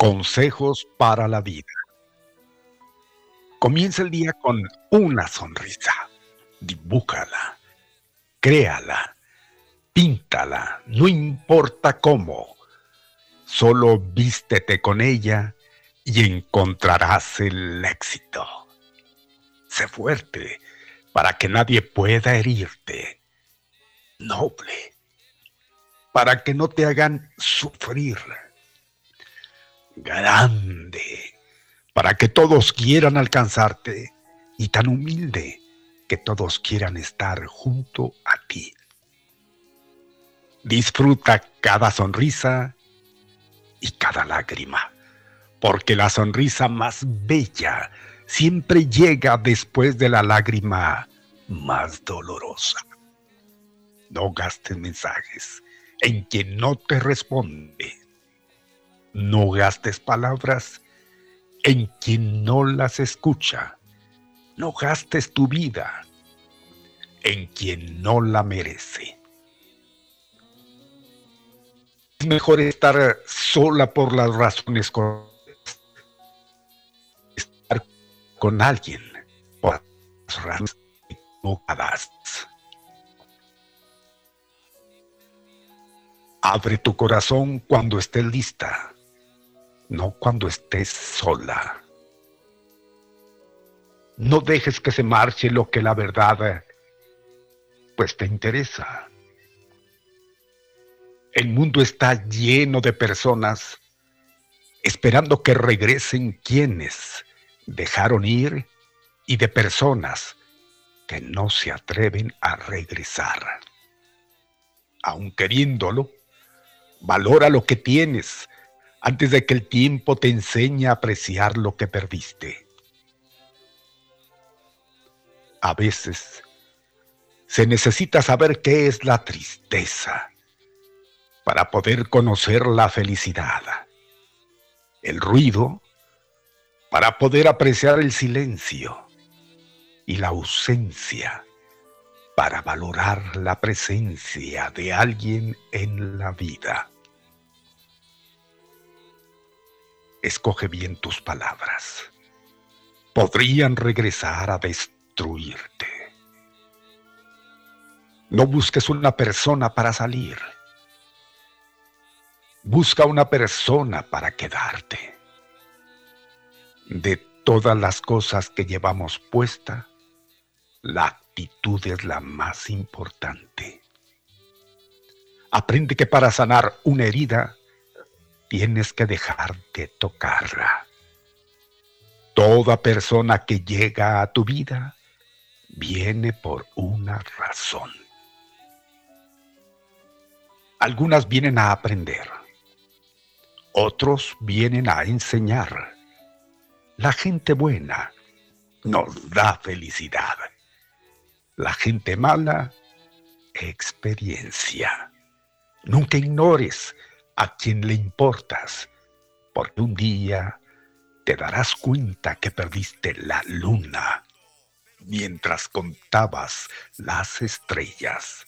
Consejos para la vida. Comienza el día con una sonrisa. Dibújala, créala, píntala, no importa cómo. Solo vístete con ella y encontrarás el éxito. Sé fuerte para que nadie pueda herirte. Noble para que no te hagan sufrir grande, para que todos quieran alcanzarte, y tan humilde que todos quieran estar junto a ti. Disfruta cada sonrisa y cada lágrima, porque la sonrisa más bella siempre llega después de la lágrima más dolorosa. No gastes mensajes en quien no te responde no gastes palabras en quien no las escucha. No gastes tu vida en quien no la merece. Es mejor estar sola por las razones correctas. Estar con alguien por las razones equivocadas. Abre tu corazón cuando estés lista no cuando estés sola. No dejes que se marche lo que la verdad pues te interesa. El mundo está lleno de personas esperando que regresen quienes dejaron ir y de personas que no se atreven a regresar. Aun queriéndolo, valora lo que tienes antes de que el tiempo te enseñe a apreciar lo que perdiste. A veces se necesita saber qué es la tristeza para poder conocer la felicidad. El ruido para poder apreciar el silencio y la ausencia, para valorar la presencia de alguien en la vida. Escoge bien tus palabras. Podrían regresar a destruirte. No busques una persona para salir. Busca una persona para quedarte. De todas las cosas que llevamos puesta, la actitud es la más importante. Aprende que para sanar una herida, tienes que dejar de tocarla. Toda persona que llega a tu vida viene por una razón. Algunas vienen a aprender, otros vienen a enseñar. La gente buena nos da felicidad. La gente mala, experiencia. Nunca ignores a quien le importas, porque un día te darás cuenta que perdiste la luna mientras contabas las estrellas.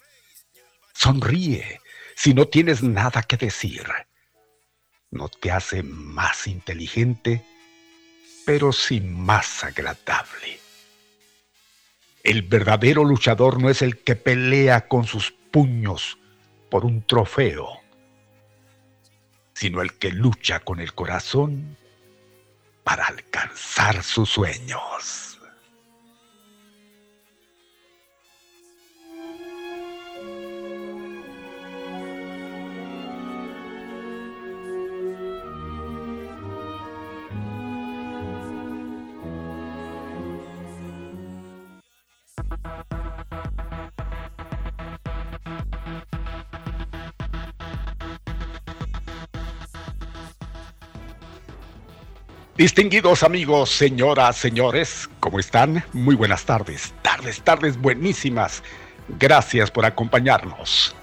Sonríe si no tienes nada que decir. No te hace más inteligente, pero sí más agradable. El verdadero luchador no es el que pelea con sus puños por un trofeo sino el que lucha con el corazón para alcanzar sus sueños. Distinguidos amigos, señoras, señores, ¿cómo están? Muy buenas tardes, tardes, tardes buenísimas. Gracias por acompañarnos.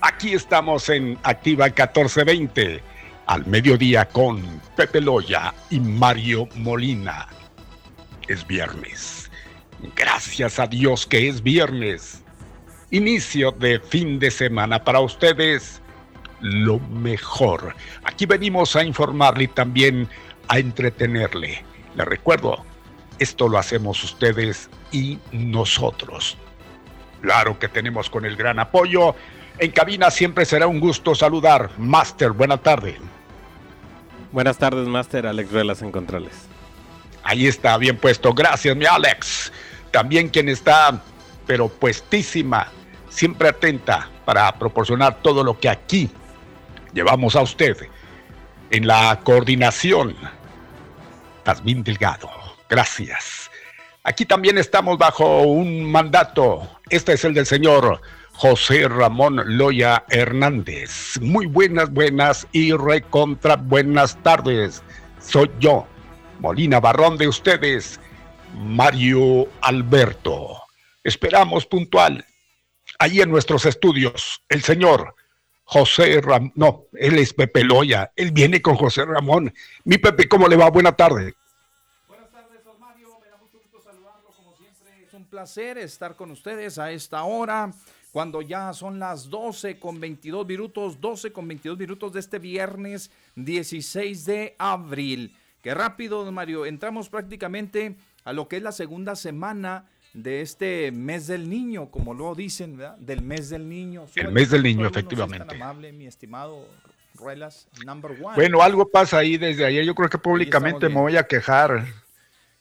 Aquí estamos en Activa 1420, al mediodía con Pepe Loya y Mario Molina. Es viernes. Gracias a Dios que es viernes. Inicio de fin de semana para ustedes. Lo mejor. Aquí venimos a informarle también a entretenerle. Le recuerdo, esto lo hacemos ustedes y nosotros. Claro que tenemos con el gran apoyo. En cabina siempre será un gusto saludar. Master, buena tarde. Buenas tardes, Master. Alex Ruelas en Controles. Ahí está, bien puesto. Gracias, mi Alex. También quien está, pero puestísima, siempre atenta para proporcionar todo lo que aquí llevamos a usted en la coordinación bien Delgado. Gracias. Aquí también estamos bajo un mandato. Este es el del señor José Ramón Loya Hernández. Muy buenas, buenas y recontra buenas tardes. Soy yo, Molina Barrón de ustedes, Mario Alberto. Esperamos puntual. Ahí en nuestros estudios, el señor José Ramón, no, él es Pepe Loya, él viene con José Ramón. Mi Pepe, ¿cómo le va? Buena tarde. Placer estar con ustedes a esta hora, cuando ya son las 12 con 22 minutos, 12 con 22 minutos de este viernes 16 de abril. Qué rápido, don Mario, entramos prácticamente a lo que es la segunda semana de este mes del niño, como lo dicen, ¿verdad? Del mes del niño. El mes del niño, efectivamente. amable, mi estimado Ruelas, number one. Bueno, algo pasa ahí desde ayer. Yo creo que públicamente me voy a quejar.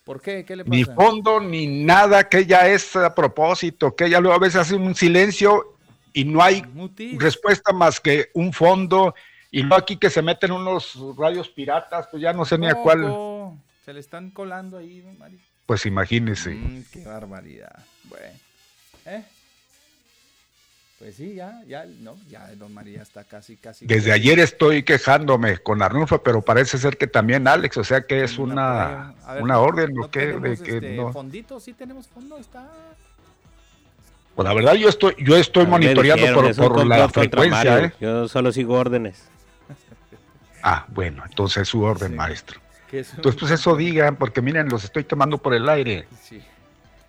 ¿Por qué? ¿Qué le pasa? Ni fondo, ni nada, que ya es a propósito, que ella luego a veces hace un silencio y no hay respuesta más que un fondo. Y luego aquí que se meten unos radios piratas, pues ya no sé ni a cuál. Se le están colando ahí, Mario. Pues imagínese. Mm, qué barbaridad. Bueno. ¿Eh? Pues sí, ya, ya, no, ya Don María está casi, casi. Desde ayer estoy quejándome con Arnulfo, pero parece ser que también Alex, o sea que es una, una orden, ¿no? que, de que este, no. Fondito, sí tenemos fondo, está. Pues la verdad yo estoy, yo estoy monitoreando por, por la frecuencia, ¿eh? Yo solo sigo órdenes. Ah, bueno, entonces su orden, maestro. Entonces, pues eso digan, porque miren, los estoy tomando por el aire. Sí.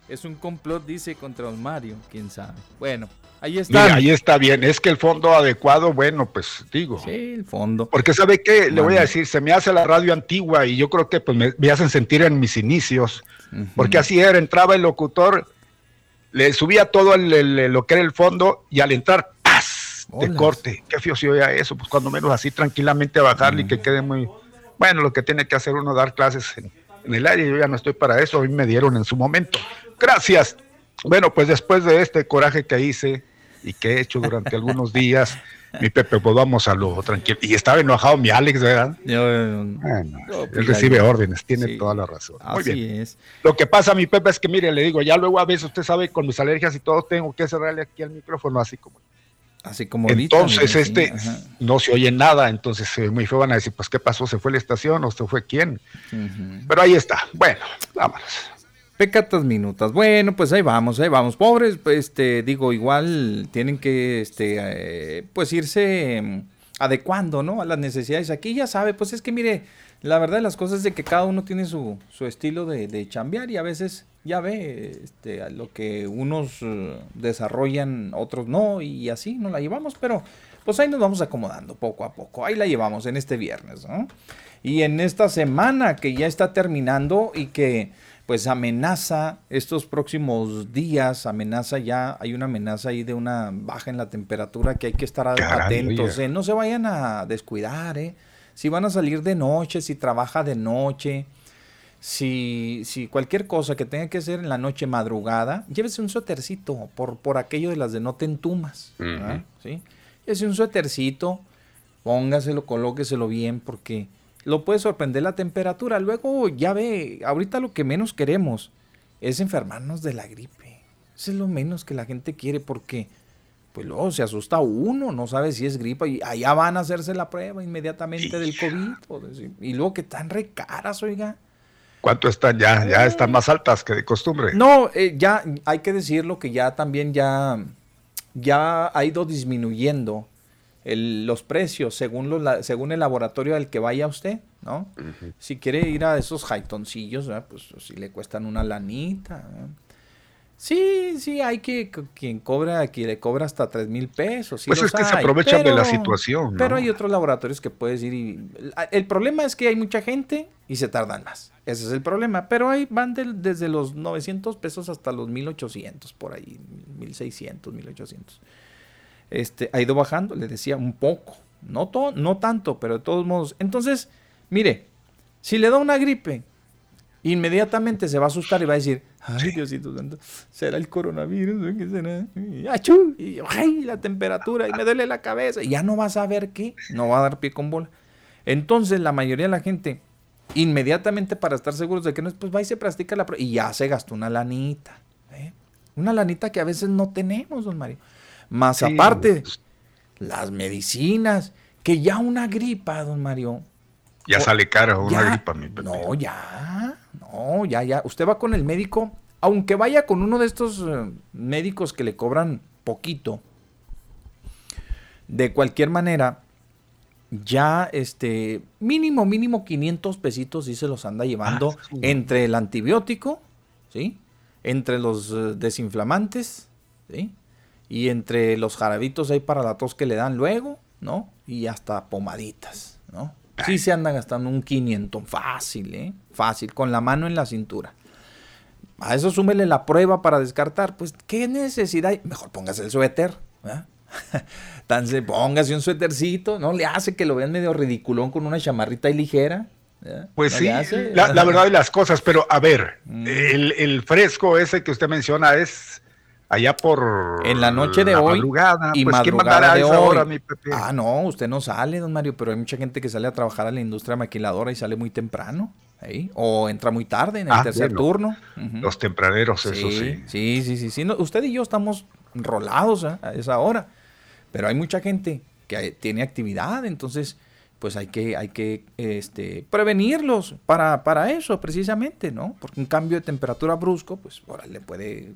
Es un complot, dice, contra Don Mario, quién sabe. Bueno, ahí está. ahí está bien. Es que el fondo adecuado, bueno, pues digo. Sí, el fondo. Porque sabe qué, le voy a decir, se me hace la radio antigua y yo creo que pues me, hacen sentir en mis inicios. Porque así era, entraba el locutor, le subía todo lo que era el fondo y al entrar, ¡paz! De corte. Qué fío se oía eso, pues cuando menos así tranquilamente bajarle y que quede muy bueno, lo que tiene que hacer uno dar clases en, el área, yo ya no estoy para eso, mí me dieron en su momento. Gracias. Bueno, pues después de este coraje que hice y que he hecho durante algunos días, mi Pepe, pues vamos a lo tranquilo. Y estaba enojado mi Alex, ¿verdad? bueno, él pues recibe órdenes, tiene toda la razón. Muy bien. es. Lo que pasa, mi Pepe, es que mire, le digo, ya luego a veces usted sabe, con mis alergias y todo, tengo que cerrarle aquí al micrófono, así como Así como Entonces, este no se oye nada, entonces eh, muy feo van a decir, pues, ¿qué pasó? ¿Se fue la estación o se fue quién? Pero ahí está. Bueno, vámonos. Pecatas minutas. Bueno, pues ahí vamos, ahí vamos. Pobres, pues, este, digo, igual tienen que, este, eh, pues irse mm, adecuando, ¿no? A las necesidades. Aquí ya sabe, pues es que mire, la verdad de las cosas es de que cada uno tiene su, su estilo de, de chambear y a veces ya ve este, lo que unos eh, desarrollan, otros no, y así nos la llevamos, pero pues ahí nos vamos acomodando poco a poco. Ahí la llevamos en este viernes, ¿no? Y en esta semana que ya está terminando y que pues amenaza estos próximos días, amenaza ya, hay una amenaza ahí de una baja en la temperatura que hay que estar atentos, ¿eh? no se vayan a descuidar, ¿eh? Si van a salir de noche, si trabaja de noche, si, si cualquier cosa que tenga que hacer en la noche madrugada, llévese un suétercito por, por aquello de las de no te entumas. ¿sí? Llévese un suétercito, póngaselo, colóqueselo bien, porque lo puede sorprender la temperatura. Luego, ya ve, ahorita lo que menos queremos es enfermarnos de la gripe. Eso es lo menos que la gente quiere, porque pues luego se asusta uno, no sabe si es gripa, y allá van a hacerse la prueba inmediatamente del COVID. Y luego que están recaras, oiga. ¿Cuánto están ya? Ya están más altas que de costumbre. No, eh, ya hay que decirlo que ya también ya, ya ha ido disminuyendo los precios según, los, según el laboratorio al que vaya usted, ¿no? Si quiere ir a esos jaitoncillos, pues si le cuestan una lanita. Sí, sí, hay que quien cobra, quien le cobra hasta tres mil pesos. pues es que se aprovechan de la situación. Pero hay otros laboratorios que puedes ir y... El problema es que hay mucha gente y se tardan más. Ese es el problema. Pero ahí van desde los 900 pesos hasta los 1800, por ahí, 1600, 1800. Este, ha ido bajando, le decía, un poco. No, todo, no tanto, pero de todos modos. Entonces, mire, si le da una gripe, inmediatamente se va a asustar y va a decir, ay Diosito Santo, será el coronavirus, ¿qué será? Y, ay, la temperatura, y me duele la cabeza, y ya no va a saber qué, no va a dar pie con bola. Entonces la mayoría de la gente, inmediatamente para estar seguros de que no, pues va y se practica la prueba, y ya se gastó una lanita, ¿eh? una lanita que a veces no tenemos, don Mario. Más aparte, pues. las medicinas, que ya una gripa, don Mario. Ya sale caro una gripa, mi No, ya no, ya, ya. Usted va con el médico, aunque vaya con uno de estos eh, médicos que le cobran poquito. De cualquier manera, ya este mínimo, mínimo 500 pesitos sí se los anda llevando ah, entre el antibiótico, ¿sí? Entre los eh, desinflamantes, ¿sí? Y entre los jarabitos ahí para la tos que le dan luego, ¿no? Y hasta pomaditas, ¿no? Sí se anda gastando un 500 fácil, ¿eh? Fácil, con la mano en la cintura. A eso súmele la prueba para descartar. Pues, ¿qué necesidad? Mejor póngase el suéter. Entonces, póngase un suétercito. No le hace que lo vean medio ridiculón con una chamarrita y ligera. Pues sí, la, verdad de las cosas, pero a ver, mm. el, el, fresco ese que usted menciona es allá por en la noche de hoy y pues, madrugada de hoy. Ah, no, usted no sale, don Mario, pero hay mucha gente que sale a trabajar a la industria maquiladora y sale muy temprano, o entra muy tarde en el ah, tercer turno. Los tempraneros, eso sí. Sí, sí, sí, sí. usted y yo estamos rolados ¿eh? a esa hora, pero hay mucha gente que tiene actividad, entonces pues hay que, hay que este, prevenirlos para, para eso precisamente, ¿no? Porque un cambio de temperatura brusco, pues ahora le puede,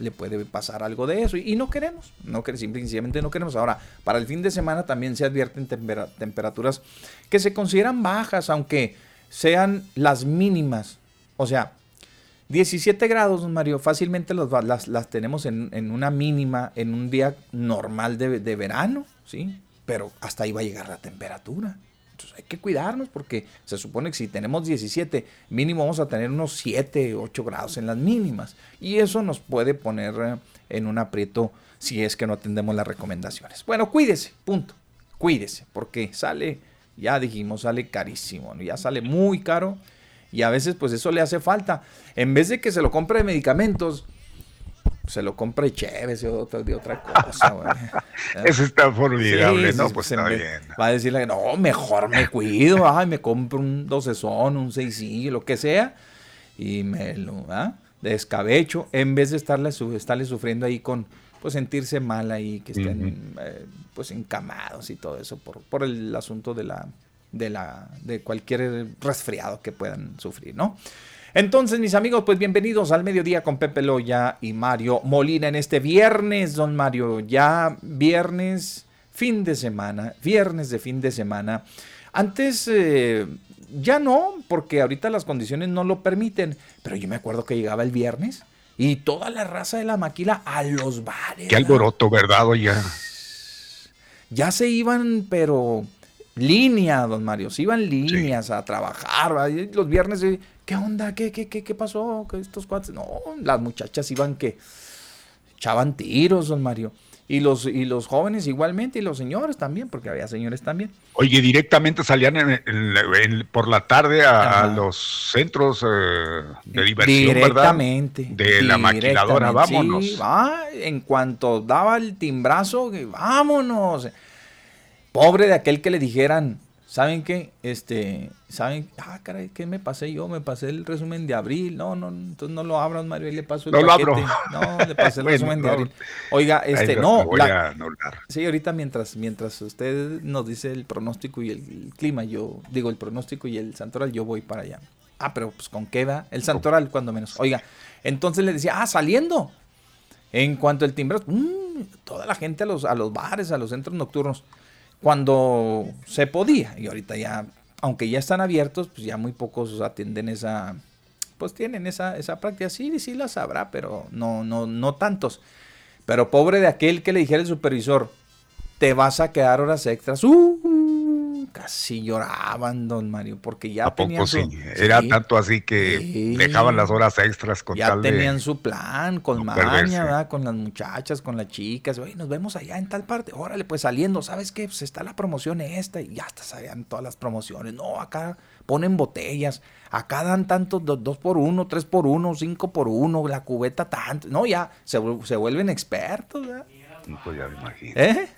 le puede pasar algo de eso y, no queremos, no queremos, simplemente no queremos. Ahora, para el fin de semana también se advierten temperaturas que se consideran bajas, aunque sean las mínimas. O sea, 17 grados, Mario, fácilmente las, las, tenemos en, una mínima en un día normal de, de verano, ¿sí? Pero hasta ahí va a llegar la temperatura. Entonces hay que cuidarnos porque se supone que si tenemos 17, mínimo vamos a tener unos 7, 8 grados en las mínimas. Y eso nos puede poner eh, en un aprieto si es que no atendemos las recomendaciones. Bueno, cuídese, punto. Cuídese, porque sale, ya dijimos, sale carísimo, ya sale muy caro y a veces pues eso le hace falta. En vez de que se lo compre de medicamentos, se lo compre chévere o de otra cosa, Eso está formidable, ¿no? Pues está bien. Va a decirle, no, mejor me cuido, ay, me compro un docesón, un seisí, lo que sea, y me lo, ¿ah? Descabecho, en vez de estarle, estarle sufriendo ahí con, pues sentirse mal ahí, que estén, eh, pues encamados y todo eso, por, por el asunto de la, de la, de cualquier resfriado que puedan sufrir, ¿no? Entonces, mis amigos, pues bienvenidos al mediodía con Pepe Loya y Mario Molina en este viernes, don Mario, ya viernes, fin de semana, viernes de fin de semana. Antes, eh, ya no, porque ahorita las condiciones no lo permiten, pero yo me acuerdo que llegaba el viernes y toda la raza de la maquila a los bares. Qué alboroto, ¿verdad, ya Ya se iban, pero línea, don Mario, se iban líneas a trabajar, los viernes ¿qué onda? ¿Qué, qué, qué, qué pasó? ¿Qué estos cuates? No, las muchachas iban que echaban tiros, don Mario. Y los, y los jóvenes igualmente, y los señores también, porque había señores también. Oye, directamente salían por la tarde a, los centros eh, de diversión, directamente, De la maquiladora, vámonos. Sí, en cuanto daba el timbrazo, vámonos. Pobre de aquel que le dijeran, ¿Saben qué? Este, ¿saben? Ah, caray, ¿qué me pasé yo? Me pasé el resumen de abril. No, no, entonces no lo abran, Mario, y le paso el No lo abro. No, le pasé el resumen de abril. Oiga, este, no. sí, ahorita mientras, mientras usted nos dice el pronóstico y el, clima, yo digo el pronóstico y el santoral, yo voy para allá. Ah, pero pues con qué va? El santoral, cuando menos. Oiga, entonces le decía, ah, saliendo. En cuanto el timbre, mmm, toda la gente a los, a los bares, a los centros nocturnos cuando se podía. Y ahorita ya, aunque ya están abiertos, pues ya muy pocos atienden esa, pues tienen esa, esa práctica. Sí, sí la sabrá, pero no, no, no tantos. Pero pobre de aquel que le dijera el supervisor, te vas a quedar horas extras. Uh, casi lloraban, don Mario, porque ya tenían su, Era tanto así que dejaban las horas extras con Ya tenían su plan, con maña, con las muchachas, con las chicas. Oye, nos vemos allá en tal parte. Órale, pues saliendo, ¿sabes qué? Pues está la promoción esta y ya hasta sabían todas las promociones. No, acá ponen botellas. Acá dan tantos, dos, por uno, tres por uno, cinco por uno, la cubeta tanto. No, ya se, se vuelven expertos, ¿verdad? Pues ya me imagino. ¿Eh?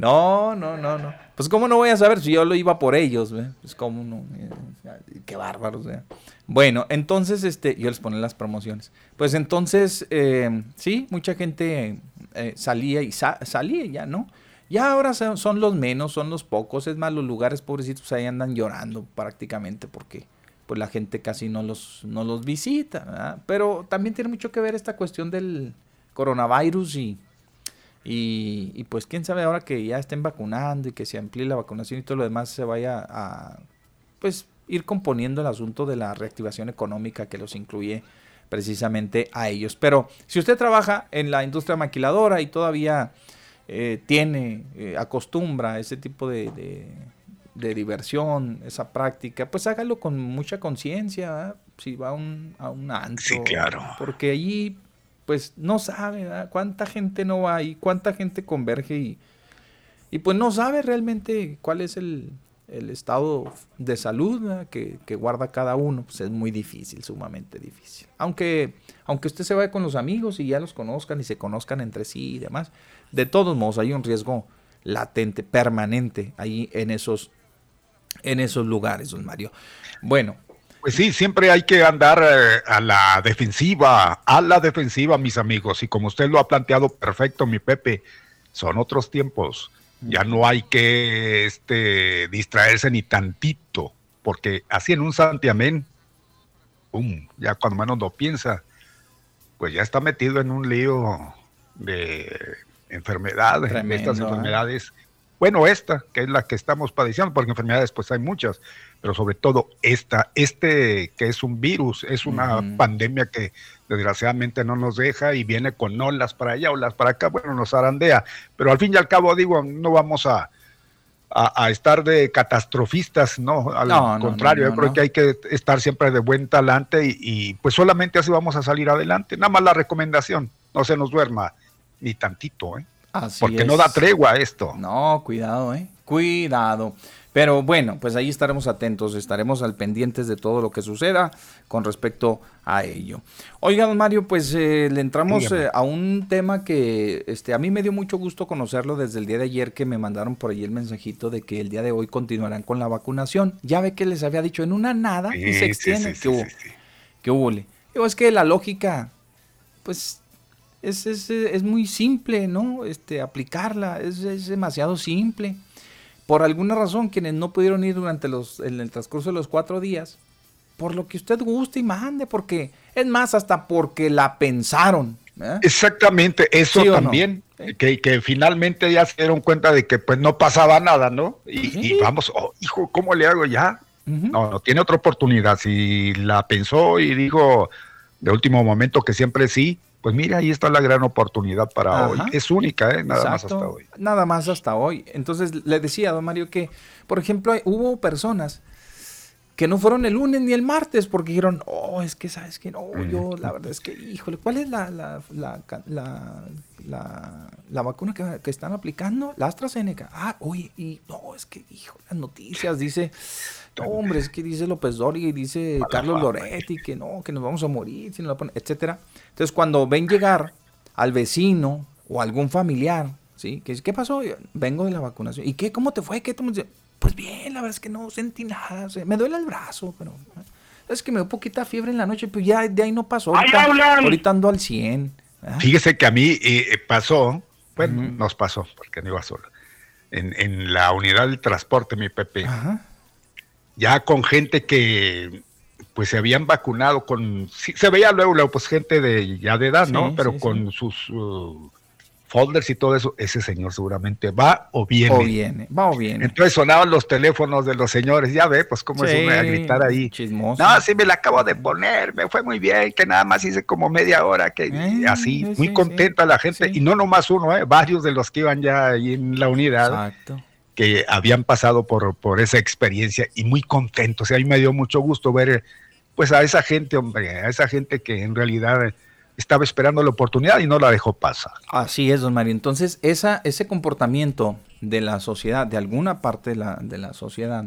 No, no, no, no. Pues cómo no voy a saber si yo lo iba por ellos. Pues cómo no. Eh, qué bárbaros, ¿ve? Bueno, entonces, este, yo les pongo las promociones. Pues entonces, eh, sí, mucha gente eh, salía y salía ya, ¿no? Ya ahora son, los menos, son los pocos. Es más, los lugares pobrecitos ahí andan llorando prácticamente porque pues la gente casi no los, no los visita. Pero también tiene mucho que ver esta cuestión del coronavirus y y, pues quién sabe ahora que ya estén vacunando y que se amplíe la vacunación y todo lo demás se vaya a pues ir componiendo el asunto de la reactivación económica que los incluye precisamente a ellos. Pero si usted trabaja en la industria maquiladora y todavía eh, tiene, eh, acostumbra ese tipo de, de, diversión, esa práctica, pues hágalo con mucha conciencia, si va a un, a un antro. claro. Porque allí pues no sabe cuánta gente no va y cuánta gente converge y, y pues no sabe realmente cuál es el, estado de salud que, guarda cada uno. Pues es muy difícil, sumamente difícil. Aunque, aunque usted se vaya con los amigos y ya los conozcan y se conozcan entre sí y demás, de todos modos hay un riesgo latente, permanente ahí en esos, en esos lugares, don Mario. Bueno, pues sí, siempre hay que andar eh, a la defensiva, a la defensiva, mis amigos. Y como usted lo ha planteado perfecto, mi Pepe, son otros tiempos. Ya no hay que este, distraerse ni tantito, porque así en un santiamén, ¡pum! ya cuando menos lo piensa, pues ya está metido en un lío de enfermedades, estas ¿eh? enfermedades Bueno, esta, que es la que estamos padeciendo, porque enfermedades pues hay muchas, pero sobre todo esta, este que es un virus, es una pandemia que desgraciadamente no nos deja y viene con olas para allá, olas para acá, bueno, nos arandea, pero al fin y al cabo digo, no vamos a, a, estar de catastrofistas, no, al contrario, yo creo que hay que estar siempre de buen talante y, y, pues solamente así vamos a salir adelante. Nada más la recomendación, no se nos duerma ni tantito, ¿eh? Porque no da tregua esto. No, cuidado, ¿eh? Cuidado. Pero bueno, pues ahí estaremos atentos, estaremos al pendientes de todo lo que suceda con respecto a ello. Oiga, don Mario, pues eh, le entramos eh, a un tema que este, a mí me dio mucho gusto conocerlo desde el día de ayer que me mandaron por ahí el mensajito de que el día de hoy continuarán con la vacunación. Ya ve que les había dicho en una nada y se extiende. que hubo? ¿Qué hubo? Digo, es que la lógica, pues es, es, es, muy simple, ¿no? Este, aplicarla, es, es, demasiado simple. Por alguna razón, quienes no pudieron ir durante los, en el transcurso de los cuatro días, por lo que usted guste y mande, porque es más, hasta porque la pensaron. ¿eh? Exactamente, eso también, que, que, finalmente ya se dieron cuenta de que pues no pasaba nada, ¿no? Y, vamos, oh, hijo, ¿cómo le hago ya? No, no tiene otra oportunidad. Si la pensó y dijo de último momento que siempre sí, pues mira, ahí está la gran oportunidad para hoy. Es única, ¿eh? nada más hasta hoy. Nada más hasta hoy. Entonces le decía a don Mario que, por ejemplo, hubo personas que no fueron el lunes ni el martes porque dijeron, oh, es que sabes que no, yo la verdad es que, híjole, ¿cuál es la, la, la, la, la vacuna que, que, están aplicando? La AstraZeneca. Ah, oye, y no, es que, hijo, las noticias, dice, no, hombre, es que dice López Dori y dice Carlos Loretti que no, que nos vamos a morir, si no la ponen, etcétera. Entonces, cuando ven llegar al vecino o algún familiar, ¿sí? ¿Qué, qué pasó? Vengo de la vacunación. ¿Y qué? ¿Cómo te fue? ¿Qué? Pues bien, la verdad es que no sentí nada. me duele el brazo, pero es que me dio poquita fiebre en la noche, pero ya de ahí no pasó. Ahorita, ando al 100. Fíjese que a mí eh, pasó, bueno, nos pasó, porque no iba solo. En, en, la unidad del transporte, mi Pepe, ya con gente que pues se habían vacunado con, se veía luego, luego pues gente de ya de edad, ¿no? Pero con sus uh, folders y todo eso, ese señor seguramente va o viene. O viene, va o viene. Entonces sonaban los teléfonos de los señores, ya ve, pues cómo es uno a gritar ahí. Chismoso. No, sí me la acabo de poner, me fue muy bien, que nada más hice como media hora, que eh, así, muy contenta la gente, y no nomás uno, eh, varios de los que iban ya ahí en la unidad. Que habían pasado por, por esa experiencia y muy contentos. Y a mí me dio mucho gusto ver pues a esa gente, hombre, a esa gente que en realidad estaba esperando la oportunidad y no la dejó pasar. Así es, don Mario. Entonces, esa, ese comportamiento de la sociedad, de alguna parte de la, de la sociedad,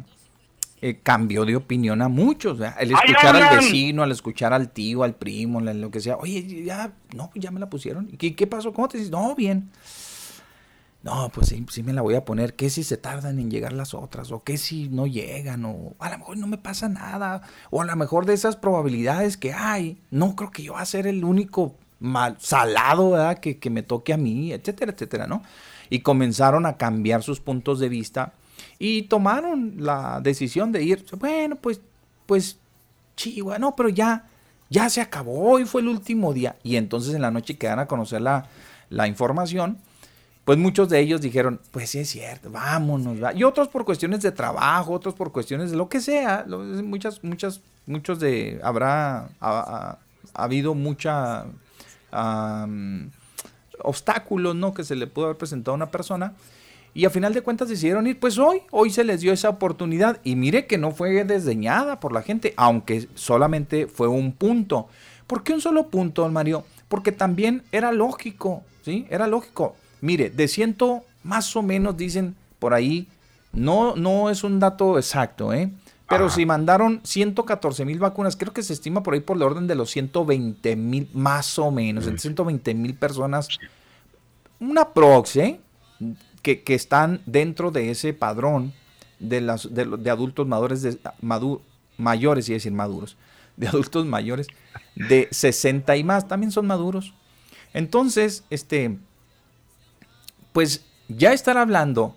eh, cambió de opinión a muchos. El escuchar al vecino, al escuchar al tío, al primo, lo que sea. Oye, ya, no, ya me la pusieron. ¿Qué, qué pasó? ¿Cómo te dices? No, bien no, pues sí, me la voy a poner, ¿qué si se tardan en llegar las otras? ¿O qué si no llegan? O a lo mejor no me pasa nada. O a lo mejor de esas probabilidades que hay, no creo que yo va a ser el único mal, salado, ¿verdad? Que, que me toque a mí, etcétera, etcétera, ¿no? Y comenzaron a cambiar sus puntos de vista y tomaron la decisión de ir, bueno, pues, pues, chihuahua, no, pero ya, ya se acabó, hoy fue el último día. Y entonces en la noche quedan a conocer la, la información pues muchos de ellos dijeron, pues sí es cierto, vámonos. Y otros por cuestiones de trabajo, otros por cuestiones de lo que sea. Muchas, muchas, muchos de, habrá, ha, habido mucha obstáculos, ¿no? Que se le pudo haber presentado a una persona. Y a final de cuentas decidieron ir, pues hoy, hoy se les dio esa oportunidad. Y mire que no fue desdeñada por la gente, aunque solamente fue un punto. ¿Por qué un solo punto, Mario? Porque también era lógico, ¿sí? Era lógico Mire, de ciento más o menos dicen por ahí, no, no es un dato exacto, ¿eh? Pero si mandaron 114 mil vacunas, creo que se estima por ahí por el orden de los 120 mil, más o menos, entre 120 mil personas, una proxy, ¿eh? que, están dentro de ese padrón de, las, de, adultos madures de, mayores, y decir maduros, de adultos mayores de 60 y más, también son maduros. Entonces, este, pues ya estar hablando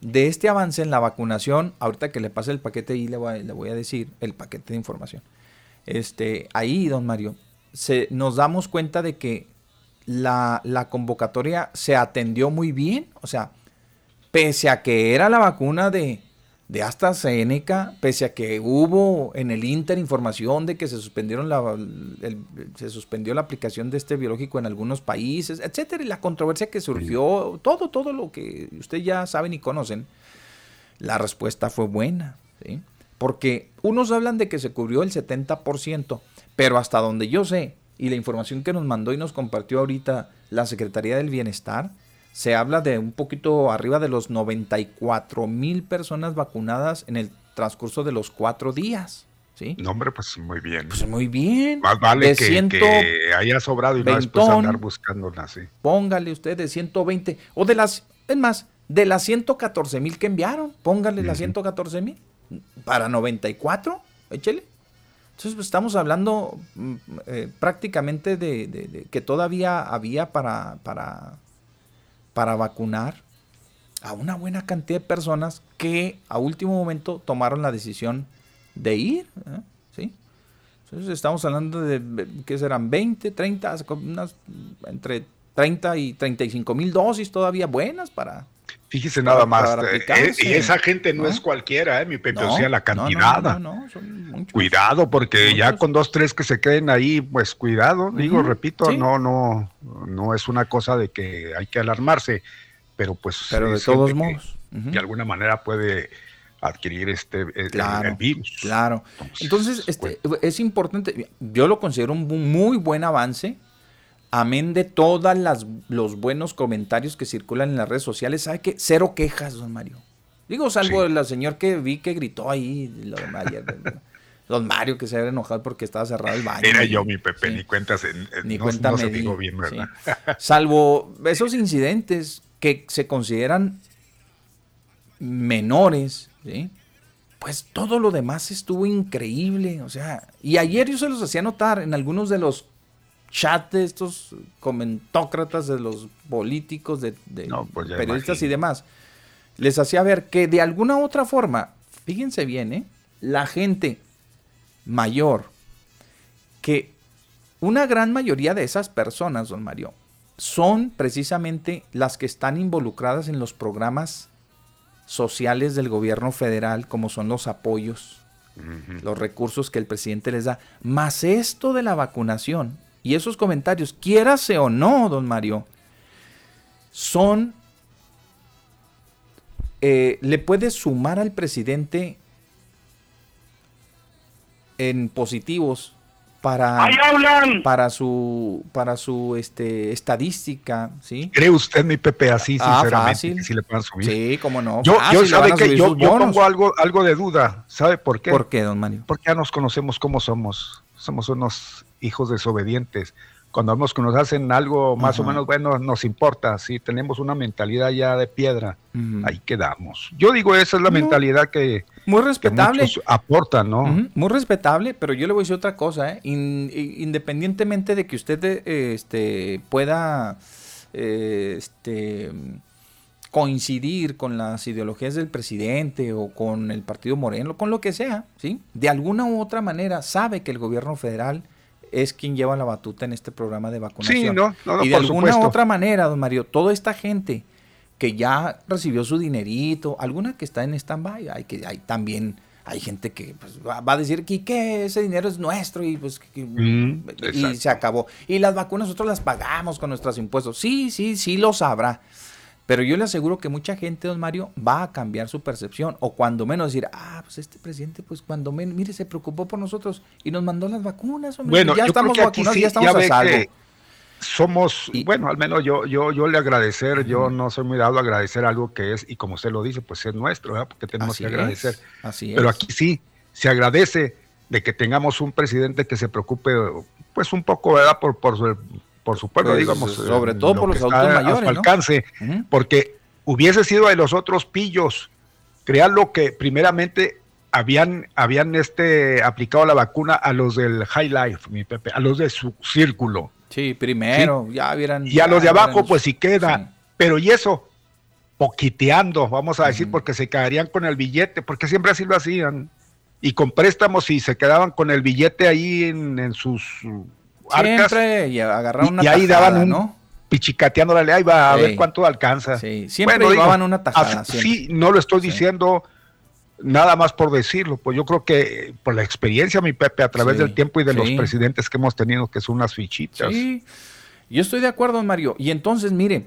de este avance en la vacunación, ahorita que le pase el paquete ahí le voy, a decir el paquete de información. Este, ahí, don Mario, se, nos damos cuenta de que la, convocatoria se atendió muy bien, o sea, pese a que era la vacuna de, de AstraZeneca, pese a que hubo en el Inter información de que se suspendieron la, se suspendió la aplicación de este biológico en algunos países, etcétera, y la controversia que surgió, todo, todo lo que ustedes ya saben y conocen, la respuesta fue buena, ¿sí? Porque unos hablan de que se cubrió el 70%, pero hasta donde yo sé, y la información que nos mandó y nos compartió ahorita la Secretaría del Bienestar, se habla de un poquito arriba de los 94 mil personas vacunadas en el transcurso de los cuatro días. ¿sí? No, hombre, pues muy bien. Pues muy bien. Más vale que, haya sobrado y no después andar buscándola así. Póngale usted de 120, o de las, es más, de las 114 mil que enviaron, póngale las 114 mil. Para 94, échele. Entonces pues, estamos hablando mm, eh, prácticamente de, que todavía había para, para para vacunar a una buena cantidad de personas que a último momento tomaron la decisión de ir. ¿eh? ¿sí? Entonces estamos hablando de que serán 20, 30, unas, entre 30 y 35 mil dosis todavía buenas para... Fíjese nada más, eh, eh, y esa gente no, es cualquiera, mi Pepe, o sea, la cantidad. Cuidado, porque ya con dos, tres que se queden ahí, pues cuidado, digo, repito, no, no, no es una cosa de que hay que alarmarse, pero pues... Pero de todos modos. De alguna manera puede adquirir este eh, el, virus. Claro. Entonces, este, pues es importante, yo lo considero un muy buen avance, amén de todos los buenos comentarios que circulan en las redes sociales. ¿Sabe qué? Cero quejas, don Mario. Digo, salvo el señor que vi que gritó ahí, lo de. Don Mario que se había enojado porque estaba cerrado el baño. Era yo, mi Pepe, ni cuentas, en, ni no, cuenta se bien, ¿verdad? Salvo esos incidentes que se consideran menores, ¿sí? pues todo lo demás estuvo increíble. O sea, y ayer yo se los hacía notar en algunos de los chats de estos comentócratas, de los políticos, de, pues periodistas y demás. Les hacía ver que de alguna u otra forma, fíjense bien, ¿eh? la gente mayor, que una gran mayoría de esas personas, don Mario, son precisamente las que están involucradas en los programas sociales del gobierno federal, como son los apoyos, los recursos que el presidente les da, más esto de la vacunación y esos comentarios, quiérase o no, don Mario, son, eh, le puede sumar al presidente en positivos para, para su para su este estadística, ¿sí? ¿Cree usted mi Pepe así ah, sinceramente si le puedan subir? Sí, cómo no. Yo, yo sabe que yo, pongo algo algo de duda, ¿sabe por qué? ¿Por qué, don Mario? Porque ya nos conocemos cómo somos. Somos unos hijos desobedientes cuando vemos que nos hacen algo más o menos bueno, nos importa. Si tenemos una mentalidad ya de piedra, ahí quedamos. Yo digo, esa es la mentalidad que, muy respetable. aportan, ¿no? Muy respetable, pero yo le voy a decir otra cosa, ¿eh? independientemente de que usted eh, este, pueda eh, este, coincidir con las ideologías del presidente o con el partido Moreno, con lo que sea, ¿sí? De alguna u otra manera sabe que el gobierno federal es quien lleva la batuta en este programa de vacunación. Sí, no, no, y de alguna u otra manera, don Mario, toda esta gente que ya recibió su dinerito, alguna que está en stand-by, hay, que, hay también hay gente que pues, va, a decir que, que, ese dinero es nuestro y pues mm, y se acabó. Y las vacunas nosotros las pagamos con nuestros impuestos. Sí, sí, sí lo sabrá. Pero yo le aseguro que mucha gente, don Mario, va a cambiar su percepción. O cuando menos decir, ah, pues este presidente, pues cuando menos, mire, se preocupó por nosotros y nos mandó las vacunas. Hombre. Bueno, ya estamos vacunados, ya estamos a salvo. Somos, bueno, al menos yo, yo, yo le agradecer, yo no soy muy dado a agradecer algo que es, y como usted lo dice, pues es nuestro, ¿verdad? porque tenemos que agradecer. así Pero aquí sí, se agradece de que tengamos un presidente que se preocupe, pues un poco, ¿verdad? Por, por, su, por su pueblo, pues, digamos. Sobre todo por los adultos mayores. A su alcance, porque hubiese sido de los otros pillos. Crean lo que primeramente habían, habían este, aplicado la vacuna a los del High Life, mi Pepe, a los de su círculo. Sí, primero, ya vieran. Y a los de abajo, pues sí queda. Pero y eso, poquiteando, vamos a decir, porque se quedarían con el billete, porque siempre así lo hacían. Y con préstamos y se quedaban con el billete ahí en, en sus Siempre, y agarraron una y, ahí daban un, pichicateándole, ahí va a ver cuánto alcanza. Sí, siempre llevaban una tajada. Sí, no lo estoy diciendo nada más por decirlo, pues yo creo que por la experiencia, mi Pepe, a través del tiempo y de los presidentes que hemos tenido, que son unas fichitas. Sí, yo estoy de acuerdo, Mario. Y entonces, mire,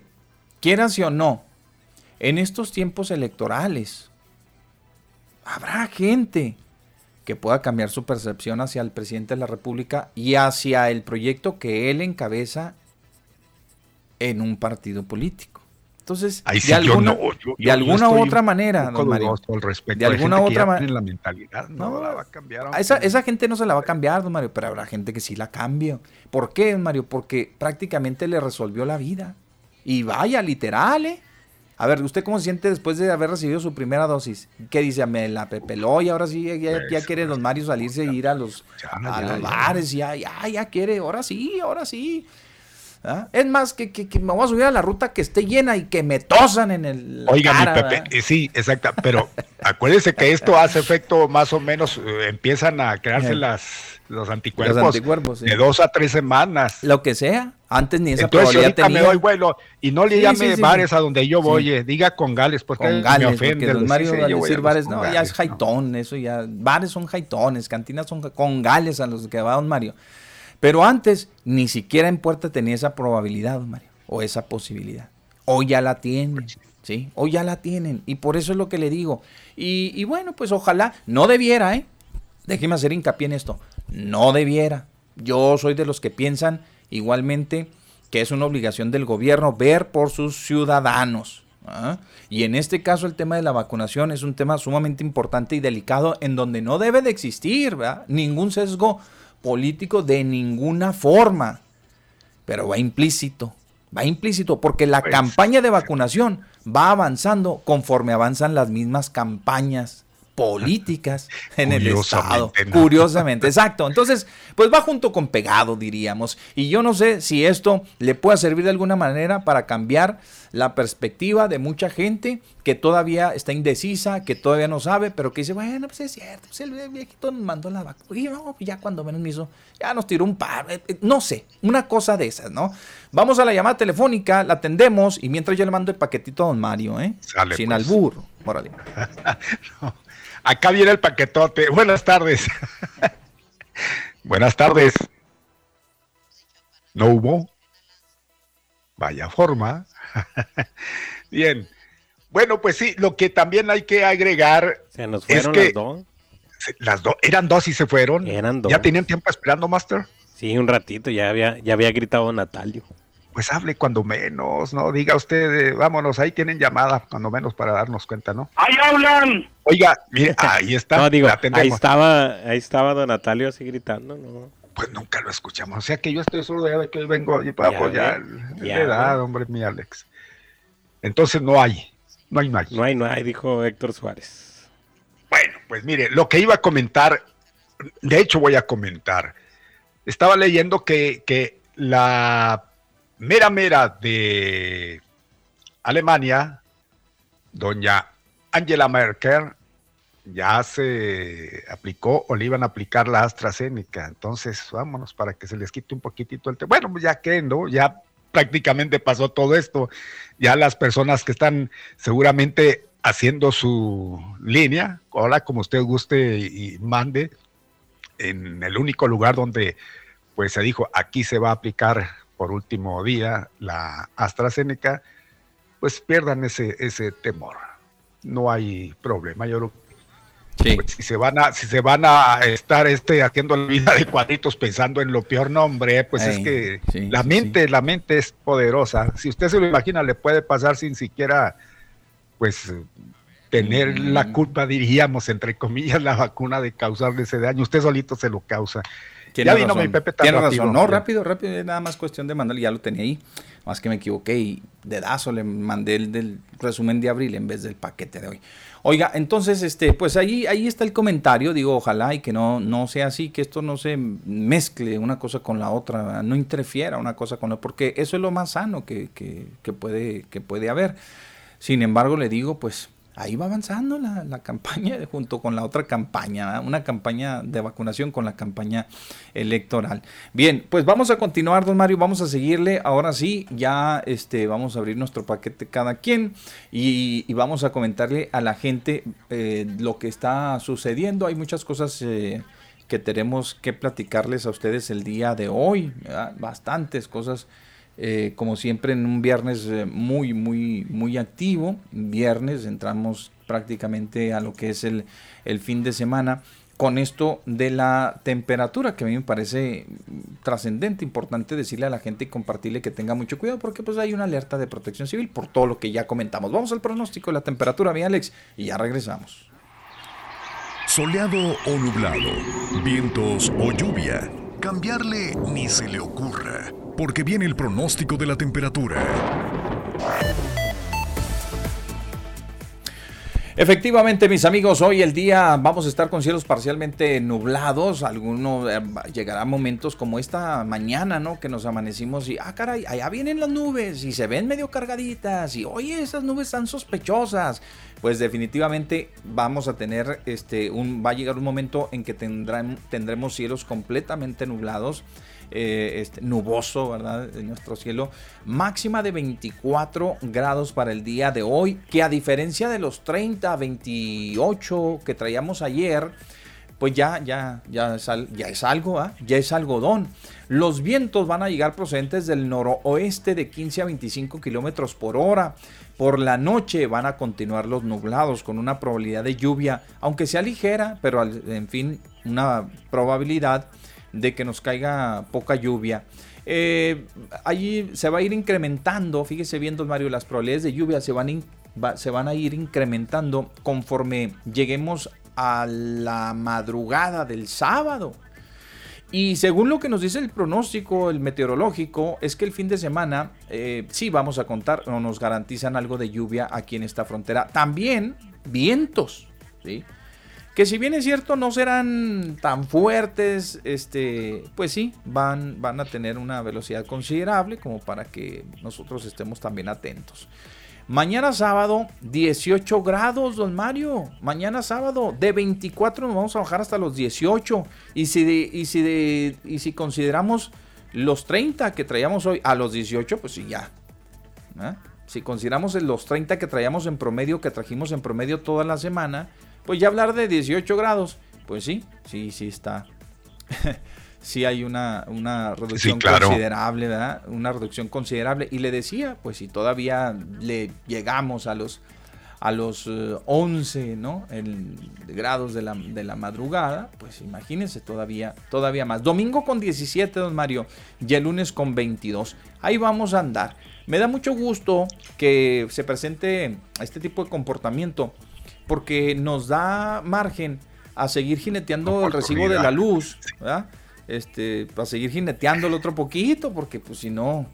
quieras o no, en estos tiempos electorales, habrá gente que pueda cambiar su percepción hacia el presidente de la República y hacia el proyecto que él encabeza en un partido político. Entonces, de alguna, de alguna u otra manera, don Mario, de alguna otra manera, la mentalidad no, la va a cambiar. esa, esa, gente no se la va a cambiar, don Mario, pero habrá gente que sí la cambia. ¿Por qué, don Mario? Porque prácticamente le resolvió la vida. Y vaya, literal, ¿eh? A ver, ¿usted cómo se siente después de haber recibido su primera dosis? ¿Qué dice? Me la pepeló y ahora sí, ya, ya quiere los Mario salirse e ir a los, a los bares, ya, ya, ya quiere, ahora sí, ahora sí. ¿Ah? Es más, que, que, me voy a subir a la ruta que esté llena y que me tosan en el. Oiga, mi Pepe, eh, sí, exacto, pero acuérdese que esto hace efecto más o menos, eh, empiezan a crearse las los anticuerpos, de dos a tres semanas. Lo que sea. Antes ni esa Entonces, ahorita me doy vuelo y no le llame bares a donde yo voy, eh, diga con Gales, porque con Gales, me ofende. Porque los Mario a decir bares, no, ya es jaitón, eso ya, bares son jaitones, cantinas son con Gales a los que va don Mario. Pero antes, ni siquiera en Puerta tenía esa probabilidad, don Mario, o esa posibilidad. Hoy ya la tienen, ¿sí? Hoy ya la tienen, y por eso es lo que le digo. Y, y bueno, pues ojalá, no debiera, ¿eh? Déjeme hacer hincapié en esto no debiera. Yo soy de los que piensan igualmente que es una obligación del gobierno ver por sus ciudadanos. ¿ah? Y en este caso el tema de la vacunación es un tema sumamente importante y delicado en donde no debe de existir ningún sesgo político de ninguna forma. Pero va implícito, va implícito porque la pues, campaña de vacunación va avanzando conforme avanzan las mismas campañas políticas en el Estado. Curiosamente, exacto. Entonces, pues va junto con pegado, diríamos. Y yo no sé si esto le pueda servir de alguna manera para cambiar la perspectiva de mucha gente que todavía está indecisa, que todavía no sabe, pero que dice, bueno, pues es cierto, pues el viejito nos mandó la vacuna. Y no, ya cuando menos me hizo, ya nos tiró un par, eh, eh, no sé, una cosa de esas, ¿no? Vamos a la llamada telefónica, la atendemos y mientras yo le mando el paquetito a don Mario, ¿eh? Sin pues. albur. Órale. no. Acá viene el paquetote. Buenas tardes. Buenas tardes. ¿No hubo? Vaya forma. Bien. Bueno, pues sí, lo que también hay que agregar. Se nos fueron las dos. Las dos, eran dos y se fueron. Eran dos. ¿Ya tenían tiempo esperando, Master? Sí, un ratito, ya había, ya había gritado Natalio pues hable cuando menos, ¿no? Diga usted, eh, vámonos, ahí tienen llamada, cuando menos para darnos cuenta, ¿no? ¡Ahí hablan! Oiga, mire, ahí está. no, digo, ahí estaba, ahí estaba Don Natalio así gritando, ¿no? Pues nunca lo escuchamos, o sea que yo estoy solo de que hoy vengo y para apoyar. Ya, edad, hombre, mi Alex. Entonces no hay, no hay, no hay. No hay, no hay, dijo Héctor Suárez. Bueno, pues mire, lo que iba a comentar, de hecho voy a comentar. Estaba leyendo que, que la mera mera de Alemania, doña Angela Merkel, ya se aplicó o le iban a aplicar la AstraZeneca. Entonces, vámonos para que se les quite un poquitito el tema. Bueno, pues ya que, ¿no? Ya prácticamente pasó todo esto. Ya las personas que están seguramente haciendo su línea, ahora como usted guste y mande, en el único lugar donde pues se dijo, aquí se va a aplicar por último día la AstraZeneca, pues pierdan ese, ese temor. No hay problema. Yo pues, si se van a, si se van a estar este haciendo la vida de cuadritos pensando en lo peor nombre, pues es que la mente, la mente es poderosa. Si usted se lo imagina, le puede pasar sin siquiera, pues tener la mm. culpa, diríamos, entre comillas, la vacuna de causarle ese daño. Usted solito se lo causa ya vino mi Pepe Tiene razón. No, rápido, rápido. Nada más cuestión de mandarle. Ya lo tenía ahí. Más que me equivoqué y de dazo le mandé el del resumen de abril en vez del paquete de hoy. Oiga, entonces, este, pues ahí, ahí está el comentario. Digo, ojalá y que no, no sea así, que esto no se mezcle una cosa con la otra, no interfiera una cosa con la otra, porque eso es lo más sano que, que, que puede, que puede haber. Sin embargo, le digo, pues ahí va avanzando la, campaña junto con la otra campaña, una campaña de vacunación con la campaña electoral. Bien, pues vamos a continuar, don Mario, vamos a seguirle. Ahora sí, ya este, vamos a abrir nuestro paquete cada quien y, vamos a comentarle a la gente eh, lo que está sucediendo. Hay muchas cosas. Eh, que tenemos que platicarles a ustedes el día de hoy, bastantes cosas eh, como siempre en un viernes eh, muy, muy, muy activo. Viernes entramos prácticamente a lo que es el, fin de semana con esto de la temperatura, que a mí me parece trascendente, importante decirle a la gente y compartirle que tenga mucho cuidado, porque pues hay una alerta de protección civil por todo lo que ya comentamos. Vamos al pronóstico de la temperatura, mi Alex, y ya regresamos. Soleado o nublado, vientos o lluvia, cambiarle ni se le ocurra porque viene el pronóstico de la temperatura. Efectivamente, mis amigos, hoy el día vamos a estar con cielos parcialmente nublados. Algunos eh, llegará momentos como esta mañana, ¿no? Que nos amanecimos y, ah, caray, allá vienen las nubes y se ven medio cargaditas y, oye, esas nubes están sospechosas. Pues definitivamente vamos a tener, este, un, va a llegar un momento en que tendremos cielos completamente nublados. Eh, este, nuboso, ¿verdad? En nuestro cielo. Máxima de 24 grados para el día de hoy, que a diferencia de los 30, 28 que traíamos ayer, pues ya, ya, ya es algo, ¿ah? ya es algodón. Los vientos van a llegar procedentes del noroeste de 15 a 25 kilómetros por hora. Por la noche van a continuar los nublados con una probabilidad de lluvia, aunque sea ligera, pero en fin, una probabilidad de que nos caiga poca lluvia. Eh, allí se va a ir incrementando, fíjese bien, don Mario, las probabilidades de lluvia se van, se van a ir incrementando conforme lleguemos a la madrugada del sábado. Y según lo que nos dice el pronóstico, el meteorológico, es que el fin de semana eh, sí vamos a contar o nos garantizan algo de lluvia aquí en esta frontera. También vientos, ¿sí? Que si bien es cierto no serán tan fuertes, este, pues sí, van, van a tener una velocidad considerable como para que nosotros estemos también atentos. Mañana sábado, 18 grados, don Mario. Mañana sábado, de 24 nos vamos a bajar hasta los 18. Y si, y si, y si consideramos los 30 que traíamos hoy a los 18, pues sí, ya. ¿eh? Si consideramos los 30 que traíamos en promedio, que trajimos en promedio toda la semana, pues ya hablar de 18 grados, pues sí, sí, sí está. sí hay una, una reducción considerable, ¿verdad? Una reducción considerable. Y le decía, pues si todavía le llegamos a los a los 11 eh, ¿no? grados de la, de la, madrugada, pues imagínense todavía, todavía más. Domingo con 17, don Mario, y el lunes con 22. Ahí vamos a andar. Me da mucho gusto que se presente este tipo de comportamiento porque nos da margen a seguir jineteando el recibo de la luz, ¿verdad? Este, para seguir jineteándolo otro poquito, porque pues si no,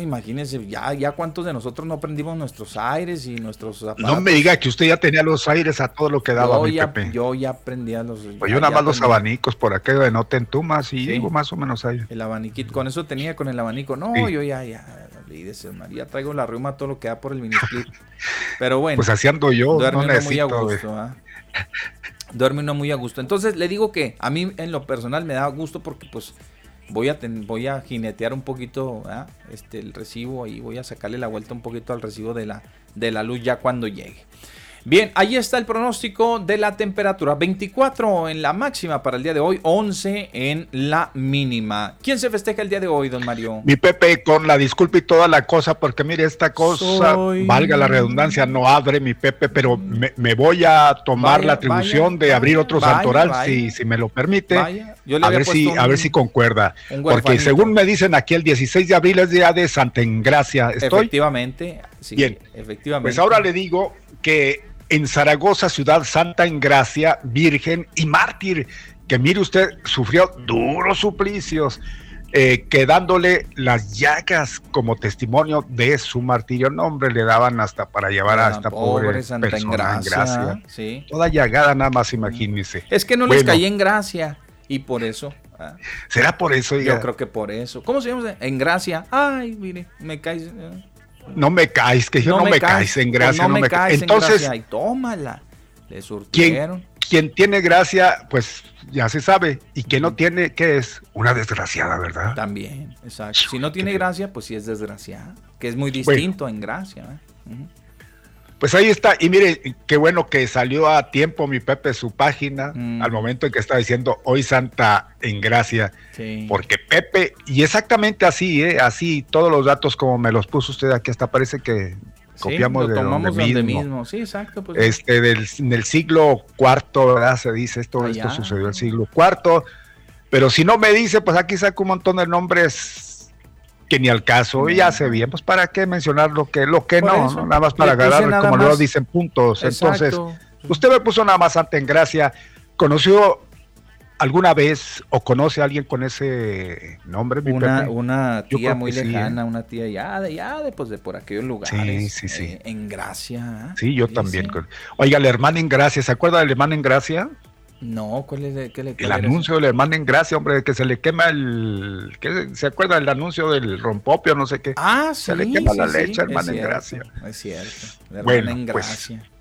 imagínense, ya, ya cuántos de nosotros no prendimos nuestros aires y nuestros No me diga que usted ya tenía los aires a todo lo que daba, yo ya, Yo ya prendía los... Pues yo nada más los abanicos por aquello de no te entumas y digo más o menos ahí. El abaniquito, con eso tenía con el abanico. No, yo ya, ya, María, traigo la reuma todo lo que da por el minisplit. Pero bueno. Pues haciendo yo, duerme no muy a gusto, ¿ah? Duerme uno muy a gusto. Entonces le digo que a mí en lo personal me da gusto porque pues voy a, voy a jinetear un poquito este, el recibo y voy a sacarle la vuelta un poquito al recibo de la, de la luz ya cuando llegue. Bien, ahí está el pronóstico de la temperatura. 24 en la máxima para el día de hoy, 11 en la mínima. ¿Quién se festeja el día de hoy, don Mario? Mi Pepe, con la disculpa y toda la cosa, porque mire, esta cosa, valga la redundancia, no abre mi Pepe, pero me, voy a tomar la atribución de abrir otro santoral, Si, si me lo permite. a, ver si, a ver si concuerda. Porque según me dicen aquí, el 16 de abril es día de Santa Engracia. ¿Estoy? Efectivamente. Bien. Efectivamente. Pues ahora le digo que en Zaragoza, ciudad santa en gracia, virgen y mártir, que mire usted, sufrió duros suplicios, eh, quedándole las llagas como testimonio de su martirio. No, hombre, le daban hasta para llevar a esta pobre, santa persona en gracia. Toda llagada nada más, imagínese. Es que no les caí en gracia y por eso. Ah. ¿Será por eso? Yo creo que por eso. ¿Cómo se llama? En gracia. Ay, mire, me cae. No me caes, que yo no, me, caes, en gracia. no, me caes Entonces, en tómala. Le surtieron. Quien, tiene gracia, pues ya se sabe. Y quien no tiene, ¿qué es? Una desgraciada, ¿verdad? También, exacto. Si no tiene gracia, pues sí es desgraciada. Que es muy distinto en gracia. ¿eh? Pues ahí está, y mire, qué bueno que salió a tiempo mi Pepe su página, mm. al momento en que está diciendo hoy Santa en gracia, porque Pepe, y exactamente así, ¿eh? así, todos los datos como me los puso usted aquí, hasta parece que copiamos de donde mismo. Sí, exacto. Pues. Este, del, del siglo cuarto, ¿verdad? Se dice esto, esto sucedió en el siglo cuarto, pero si no me dice, pues aquí saco un montón de nombres que ni al caso, y ya sé bien, pues para qué mencionar lo que, lo que no, nada más para agarrar, como lo dicen, puntos. Entonces, usted me puso nada más ante en gracia, ¿conoció alguna vez o conoce a alguien con ese nombre? una, una tía muy lejana, una tía ya de, ya de, pues, de por aquellos lugares. Sí, sí, sí. Eh, en Gracia. Sí, yo también. Oiga, la hermana en Gracia, ¿se acuerda del hermano en Gracia? No, ¿cuál es el, qué el anuncio del hermano en gracia, hombre, que se le quema el. ¿qué, ¿Se acuerda del anuncio del rompopio, no sé qué? Ah, sí. Se le quema la leche, hermano en gracia. Es cierto. bueno, en pues, gracia.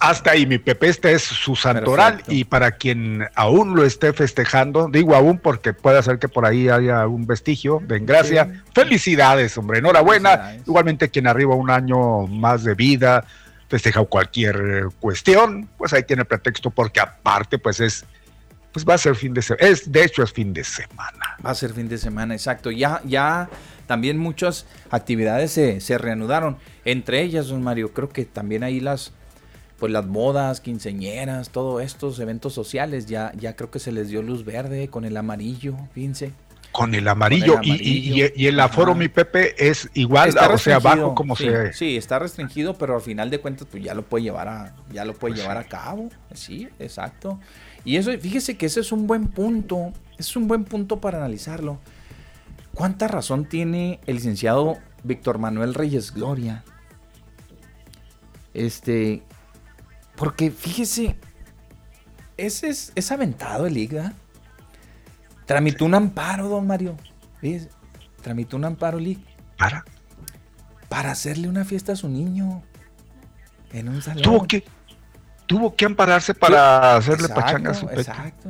Hasta ahí, mi Pepe, este es su santoral y para quien aún lo esté festejando, digo aún porque puede ser que por ahí haya un vestigio de gracia. Felicidades, hombre, enhorabuena. Igualmente quien arriba un año más de vida, festeja cualquier cuestión, pues ahí tiene pretexto porque aparte pues es pues va a ser fin de semana, es de hecho es fin de semana. Va a ser fin de semana, exacto. Ya ya también muchas actividades se, se reanudaron, entre ellas, don Mario, creo que también ahí las pues las bodas, quinceñeras, todos estos eventos sociales ya ya creo que se les dio luz verde con el amarillo, fíjense. Con el amarillo, Y, el aforo, mi Pepe, es igual, o sea, bajo como sí, se... Sí, está restringido, pero al final de cuentas, pues ya lo puede llevar a, ya lo puede pues llevar a cabo. Sí, exacto. Y eso, fíjese que ese es un buen punto, es un buen punto para analizarlo. ¿Cuánta razón tiene el licenciado Víctor Manuel Reyes Gloria? Este, porque fíjese, ese es, es aventado el IGA. Tramitó un amparo, don Mario. Tramitó un amparo, Lick. ¿Para? Para hacerle una fiesta a su niño. En un salón. Tuvo que, tuvo que ampararse para hacerle pachanga a su pecho. Exacto,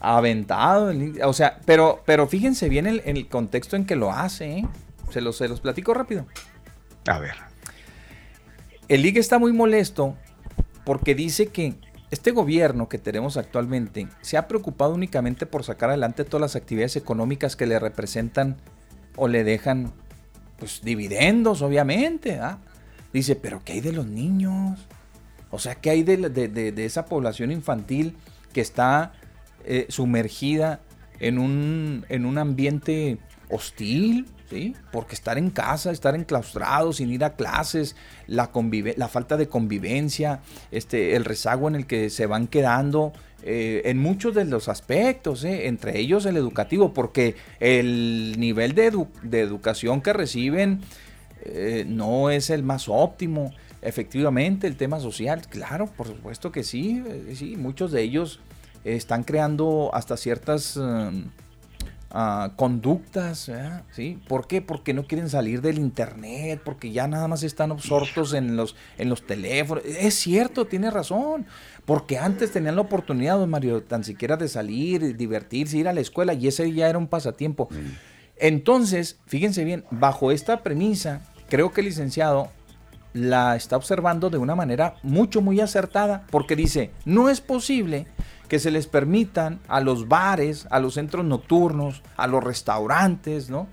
Aventado. O sea, pero, pero fíjense bien el, el contexto en que lo hace. ¿eh? Se, los, se los platico rápido. A ver. El Liga está muy molesto porque dice que este gobierno que tenemos actualmente se ha preocupado únicamente por sacar adelante todas las actividades económicas que le representan o le dejan pues dividendos, obviamente. Dice, pero ¿qué hay de los niños? O sea, ¿qué hay de, esa población infantil que está eh, sumergida en un, en un ambiente hostil? Porque estar en casa, estar enclaustrado, sin ir a clases, la, la falta de convivencia, este, el rezago en el que se van quedando eh, en muchos de los aspectos, ¿eh? entre ellos el educativo, porque el nivel de, educación que reciben eh, no es el más óptimo. Efectivamente, el tema social, claro, por supuesto que sí, sí, muchos de ellos están creando hasta ciertas... Um, conductas, ¿sí? ¿Por qué? Porque no quieren salir del internet, porque ya nada más están absortos en los, en los teléfonos. Es cierto, tiene razón, porque antes tenían la oportunidad, don Mario, tan siquiera de salir, divertirse, ir a la escuela, y ese ya era un pasatiempo. Entonces, fíjense bien, bajo esta premisa, creo que el licenciado la está observando de una manera mucho, muy acertada, porque dice, no es posible que se les permitan a los bares, a los centros nocturnos, a los restaurantes, ¿no?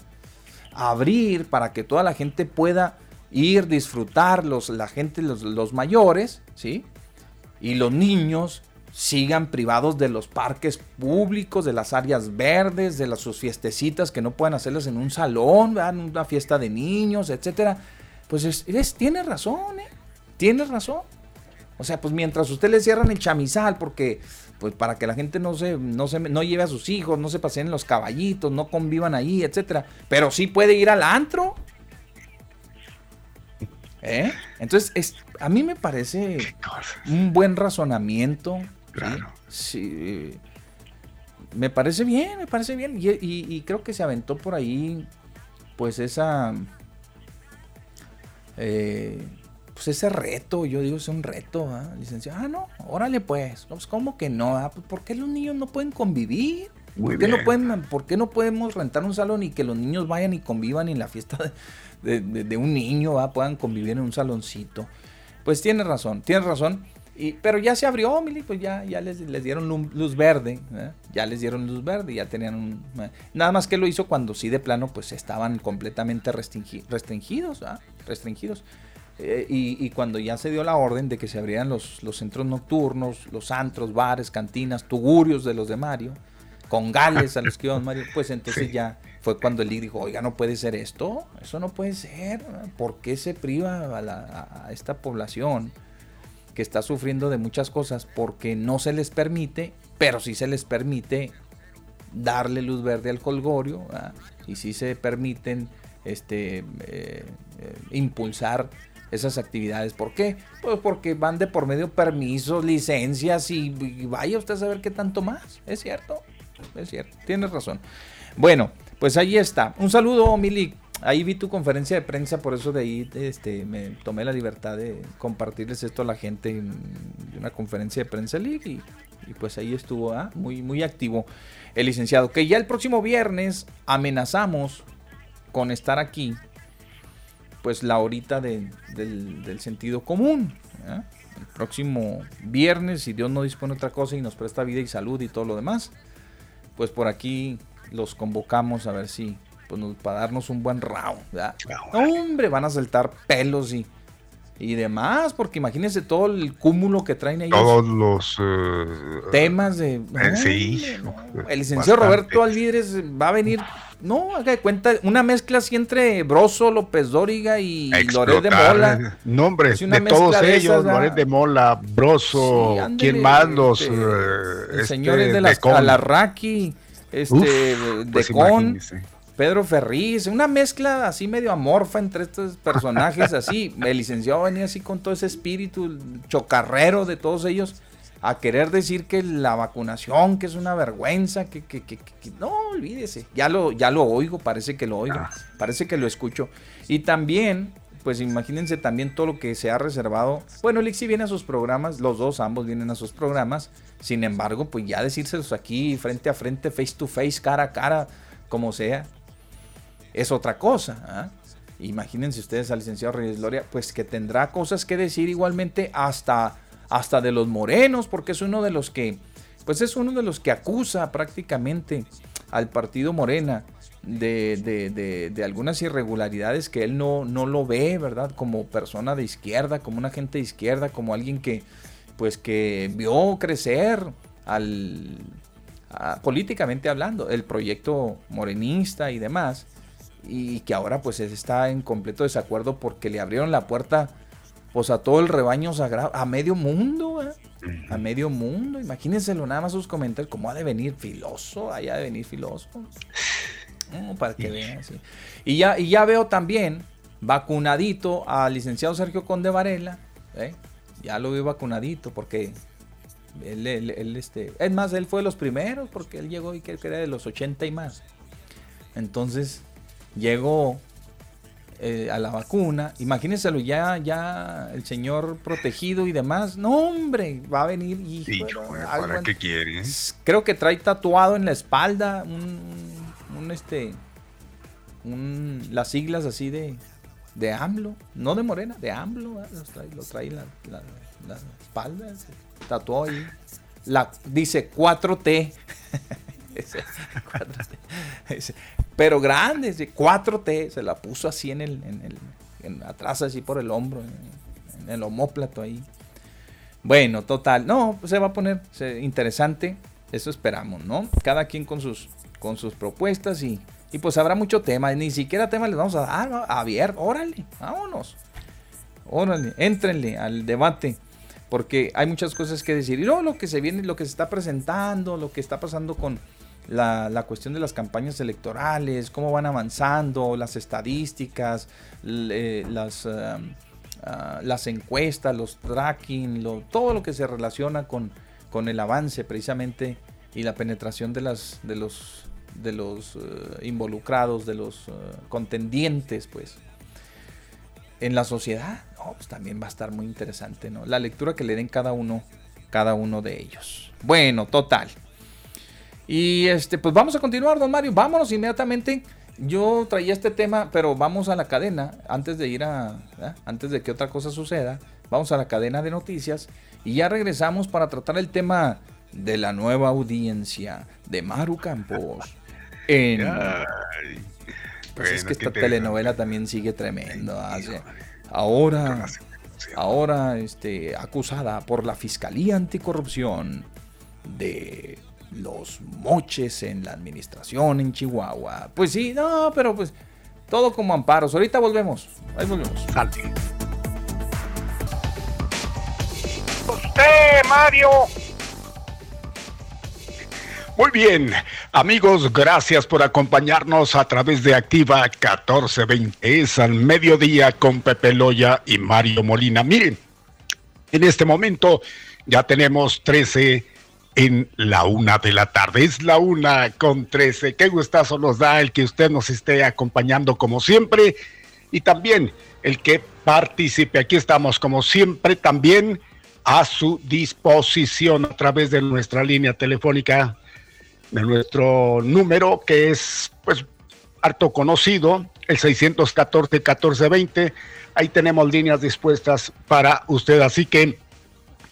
Abrir para que toda la gente pueda ir, disfrutar, la gente, los, mayores, ¿sí? Y los niños sigan privados de los parques públicos, de las áreas verdes, de las sus fiestecitas que no pueden hacerlas en un salón, en una fiesta de niños, etcétera. Pues es, tiene razón, ¿eh? Tiene razón. O sea, pues mientras usted le cierran el chamizal porque pues para que la gente no se, no se no lleve a sus hijos, no se paseen los caballitos, no convivan ahí, etcétera. Pero sí puede ir al antro. ¿Eh? Entonces, es, a mí me parece un buen razonamiento. Claro. Sí, me parece bien, me parece bien. Y, y, creo que se aventó por ahí, pues esa, eh, pues ese reto, yo digo, es un reto, ¿ah? licenciado. Ah, no, órale pues. pues ¿Cómo que no? Ah, pues, ¿Por qué los niños no pueden convivir? ¿Por qué, no pueden, ¿Por qué no podemos rentar un salón y que los niños vayan y convivan en la fiesta de, un niño, puedan convivir en un saloncito? Pues tiene razón, tiene razón. Y, pero ya se abrió, Mili, pues ya, ya les, les dieron luz verde, ¿eh? ya les dieron luz verde, ya tenían un... ¿eh? Nada más que lo hizo cuando sí de plano pues estaban completamente restringidos, restringidos. Eh, y, cuando ya se dio la orden de que se abrieran los, los centros nocturnos, los antros, bares, cantinas, tugurios de los de Mario, con gales a los que iban Mario, pues entonces ya fue cuando el Ligue dijo, oiga, no puede ser esto, eso no puede ser, ¿por qué se priva a, a esta población que está sufriendo de muchas cosas? Porque no se les permite, pero sí se les permite darle luz verde al colgorio, y sí se permiten este, eh, eh, impulsar esas actividades. ¿Por qué? Pues porque van de por medio permisos, licencias y, vaya usted a saber qué tanto más. Es cierto, es cierto, tienes razón. Bueno, pues ahí está. Un saludo, Milik. Ahí vi tu conferencia de prensa, por eso de ahí este, me tomé la libertad de compartirles esto a la gente en una conferencia de prensa League y, pues ahí estuvo ¿ah? muy, muy activo el licenciado. Que ya el próximo viernes amenazamos con estar aquí pues la horita del, sentido común. El próximo viernes, si Dios no dispone otra cosa y nos presta vida y salud y todo lo demás, pues por aquí los convocamos a ver si, pues para darnos un buen round. hombre, van a saltar pelos y, y demás, porque imagínense todo el cúmulo que traen ellos. Todos los eh, temas de... Eh, sí. el licenciado Roberto Alvidres va a venir no, haga de cuenta, una mezcla así entre Broso, López Dóriga y Loret de Mola. Nombres de todos ellos, Loret de Mola, Broso, ¿quién más? Los este, este, señores de las Alarraqui, este, pues de Con, Pedro Ferriz, una mezcla así medio amorfa entre estos personajes así. El licenciado venía así con todo ese espíritu chocarrero de todos ellos a querer decir que la vacunación, que es una vergüenza, que, que, que, no, olvídese, ya lo, ya lo oigo, parece que lo oigo, ah. parece que lo escucho. Y también, pues imagínense también todo lo que se ha reservado. Bueno, Lixi viene a sus programas, los dos, ambos vienen a sus programas. Sin embargo, pues ya decírselos aquí frente a frente, face to face, cara a cara, como sea, es otra cosa. ¿ah? Imagínense ustedes al licenciado Reyes Gloria, pues que tendrá cosas que decir igualmente hasta hasta de los morenos, porque es uno de los que, pues es uno de los que acusa prácticamente al partido Morena de, algunas irregularidades que él no, no lo ve, ¿verdad? Como persona de izquierda, como un agente de izquierda, como alguien que, pues que vio crecer al, políticamente hablando, el proyecto morenista y demás, y que ahora pues está en completo desacuerdo porque le abrieron la puerta pues a todo el rebaño sagrado, a medio mundo, ¿eh? a medio mundo. Imagínenselo nada más sus comentarios, cómo ha de venir filoso, allá de venir filoso. para que vean, Y ya, y ya veo también vacunadito al licenciado Sergio Conde Varela, ¿eh? ya lo veo vacunadito porque él, él, este, es más, él fue de los primeros porque él llegó y que era de los 80 y más. Entonces, llegó eh, a la vacuna. Imagínenselo ya, ya el señor protegido y demás. No, hombre, va a venir. y ¿para qué quiere? Creo que trae tatuado en la espalda un, este, las siglas así de, de AMLO, no de Morena, de AMLO, lo trae, la, la, espalda, tatuó ahí. La, dice 4T. 4T pero grande, 4T, se la puso así en el, en atrás, así por el hombro, en, el homóplato ahí. Bueno, total, no, se va a poner interesante, eso esperamos, ¿no? Cada quien con sus, con sus propuestas y, y pues habrá mucho tema, ni siquiera tema les vamos a dar, a ver, órale, vámonos, órale, éntrenle al debate porque hay muchas cosas que decir. Y luego lo que se viene, lo que se está presentando, lo que está pasando con, la, cuestión de las campañas electorales, cómo van avanzando, las estadísticas, eh, las, eh, ah, las encuestas, los tracking, todo lo que se relaciona con, con el avance precisamente y la penetración de, las, de los, de los eh, involucrados, de los contendientes, pues. en la sociedad, pues también va a estar muy interesante, ¿no? La lectura que le den cada uno, cada uno de ellos. Bueno, total. Y este, pues vamos a continuar, don Mario. Vámonos inmediatamente. Yo traía este tema, pero vamos a la cadena antes de ir a, antes de que otra cosa suceda. Vamos a la cadena de noticias y ya regresamos para tratar el tema de la nueva audiencia de Maru Campos en pues es que esta telenovela también sigue tremendo. ahora, ahora este, acusada por la Fiscalía Anticorrupción de los moches en la administración en Chihuahua. Pues sí, no, pero pues todo como amparos. Ahorita volvemos. Ahí volvemos. Usted, Mario muy bien, amigos, gracias por acompañarnos a través de Activa 1420. Es al mediodía con Pepe Loya y Mario Molina. Miren, en este momento ya tenemos 13 en la una de la tarde. Es la una con 13. Qué gustazo nos da el que usted nos esté acompañando como siempre y también el que participe. Aquí estamos como siempre también a su disposición a través de nuestra línea telefónica de nuestro número que es pues harto conocido, el 614-1420. Ahí tenemos líneas dispuestas para usted, así que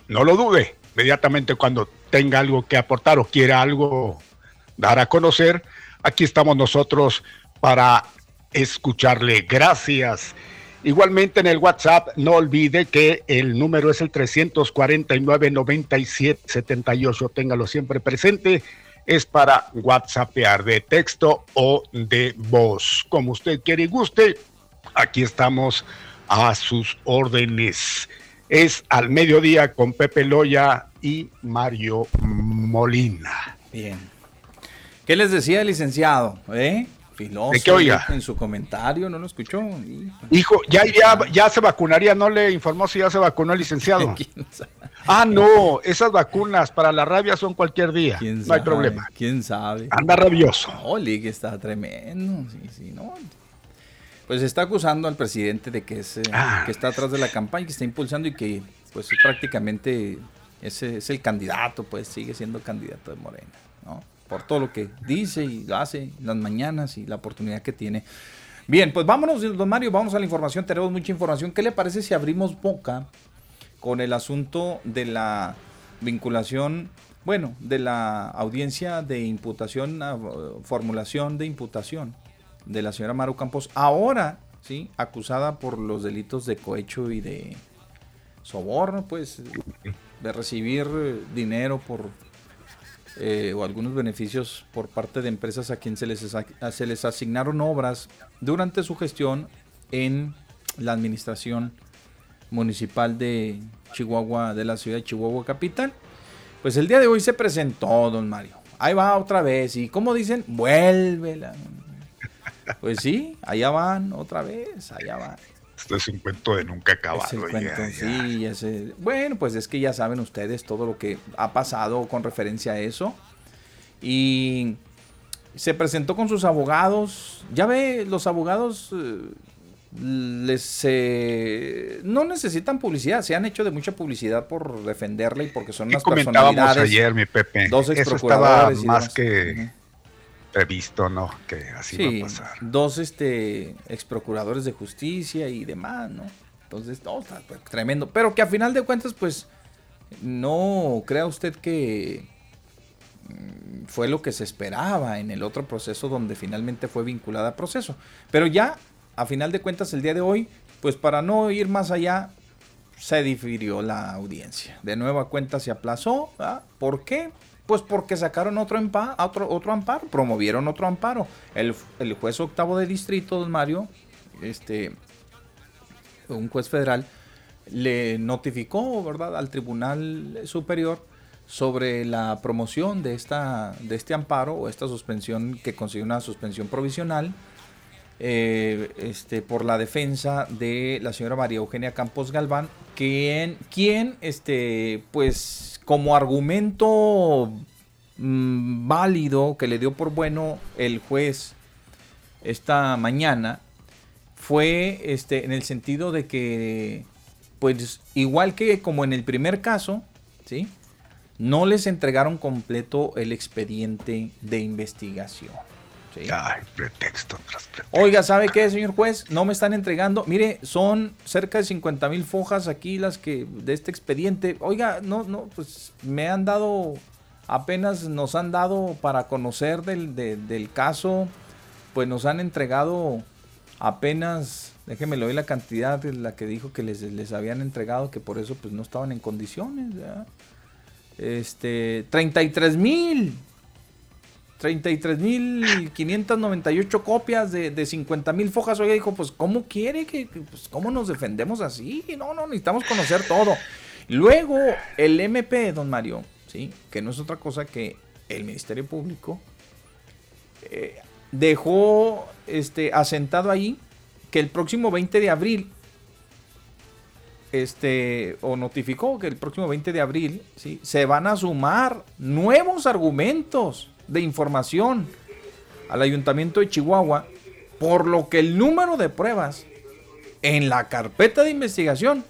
no lo dude. Inmediatamente cuando tenga algo que aportar o quiera algo dar a conocer, aquí estamos nosotros para escucharle. Gracias. Igualmente en el WhatsApp, no olvide que el número es el 349 97 78. Téngalo siempre presente es para WhatsAppear de texto o de voz. Como usted quiere y guste, aquí estamos a sus órdenes. Es al mediodía con Pepe Loya y Mario Molina. Bien. ¿Qué les decía el licenciado? ¿Eh? ¿De qué oiga? En su comentario, ¿no lo escuchó? Hijo, ya, ya, ya se vacunaría, ¿no le informó si ya se vacunó el licenciado? Ah, no, esas vacunas para la rabia son cualquier día. no hay problema. ¿Quién sabe? Anda rabioso. Oli, que está tremendo. Sí, sí, no. Pues está acusando al presidente de que, es, eh, ah. que está atrás de la campaña, que está impulsando y que pues prácticamente ese es el candidato, pues sigue siendo candidato de Morena, ¿no? Por todo lo que dice y hace las mañanas y la oportunidad que tiene. Bien, pues vámonos, don Mario, vamos a la información, tenemos mucha información. ¿Qué le parece si abrimos boca con el asunto de la vinculación, bueno, de la audiencia de imputación, formulación de imputación de la señora Maru Campos, ahora, ¿sí? Acusada por los delitos de cohecho y de soborno, pues, de recibir dinero por eh, o algunos beneficios por parte de empresas a quienes se les, se les asignaron obras durante su gestión en la administración municipal de Chihuahua, de la ciudad de Chihuahua Capital. Pues el día de hoy se presentó, don Mario. Ahí va otra vez. Y como dicen, vuélvela. Pues sí, allá van otra vez, allá van. Es un cuento de nunca acabado. sí, bueno, pues es que ya saben ustedes todo lo que ha pasado con referencia a eso. Y se presentó con sus abogados. Ya ve, los abogados eh, les eh, no necesitan publicidad, se han hecho de mucha publicidad por defenderla y porque son unas personalidades. ayer, mi Pepe. Dos Eso estaba más que previsto, ¿no? Que así va a pasar. Dos este ex procuradores de justicia y demás, ¿no? Entonces, todo está tremendo. Pero que a final de cuentas, pues, no crea usted que mm, fue lo que se esperaba en el otro proceso donde finalmente fue vinculada a proceso. Pero ya a final de cuentas el día de hoy, pues para no ir más allá, se difirió la audiencia. De nueva cuenta se aplazó. ¿Por qué? Pues porque sacaron otro, otro, amparo, promovieron otro amparo. El, juez octavo de distrito, don Mario, este, un juez federal, le notificó, ¿verdad?, al Tribunal Superior sobre la promoción de, esta, de este amparo o esta suspensión que consiguió una suspensión provisional eh, este, por la defensa de la señora María Eugenia Campos Galván, quien, quien este, pues como argumento mm, válido que le dio por bueno el juez esta mañana, fue este, en el sentido de que, pues igual que como en el primer caso, ¿sí? no les entregaron completo el expediente de investigación. Ay, pretexto tras pretexto. Oiga, ¿sabe qué, señor juez? No me están entregando. Mire, son cerca de 50 mil fojas aquí las que de este expediente. Oiga, no, no, pues me han dado, apenas nos han dado para conocer del, del caso, pues nos han entregado apenas, déjeme le doy la cantidad de la que dijo que les, les habían entregado, que por eso pues no estaban en condiciones. ¿verdad? Este, 33 mil. 33.598 copias de, de 50 mil fojas. Oiga, dijo, pues, ¿cómo quiere que, pues, cómo nos defendemos así? No, no, necesitamos conocer todo. Luego, el MP, don Mario, ¿sí? Que no es otra cosa que el Ministerio Público eh, dejó este, asentado ahí que el próximo 20 de abril este, o notificó que el próximo 20 de abril ¿sí? se van a sumar nuevos argumentos de información al Ayuntamiento de Chihuahua, por lo que el número de pruebas en la carpeta de investigación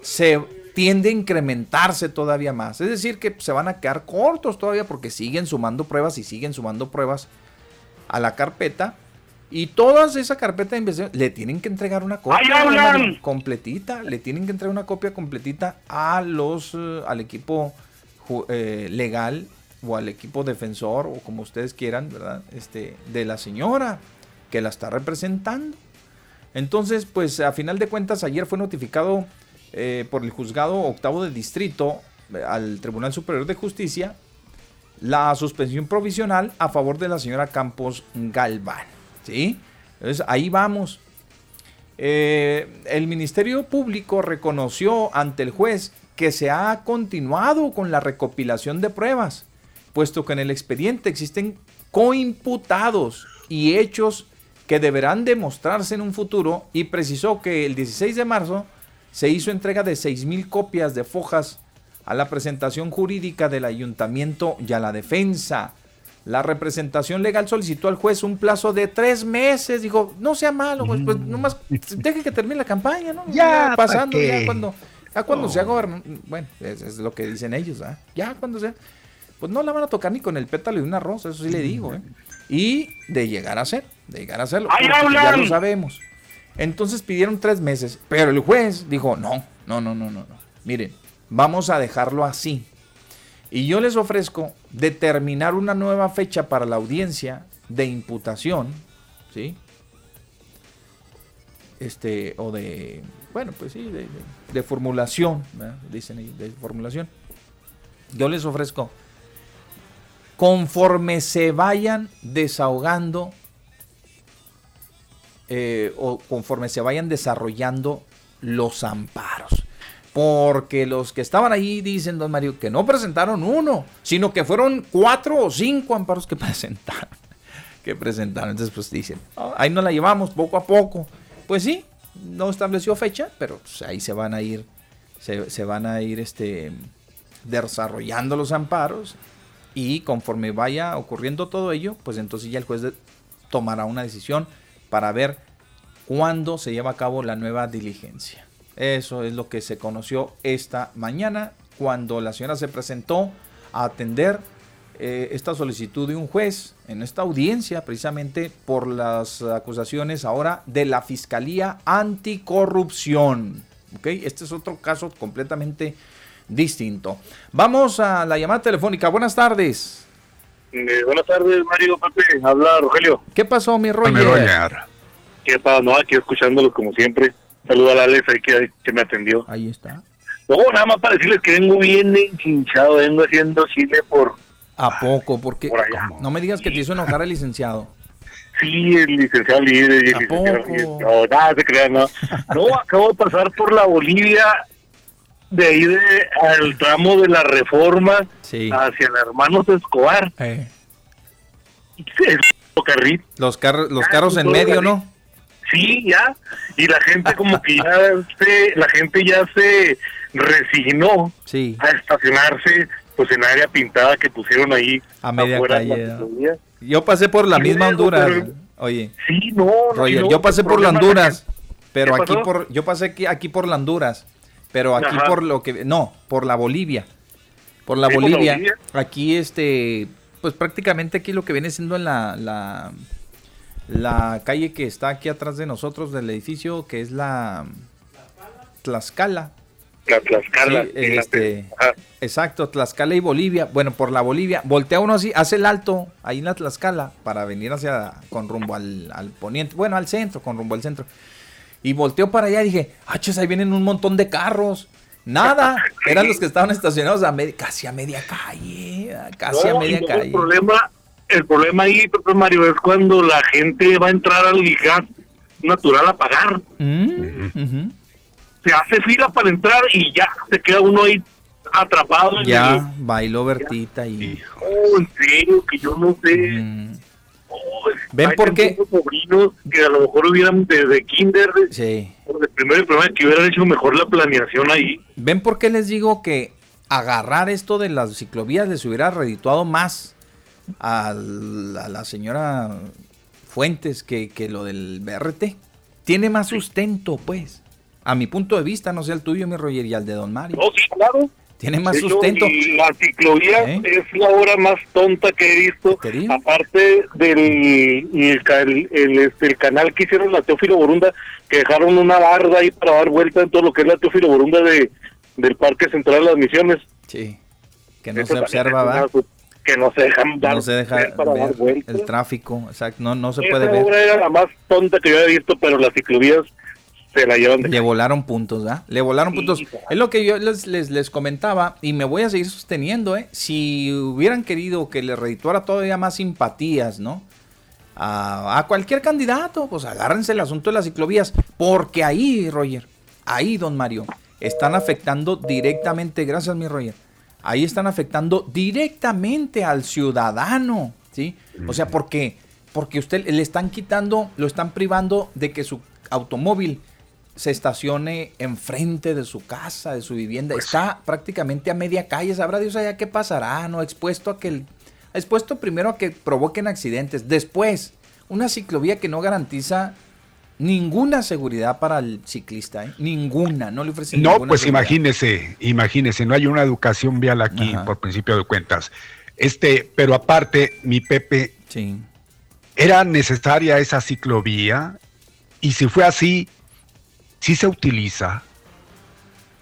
se tiende a incrementarse todavía más. Es decir, que se van a quedar cortos todavía porque siguen sumando pruebas y siguen sumando pruebas a la carpeta. Y todas esa carpeta de investigación le tienen que entregar una copia completita, le tienen que entregar una copia completita a los uh, al equipo eh, legal o al equipo defensor o como ustedes quieran, ¿verdad? Este de la señora que la está representando. Entonces, pues a final de cuentas ayer fue notificado eh, por el juzgado octavo de distrito eh, al Tribunal Superior de Justicia la suspensión provisional a favor de la señora Campos Galván. ¿Sí? Entonces ahí vamos. Eh, el Ministerio Público reconoció ante el juez que se ha continuado con la recopilación de pruebas, puesto que en el expediente existen coimputados y hechos que deberán demostrarse en un futuro y precisó que el 16 de marzo se hizo entrega de 6.000 copias de fojas a la presentación jurídica del ayuntamiento y a la defensa. La representación legal solicitó al juez un plazo de tres meses. Dijo, no sea malo, pues, pues nomás deje que termine la campaña, ¿no? Ya, pasando, ya cuando, ya cuando sea gobernador. Bueno, es, lo que dicen ellos, ¿ah? Ya cuando sea. Pues no la van a tocar ni con el pétalo de una rosa, eso sí le digo, ¿eh? Y de llegar a ser, de llegar a serlo. ya lo sabemos. Entonces pidieron tres meses, pero el juez dijo, no, no, no, no, no, no. Miren, vamos a dejarlo así. Y yo les ofrezco determinar una nueva fecha para la audiencia de imputación, ¿sí? Este, o de, bueno, pues sí, de, formulación, dicen ellos, de formulación. Yo les ofrezco, conforme se vayan desahogando eh, o conforme se vayan desarrollando los amparos. Porque los que estaban ahí dicen, don Mario, que no presentaron uno, sino que fueron cuatro o cinco amparos que presentaron. Que presentaron. Entonces, pues dicen, ah, ahí nos la llevamos poco a poco. Pues sí, no estableció fecha, pero pues, ahí se van a ir, se, van a ir este, desarrollando los amparos. Y conforme vaya ocurriendo todo ello, pues entonces ya el juez tomará una decisión para ver cuándo se lleva a cabo la nueva diligencia. Eso es lo que se conoció esta mañana cuando la señora se presentó a atender eh, esta solicitud de un juez en esta audiencia precisamente por las acusaciones ahora de la Fiscalía Anticorrupción. Este es otro caso completamente distinto. Vamos a la llamada telefónica. Buenas tardes. Eh, buenas tardes, Mario Pepe. Habla Rogelio. ¿Qué pasó, mi Roger? ¿Qué pasa? No, aquí escuchándolo como siempre. Saluda a la Alex ahí que, me atendió. Ahí está. No, nada más para decirles que vengo bien hinchado, vengo haciendo chile por... ¿A poco? Porque no me digas que te hizo enojar el licenciado. Sí, el licenciado líder y el licenciado No, nada se crean, no. No, acabo de pasar por la Bolivia de ahí de, al tramo de la reforma hacia el hermanos Escobar. Eh. Los, carros los carros en medio, ¿no? sí, ya, y la gente como que ya se, la gente ya se resignó a estacionarse pues en área pintada que pusieron ahí a media calle. Yo pasé por la misma Honduras, Oye. Sí, no. Roger, yo pasé por la Honduras, pero aquí por, yo pasé aquí, aquí por la Honduras, pero aquí por lo que, no, por la Bolivia. Por la Bolivia, aquí este, pues prácticamente aquí lo que viene siendo en la, la, la calle que está aquí atrás de nosotros del edificio, que es la Tlaxcala. La Tlaxcala. este, exacto, Tlaxcala y Bolivia. Bueno, por la Bolivia, voltea uno así, hace el alto ahí en la Tlaxcala para venir hacia, con rumbo al, al poniente, bueno, al centro, con rumbo al centro. Y volteó para allá y dije, ah, ahí vienen un montón de carros. Nada, eran los que estaban estacionados a casi a media calle, casi a media calle. El problema, el problema ahí, Mario, es cuando la gente va a entrar al gas natural a pagar. Mm, se hace fila para entrar y ya se queda uno ahí atrapado. Ya, bailó Bertita y... Oh, en serio, que yo no sé. ¿Ven por qué? sobrinos que a lo mejor hubieran desde kinder. Sí. El primero, el que hubieran hecho mejor la planeación ahí. ¿Ven por qué les digo que agarrar esto de las ciclovías les hubiera redituado más a la, señora Fuentes que, que lo del BRT? Tiene más sustento, pues. A mi punto de vista, no sé el tuyo, mi Roger, y al de Don Mario. Oh, sí, claro. Tiene más sustento. la ciclovía ¿Eh? es la obra más tonta que he visto. Aparte del el, este, el, canal que hicieron la Teófilo Borunda, que dejaron una barda ahí para dar vuelta en todo lo que es la Teófilo Borunda de, del Parque Central de las Misiones. Sí, que no se observa, ¿va? Que no se dejan dar, no se deja ver para dar el tráfico, exacto, no, no se puede ver. obra era la más tonta que yo he visto, pero las ciclovías se la llevan Le volaron puntos, ¿ah? Le volaron puntos. Es lo que yo les, les, comentaba y me voy a seguir sosteniendo, ¿eh? Si hubieran querido que le redituara todavía más simpatías, ¿no? A, a, cualquier candidato, pues agárrense el asunto de las ciclovías, porque ahí, Roger, ahí, don Mario, están afectando directamente, gracias mi Roger, ahí están afectando directamente al ciudadano, ¿sí? O sea, porque porque usted le están quitando, lo están privando de que su automóvil se estacione enfrente de su casa, de su vivienda. Pues Está prácticamente a media calle. Sabrá Dios allá qué pasará, ¿no? Expuesto a que expuesto primero a que provoquen accidentes. Después, una ciclovía que no garantiza ninguna seguridad para el ciclista, ¿eh? ninguna, no le ofrece No, pues imagínese, imagínese, no hay una educación vial aquí por principio de cuentas. Este, pero aparte, mi Pepe, sí. ¿era necesaria esa ciclovía? Y si fue así, sí se utiliza.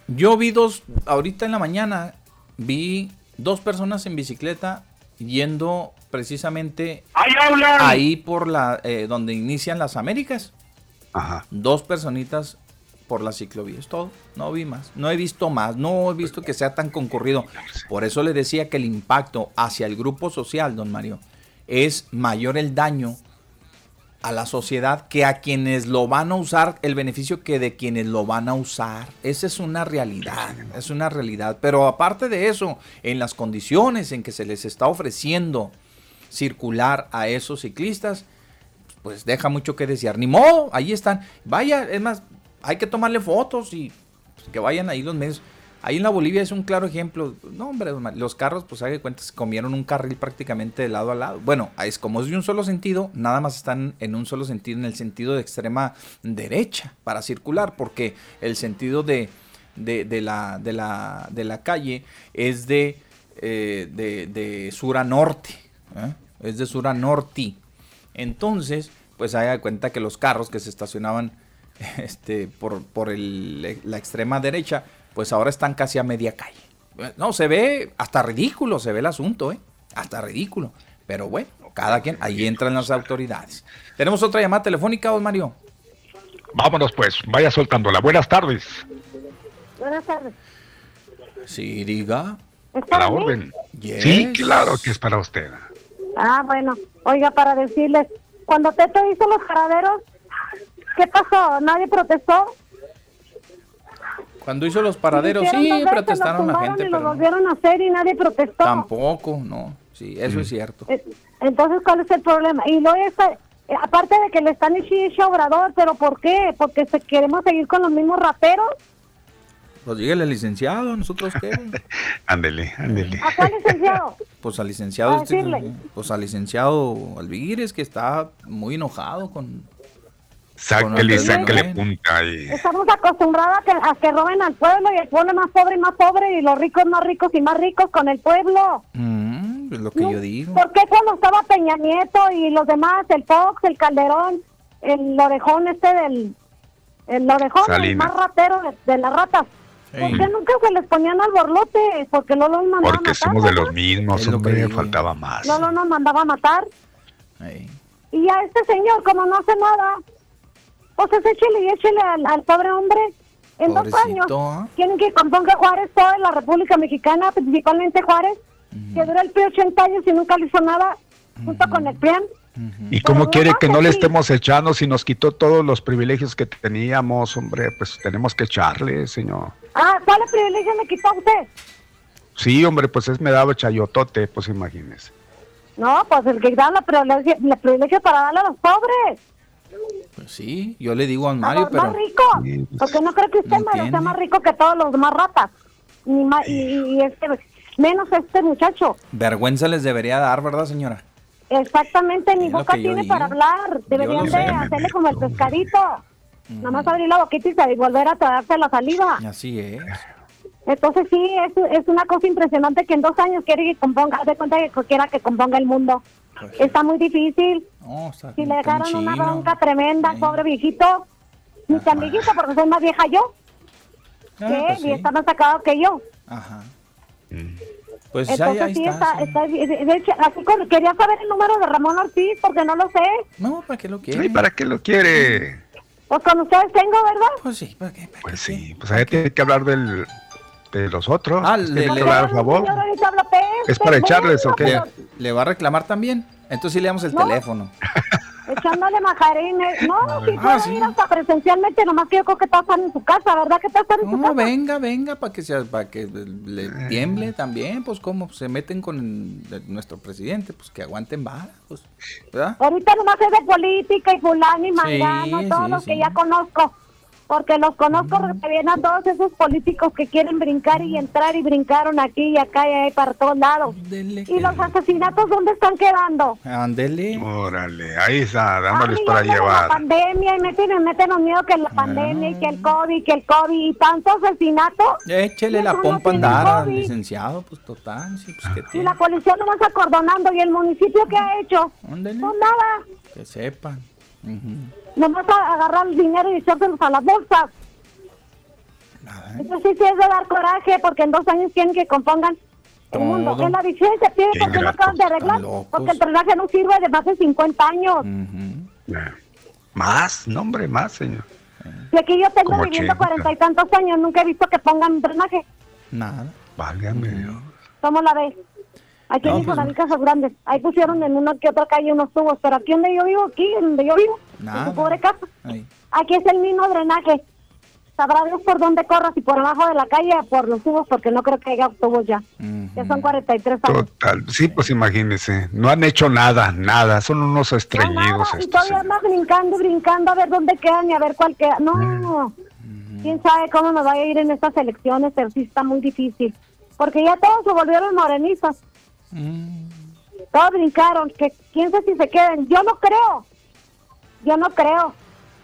Yo vi dos, ahorita en la mañana, vi dos personas en bicicleta yendo precisamente ahí por la eh, donde inician las Américas. Ajá. Dos personitas por la ciclovía, es todo. No vi más, no he visto más, no he visto que sea tan concurrido. Por eso le decía que el impacto hacia el grupo social, don Mario, es mayor el daño a la sociedad que a quienes lo van a usar, el beneficio que de quienes lo van a usar. Esa es una realidad, es una realidad. Pero aparte de eso, en las condiciones en que se les está ofreciendo circular a esos ciclistas, pues deja mucho que desear. Ni modo, ahí están. Vaya, es más, hay que tomarle fotos y que vayan ahí los medios. Ahí en la Bolivia es un claro ejemplo. No, hombre, los carros, pues hay de cuenta, se comieron un carril prácticamente de lado a lado. Bueno, es como es de un solo sentido, nada más están en un solo sentido, en el sentido de extrema derecha para circular, porque el sentido de, de, la, de, la, de la calle es de, eh, de, sur a norte. ¿eh? Es de sur a norte. Entonces, pues de cuenta que los carros que se estacionaban este, por, la extrema derecha, pues ahora están casi a media calle. No, se ve hasta ridículo, se ve el asunto, ¿eh? Hasta ridículo. Pero bueno, cada quien, ahí entran las autoridades. Tenemos otra llamada telefónica, don Mario. Vámonos pues, vaya soltándola. Buenas tardes. Buenas tardes. Sí, diga. Para la orden. Sí, claro que es para usted. Ah, bueno. Oiga, para decirles, cuando Teto hizo los jaraderos, ¿qué pasó? ¿Nadie protestó? Cuando hizo los paraderos, sí, protestaron la gente. Y pero lo volvieron a hacer y nadie protestó. Tampoco, no. Sí, eso es cierto. Entonces, ¿cuál es el problema? Y luego está, eh, aparte de que le están echando obrador, ¿pero por qué? ¿Porque se, queremos seguir con los mismos raperos? Pues dígale licenciado, ¿nosotros qué? ándele, ándele. ¿A cuál licenciado? Pues al licenciado, este, pues al licenciado Alviguires que está muy enojado con... Sáquele, sáquele punta ahí. Estamos acostumbrados a que, a que roben al pueblo y el pueblo más pobre y más pobre y los ricos más ricos y más ricos con el pueblo. Mm, es lo que yo digo. ¿Por qué cuando estaba Peña Nieto y los demás, el Fox, el Calderón, el orejón este del... El orejón, el más ratero de, de las ratas, ¿Por qué nunca se les ponían al borlote? Porque no los mandaba Porque a matar. Porque somos de los mismos, hombre, faltaba más. No, no nos mandaba a matar. Y a este señor, como no hace nada, pues es échele y échele al, pobre hombre. En dos años, ¿eh? quieren que componga Juárez toda la República Mexicana, principalmente Juárez, que dura el PRI 80 años y nunca le hizo nada, junto con el PRIAN. ¿Y cómo quiere que no le estemos echando si nos quitó todos los privilegios que teníamos, hombre? Pues tenemos que echarle, señor. Ah, ¿cuál privilegio me quitó usted? Sí, hombre, pues es me daba chayotote, pues imagínese. No, pues el que da la privilegio, la privilegio para darle a los pobres. Pues sí, yo le digo a Mario, pero... más rico, porque no creo que usted sea más rico que todos los demás ratas. Ni más, y, este, menos este muchacho. Vergüenza les debería dar, ¿verdad, señora? Exactamente, ni boca tiene para hablar. Deberían de hacerle como el pescadito. Nada más abrir la boquita y volver a tragarse la saliva. Así es. Entonces sí, es, es una cosa impresionante que en dos años quiere que componga, de cuenta que quiera que componga el mundo. Pues está muy difícil. Si le dejaron una bronca tremenda, pobre viejito, ni tan viejito porque soy más vieja yo. Ah, que pues y está más sacado que yo. Ajá. Pues Entonces, ahí, sí, está, está, de hecho, así quería saber el número de Ramón Ortiz porque no lo sé. No, ¿para qué lo quiere? ¿para qué lo quiere? Pues con ustedes tengo, ¿verdad? Pues sí, ¿para qué? pues sí, pues ahí tiene que hablar del, de los otros. Ah, le, le, va a favor. ¿Es para echarles o qué? ¿Le, va a reclamar también? Entonces sí le damos el teléfono. Echándole majarines. No, si ah, sí. ir hasta presencialmente, nomás que yo creo que están en su casa, ¿verdad que están en su casa? venga, venga, para que, sea, para que le eh. tiemble también, pues como se meten con nuestro presidente, pues que aguanten balas, pues, ¿verdad? Ahorita nomás es de política y fulano y mangano, sí, todo lo que ya conozco porque los conozco bien a todos esos políticos que quieren brincar y entrar y brincaron aquí y acá y ahí para todos lados. y los asesinatos, ¿dónde están quedando? Ándele. Órale, ahí está, dándoles para llevar. La pandemia y meten, meten los miedo que la pandemia y que el COVID, que el COVID y tanto asesinato. Échele la pompa andar licenciado, pues total. Sí, pues, y la policía no va acordonando y el municipio que ha hecho. Ándele. Pues nada. Que sepan. Nomás a agarrar el dinero y echárselos a las bolsas. Eso sí, sí es de dar coraje, porque en dos años quieren que compongan el mundo. En la licencia pide porque no acaban de arreglar, porque el drenaje no sirve de más de 50 años. Más, nombre, más, señor. Y aquí yo tengo viviendo cuarenta y tantos años, nunca he visto que pongan drenaje. Nada. Válgame Dios. ¿Cómo la ves? Aquí no, pues, casas grandes. Ahí pusieron en una que otra calle unos tubos, pero aquí donde yo vivo, aquí donde yo vivo, en su pobre casa, aquí es el mismo drenaje. Sabrá Dios por dónde corras, y por abajo de la calle por los tubos, porque no creo que haya tubos ya. Ya son 43 años. Total, sí, pues imagínese. No han hecho nada, nada. Son unos estreñidos. y todavía más brincando y brincando a ver dónde quedan y a ver cuál queda. No, quién sabe cómo nos va a ir en estas elecciones, pero sí está muy difícil. Porque ya todos se volvieron morenistas. Mm. Todos brincaron, que quién sabe si se queden. Yo no creo, yo no creo,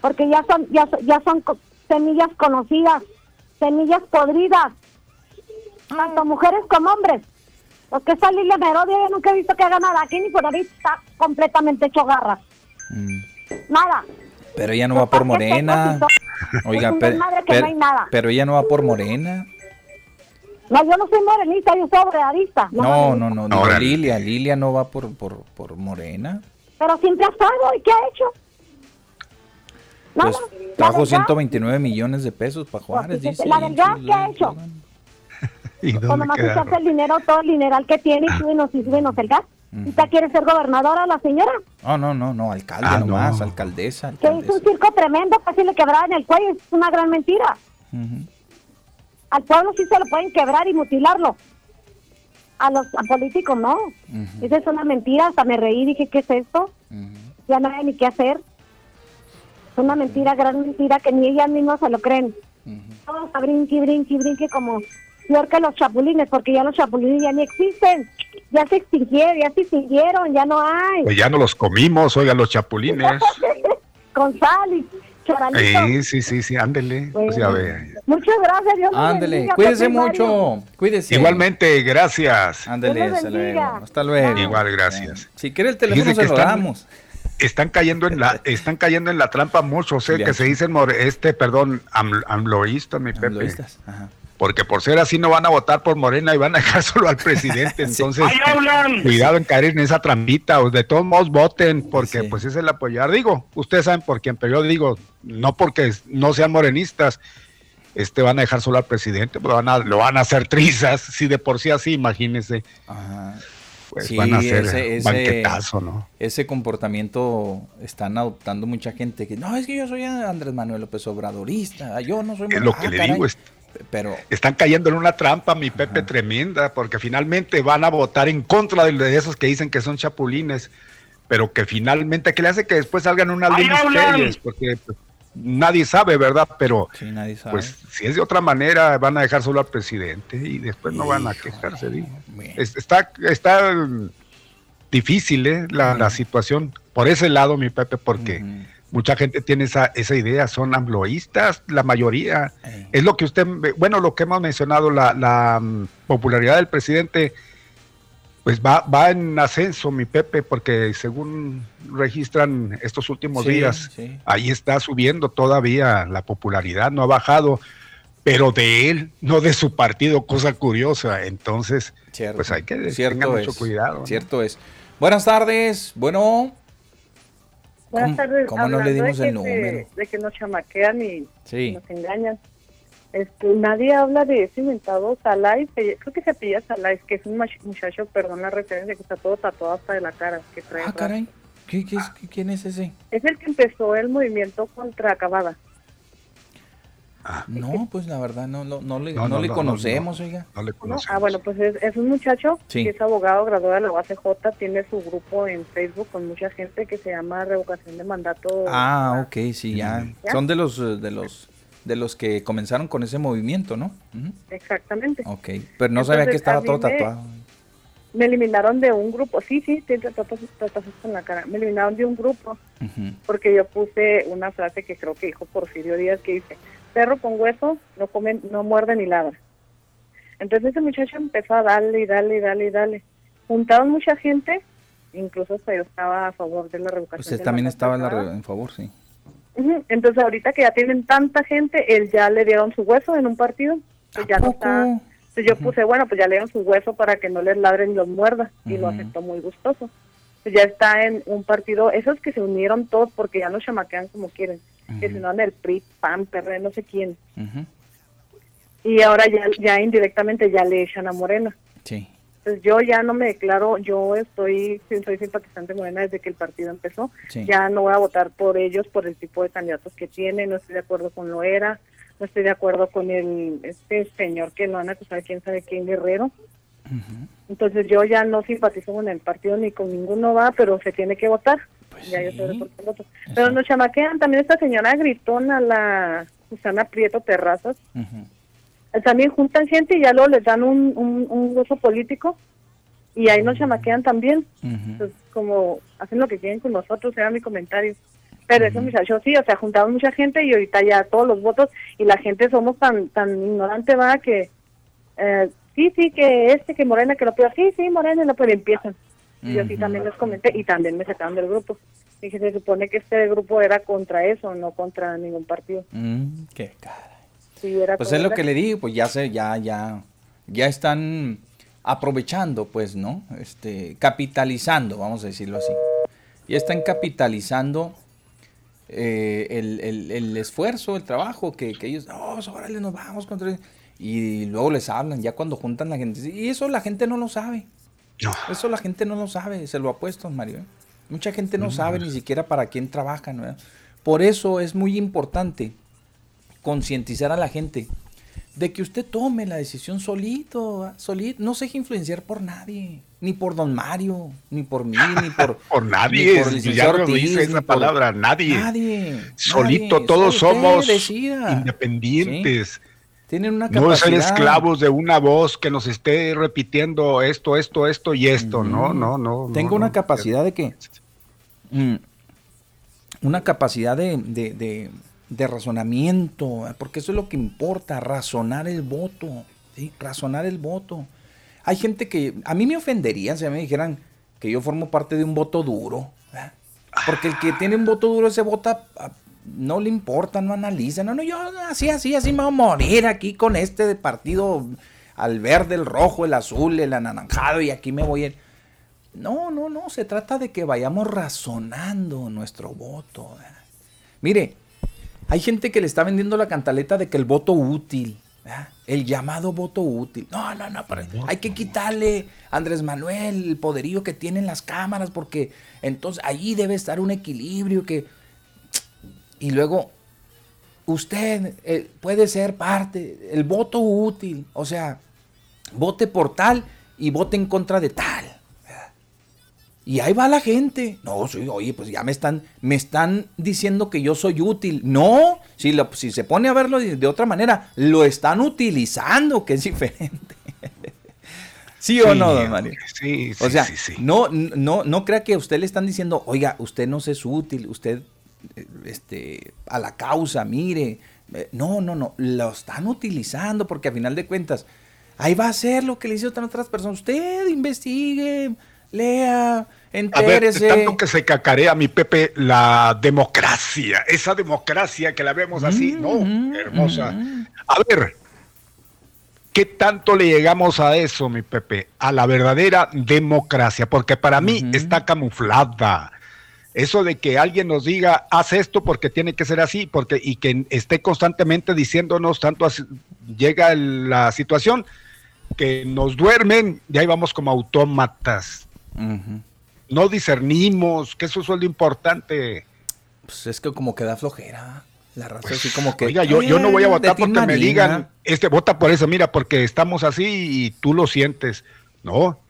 porque ya son, ya, ya son semillas conocidas, semillas podridas, tanto ah. mujeres como hombres. Porque esa Lilia Merodia yo nunca he visto que haga nada aquí ni por ahí está completamente hecho garras. Mm. Nada. Pero ella no va por Morena. Oiga, pero, pero ella no va por Morena. No, yo no soy morenista, yo soy obrearista. No, no, no, no, Lilia, Lilia no va por, por, por Morena. Pero siempre ha estado, ¿y qué ha hecho? pues trajo 129 millones de pesos para pues, Juárez, dice. La verdad, ¿qué ha hecho? ¿Y Cuando más echarse el dinero, todo el dineral que tiene, y súbenos y súbenos el gas. ¿Y usted quiere ser gobernadora la señora? No, no, no, no, alcalde ah, nomás, alcaldesa, Que hizo un circo tremendo, casi le quebraba en el cuello, es una gran mentira. Al pueblo sí se lo pueden quebrar y mutilarlo. A los políticos no. Esa es una mentira, hasta me reí, dije, ¿qué es esto? Ya no hay ni qué hacer. Es una mentira, gran mentira, que ni ellas mismas se lo creen. Vamos a brinque, brinque, brinque como peor que los chapulines, porque ya los chapulines ya ni existen. Ya se extinguieron, ya se extinguieron, ya no hay. Pues ya no los comimos, oigan, los chapulines. Con sal y Sí, sí, sí, sí, ándele. Pues Muchas gracias, Dios Ándele, cuídese mucho, cuídese. Igualmente, gracias. Ándele, hasta luego. Hasta luego. Igual, gracias. Si quiere el teléfono se lo damos están cayendo en la están cayendo en la trampa muchos eh, que se dicen este perdón amloístas mi Pepe Ajá porque por ser así no van a votar por Morena y van a dejar solo al presidente. Entonces, cuidado en caer en esa trampita, o de todos modos voten, porque pues es el apoyar. Digo, ustedes saben por quién, pero yo digo, no porque no sean morenistas, este van a dejar solo al presidente, pues van a, lo van a hacer trizas, si de por sí así, imagínense. Pues van a hacer ese, banquetazo, ¿no? Ese comportamiento están adoptando mucha gente que, no, es que yo soy Andrés Manuel López Obradorista, yo no soy... Es lo que ah, le digo, es pero están cayendo en una trampa, mi Pepe, tremenda, porque finalmente van a votar en contra de esos que dicen que son chapulines, pero que finalmente, que le hace que después salgan unas líneas porque pues, nadie sabe, ¿verdad? Pero pues si es de otra manera, van a dejar solo al presidente y después no van a quejarse. está, está difícil ¿eh? la, situación por ese lado, mi Pepe, porque mucha gente tiene esa, esa idea, son ambloístas, la mayoría. Es lo que usted, bueno, lo que hemos mencionado, la, mm, popularidad del presidente, pues va, va en ascenso, mi Pepe, porque según registran estos últimos días, ahí está subiendo todavía la popularidad, no ha bajado, pero de él, no de su partido, cosa curiosa. Entonces, pues hay que tener mucho cuidado. Cierto es. Buenas tardes, bueno. Buenas tardes. ¿Cómo no le dimos el número? de que nos chamaquean y nos engañan. Este, nadie habla de ese inventado Salai, creo que se pilla Salai, que es un muchacho, perdón la referencia, que está todo tatuado hasta de la cara. Que trae ah, caray. ¿Qué, qué es, ¿Quién es ese? Es el que empezó el movimiento contra Acabada. Ah, no, pues la verdad no, no, no le, no, le conocemos, oiga. No le conocemos. Ah, bueno, pues es, un muchacho que es abogado, graduado de la UACJ, tiene su grupo en Facebook con mucha gente que se llama Revocación de Mandato. Ah, ok, sí, ya. Son de los, de los de los que comenzaron con ese movimiento, ¿no? Exactamente. Ok, pero no sabía que estaba todo tatuado. Me, eliminaron de un grupo, sí, sí, tiene tatuajes con la cara. Me eliminaron de un grupo porque yo puse una frase que creo que dijo Porfirio Díaz que dice, perro con hueso no come, no muerde ni ladra. Entonces ese muchacho empezó a darle y darle y darle y darle. Juntaron mucha gente, incluso hasta yo estaba a favor de la revocación. Usted también estaba en, favor, sí. Entonces ahorita que ya tienen tanta gente, él ya le dieron su hueso en un partido, pues ya no está. Entonces yo puse, bueno, pues ya le dieron su hueso para que no les ladren y los muerda, y lo aceptó muy gustoso. Pues ya está en un partido, esos que se unieron todos porque ya no chamaquean como quieren que si no en el PRI, PAN, PRD, no sé quién. Y ahora ya, ya indirectamente ya le echan a Morena. Sí. Entonces yo ya no me declaro, yo estoy, soy simpatizante de Morena desde que el partido empezó. Ya no voy a votar por ellos por el tipo de candidatos que tienen, no estoy de acuerdo con lo era, no estoy de acuerdo con el este señor que no han acusado quién sabe quién Guerrero. Entonces yo ya no simpatizo con el partido ni con ninguno va, pero se tiene que votar. Pues yo Pero nos chamaquean también esta señora gritona, la Susana Prieto Terrazas. También juntan gente y ya luego les dan un, un, un político. Y ahí nos chamaquean también. como hacen lo que quieren con nosotros, era mi comentario. Pero eso, muchachos, sí, o sea, juntaron mucha gente y ahorita ya todos los votos y la gente somos tan tan ignorante, va, que eh, sí, sí, que este, que Morena, que lo peor, sí, sí, Morena, lo peor, empiezan. Y yo sí también les comenté y también me sacaron del grupo. Dije, se supone que este grupo era contra eso, no contra ningún partido. Mm, qué cara. pues es lo que le digo, pues ya se, ya, ya, ya están aprovechando, pues, ¿no? Este, capitalizando, vamos a decirlo así. Ya están capitalizando eh, el, el, esfuerzo, el trabajo que, que ellos, no, oh, órale, nos vamos contra... Y luego les hablan, ya cuando juntan la gente. Y eso la gente no lo sabe. Eso la gente no lo sabe, se lo apuesto, Mario. ¿eh? Mucha gente no sabe ni siquiera para quién trabajan. Por eso es muy importante concientizar a la gente de que usted tome la decisión solito, solito, no se deje influenciar por nadie. ni por don Mario, ni por mí, ni por, por nadie. por el ya no dice esa palabra, nadie. Nadie. Solito todos somos independientes. Tienen una capacidad. No ser esclavos de una voz que nos esté repitiendo esto, esto, esto y esto. No, no, no. Tengo una capacidad de que. Mm, una capacidad de, de, de, razonamiento, porque eso es lo que importa, razonar el voto. ¿sí? Razonar el voto. Hay gente que. A mí me ofendería si me dijeran que yo formo parte de un voto duro. Porque el que tiene un voto duro, ese vota no le importa, no analiza, no, no, yo así, así, así me voy a morir aquí con este partido al verde, el rojo, el azul, el anaranjado y aquí me voy ir. No, no, no, se trata de que vayamos razonando nuestro voto. Mire, hay gente que le está vendiendo la cantaleta de que el voto útil, el llamado voto útil. No, no, no, hay que quitarle a Andrés Manuel el poderío que tienen las cámaras porque entonces allí debe estar un equilibrio que y luego, usted eh, puede ser parte, el voto útil, o sea, vote por tal y vote en contra de tal. Y ahí va la gente. No, oye, pues ya me están, me están diciendo que yo soy útil. No, si, lo, si se pone a verlo de, otra manera, lo están utilizando, que es diferente. ¿Sí, o no, don Mario? Sí, sí, o sea, No, no, no crea que a usted le están diciendo, oiga, usted no es útil, usted este, a la causa, mire. Eh, no, no, no, lo están utilizando porque a final de cuentas, ahí va a ser lo que le hicieron otras personas. Usted investigue, lea, entérese. A ver, tanto que se cacarea mi Pepe la democracia, esa democracia que la vemos así, ¿no? Hermosa. A ver, ¿Qué tanto le llegamos a eso, mi Pepe? A la verdadera democracia, porque para mí está camuflada. Eso de que alguien nos diga, haz esto porque tiene que ser así, porque y que esté constantemente diciéndonos, tanto llega la situación que nos duermen y ahí vamos como autómatas. No discernimos, que eso es lo importante. Pues es que como que da flojera. La raza así como que. Oiga, yo, yo no voy a votar porque me digan, este vota por eso, mira, porque estamos así y tú lo sientes. No.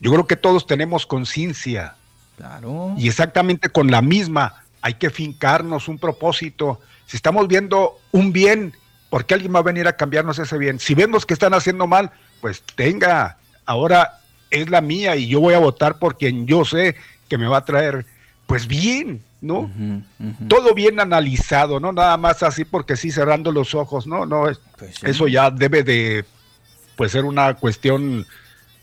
Yo creo que todos tenemos conciencia y exactamente con la misma hay que fincarnos un propósito. Si estamos viendo un bien, ¿por qué alguien va a venir a cambiarnos ese bien? Si vemos que están haciendo mal, pues tenga, ahora es la mía y yo voy a votar por quien yo sé que me va a traer, pues bien, ¿no? Todo bien analizado, no nada más así porque sí cerrando los ojos, no, no, pues eso ya debe de, pues ser una cuestión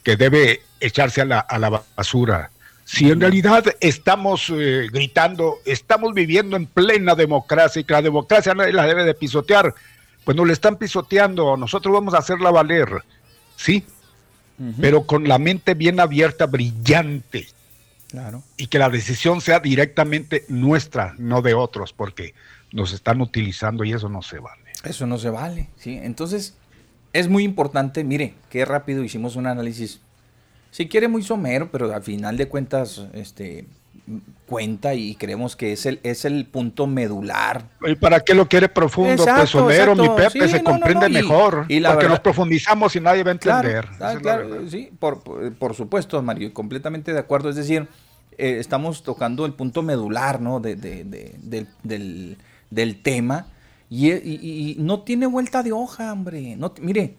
que debe echarse a la, a la basura. Si en realidad estamos eh, gritando, estamos viviendo en plena democracia y que la democracia nadie la debe de pisotear, pues nos la están pisoteando, nosotros vamos a hacerla valer, ¿sí? Pero con la mente bien abierta, brillante. Claro. Y que la decisión sea directamente nuestra, no de otros, porque nos están utilizando y eso no se vale. Eso no se vale, ¿sí? Entonces, es muy importante, mire, qué rápido hicimos un análisis si quiere muy somero, pero al final de cuentas, este cuenta y creemos que es el, es el punto medular. ¿Y para qué lo quiere profundo? pues somero, mi Pepe, se comprende mejor. Y, porque nos profundizamos y nadie va a entender. Claro, sí, por, supuesto, Mario, completamente de acuerdo. Es decir, eh, estamos tocando el punto medular, ¿no? De, del, tema. Y, no tiene vuelta de hoja, hombre. No, mire,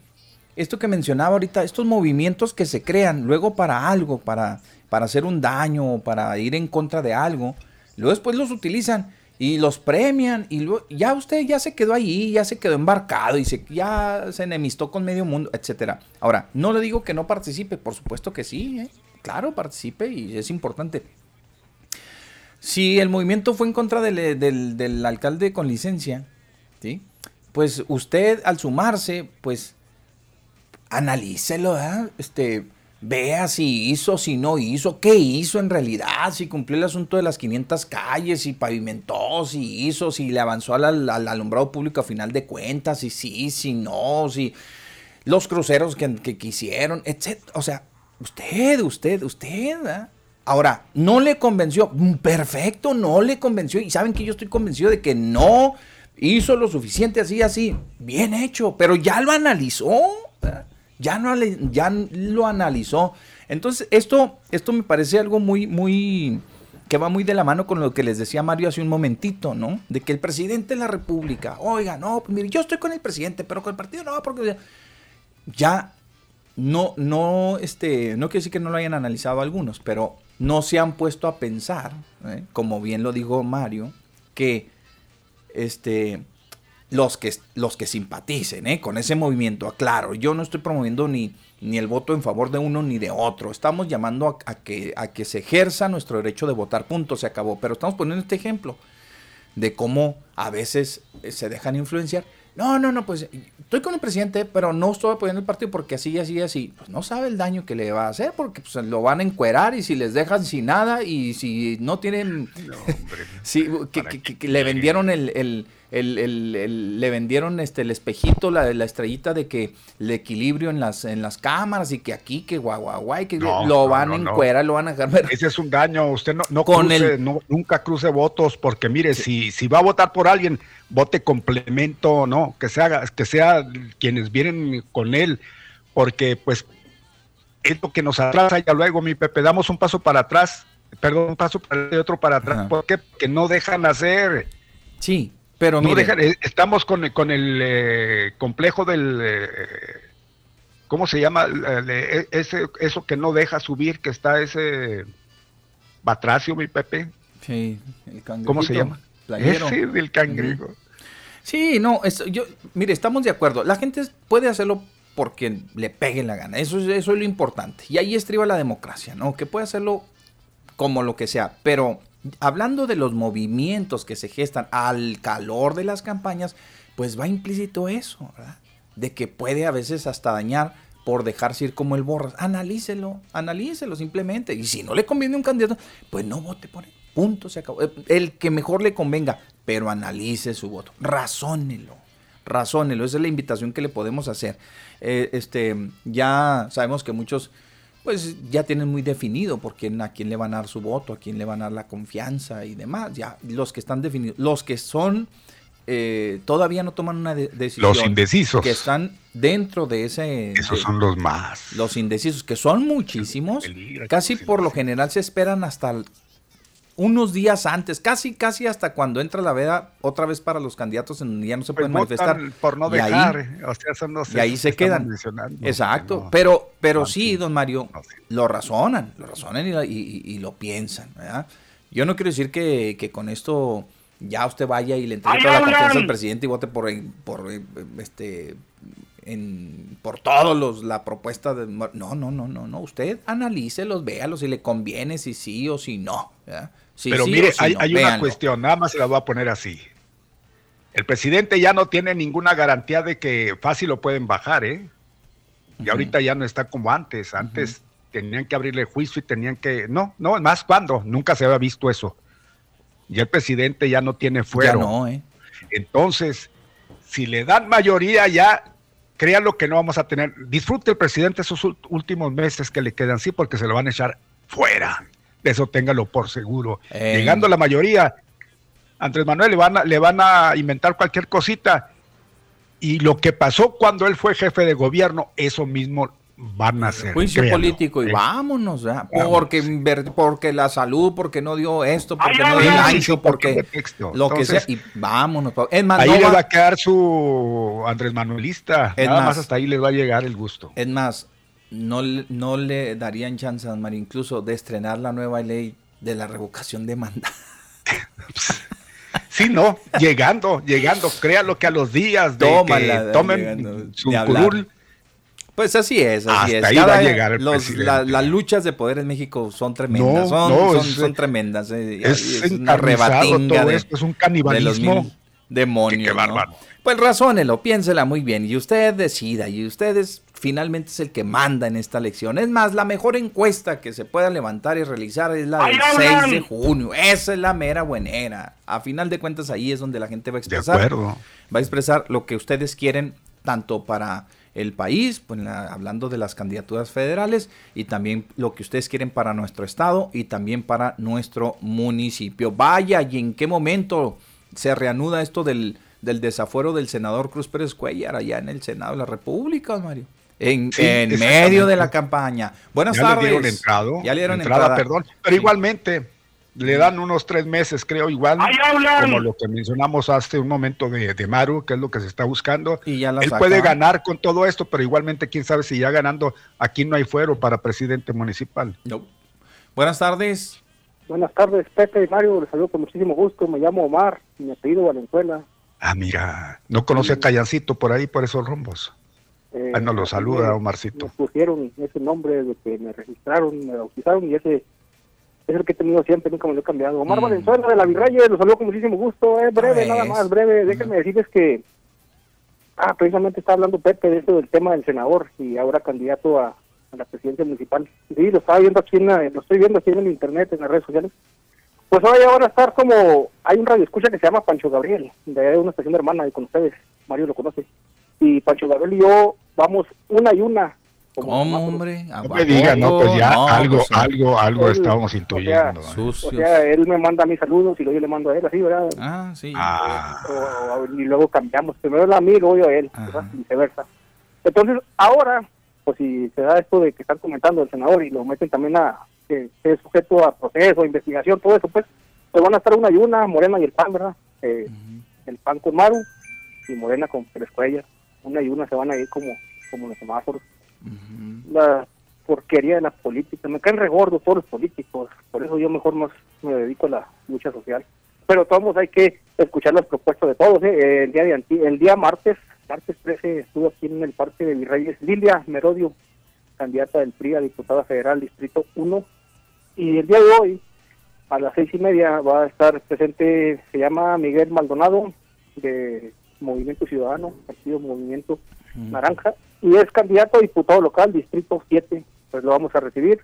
esto que mencionaba ahorita, estos movimientos que se crean luego para algo, para, para hacer un daño, para ir en contra de algo, luego después los utilizan y los premian y luego, ya usted ya se quedó ahí, ya se quedó embarcado y se, ya se enemistó con medio mundo, etcétera. Ahora, no le digo que no participe, por supuesto que sí, ¿eh? claro, participe y es importante. Si el movimiento fue en contra del, del alcalde con licencia, ¿sí? pues usted al sumarse, pues analícelo, este, vea si hizo, si no hizo, qué hizo en realidad, si cumplió el asunto de las 500 calles, si pavimentó, si hizo, si le avanzó al, alumbrado público a final de cuentas, si sí, si no, si los cruceros que, quisieron, etc. O sea, usted, usted, usted. Ahora, no le convenció, mm, perfecto, no le convenció, y saben que yo estoy convencido de que no hizo lo suficiente así, así, bien hecho, pero ya lo analizó. ¿eh? Ya, no, ya lo analizó. Entonces, esto, esto me parece algo muy, muy, que va muy de la mano con lo que les decía Mario hace un momentito, ¿no? De que el presidente de la República, oiga, no, pues mire, yo estoy con el presidente, pero con el partido no, porque ya no, no, este, no quiero decir que no lo hayan analizado algunos, pero no se han puesto a pensar, ¿eh? como bien lo dijo Mario, que este, los que, los que simpaticen ¿eh? con ese movimiento, aclaro, yo no estoy promoviendo ni, ni el voto en favor de uno ni de otro, estamos llamando a, que, a que se ejerza nuestro derecho de votar, punto, se acabó, pero estamos poniendo este ejemplo de cómo a veces se dejan influenciar no, no, no, pues estoy con el presidente, pero no estoy apoyando el partido porque así, así, así. Pues no sabe el daño que le va a hacer porque pues, lo van a encuerar y si les dejan sin nada y si no tienen... si, que, le vendieron el el, el, le vendieron este el espejito, la, la estrellita de que el equilibrio en las en las cámaras y que aquí, que guau, guau, guau que lo van a encuerar, lo van a dejar Ese es un daño, usted no, no, cruce, no nunca cruce votos, porque mire, si, si va a votar por alguien, vote complemento, no, que sea, que sea quienes vienen con él, porque pues es lo que nos atrasa ya luego, mi Pepe, damos un paso para atrás, perdón, un paso para y otro para atrás, ¿por qué? Porque no dejan hacer. Sí, pero no eh, estamos con, con el eh, complejo del eh, ¿cómo se llama? E, ese, eso que no deja subir, que está ese batracio, mi Pepe. Sí, el ¿Cómo se llama? Ese del cangrejo. Sí, no, yo, mire, estamos de acuerdo. La gente puede hacerlo porque le pegue la gana. Eso, eso es lo importante. Y ahí estriba la democracia, ¿no? Que puede hacerlo como lo que sea. Pero hablando de los movimientos que se gestan al calor de las campañas, pues va implícito eso, ¿verdad? De que puede a veces hasta dañar por dejarse ir como el borras. Analícelo, analícelo simplemente. Y si no le conviene un candidato, pues no vote por él. Punto, se acabó. El que mejor le convenga, pero analice su voto. Razónelo, razónelo. Esa es la invitación que le podemos hacer. Eh, este, ya sabemos que muchos pues ya tienen muy definido por quién, a quién le van a dar su voto, a quién le van a dar la confianza y demás. Ya, los que están definidos, los que son, eh, todavía no toman una decisión. Los indecisos. Que están dentro de ese... Esos son los más. Los indecisos, que son muchísimos. Casi por lo general se esperan hasta unos días antes, casi casi hasta cuando entra la veda otra vez para los candidatos en ya no se pues pueden manifestar por no dejar, o sea, son y ahí se quedan. Exacto, pero pero sí, don Mario, lo razonan, lo razonan y, lo piensan, Yo no quiero decir que, que, con esto ya usted vaya y le entregue toda la confianza al presidente y vote por por este en, por todos los la propuesta de no no no no no usted analícelos véalos si le conviene si sí o si no ¿verdad? Pero mire, hay, una cuestión, nada más se la voy a poner así. El presidente ya no tiene ninguna garantía de que fácil lo pueden bajar, ¿eh? Y ahorita ya no está como antes. Antes tenían que abrirle juicio y tenían que. No, no, más cuando. Nunca se había visto eso. Ya el presidente ya no tiene fuero. Ya no, ¿eh? Entonces, si le dan mayoría ya, créalo que no vamos a tener. Disfrute el presidente esos últimos meses que le quedan, sí, porque se lo van a echar fuera eso téngalo por seguro. Eh. Llegando la mayoría, Andrés Manuel le van, a, le van a inventar cualquier cosita. Y lo que pasó cuando él fue jefe de gobierno, eso mismo van a hacer. Juicio político y eh. vámonos, porque porque la salud, porque no dio esto, porque no dio ancho, porque lo que sea, y vámonos. ahí le va a quedar su Andrés Manuelista, nada más, hasta ahí le va a llegar el gusto. Es más, no, no le darían chance a María incluso de estrenar la nueva ley de la revocación de mandato. Sí, no, llegando, llegando, créalo que a los días de que tomen su curul. Pues así es, así es. Ahí va a llegar el las luchas de poder en México son tremendas, son, son, tremendas. Eh, es, una rebatinga de, esto, es un canibalismo. demonios. Pues razónelo, piénsela muy bien y usted decida y ustedes finalmente es el que manda en esta elección. Es más, la mejor encuesta que se pueda levantar y realizar es la del 6 de junio. Esa es la mera buenera. A final de cuentas ahí es donde la gente va a expresar. Va a expresar lo que ustedes quieren tanto para el país, pues hablando de las candidaturas federales y también lo que ustedes quieren para nuestro estado y también para nuestro municipio. Vaya, y en qué momento se reanuda esto del, del desafuero del senador Cruz Pérez Cuellar allá en el Senado de la República, Mario En, medio de la campaña. Buenas ya tardes. Le dieron entrado, ya le dieron entrada, perdón. Pero igualmente, le dan unos tres meses, creo, igual. Como lo que mencionamos hace un momento de, de Maru, que es lo que se está buscando. Y ya Él puede ganar con todo esto, pero igualmente, quién sabe si ya ganando, aquí no hay fuero para presidente municipal. No. Buenas tardes. Buenas tardes, Pepe y Mario. Les saludo con muchísimo gusto. Me llamo Omar y me apellido Valenzuela. Ah, mira, no conoce a Callancito por ahí, por esos rumbos. Eh, no lo saluda, Omarcito. Me pusieron ese nombre de que me registraron, me bautizaron y ese es el que he tenido siempre, nunca me lo he cambiado. Omar mm. Valenzuela de la Virreyes, los saludo con muchísimo gusto. Es breve, nada más, breve. Déjenme decirles que. Ah, precisamente está hablando Pepe de eso del tema del senador y ahora candidato a, la presidencia municipal. Sí, lo estaba viendo aquí en lo estoy viendo aquí en el internet, en las redes sociales. Pues hoy ahora estar como, hay un radio escucha que se llama Pancho Gabriel, de una estación de hermana y con ustedes, Mario lo conoce. Y Pancho Gabriel y yo vamos una y una ¿Cómo, hombre? No me diga, no, pues ya algo, pues, algo, algo estábamos intuyendo. O sea, él me manda mis saludos y luego yo le mando a él, así, ¿verdad? Ah, sí. Ah. y luego cambiamos, primero a mí, luego yo a él, viceversa. Entonces, ahora, pues si se da esto de que están comentando el senador y lo meten también a que, es sujeto a proceso, investigación, todo eso, pues, pues van a estar una y una, Morena y el PAN, ¿verdad? Eh, el PAN con Maru y Morena con Pérez Una y una se van a ir como, como los semáforos la porquería de la política. Me caen regordos todos los políticos, por eso yo mejor más me dedico a la lucha social. Pero todos hay que escuchar las propuestas de todos. ¿eh? El día de el día martes, martes 13, estuvo aquí en el Parque de Virreyes Lilia Merodio, candidata del PRI a diputada federal Distrito 1. Y el día de hoy, a las seis y media, va a estar presente, se llama Miguel Maldonado, de Movimiento Ciudadano, Partido Movimiento Naranja, y es candidato a diputado local, Distrito 7, pues lo vamos a recibir,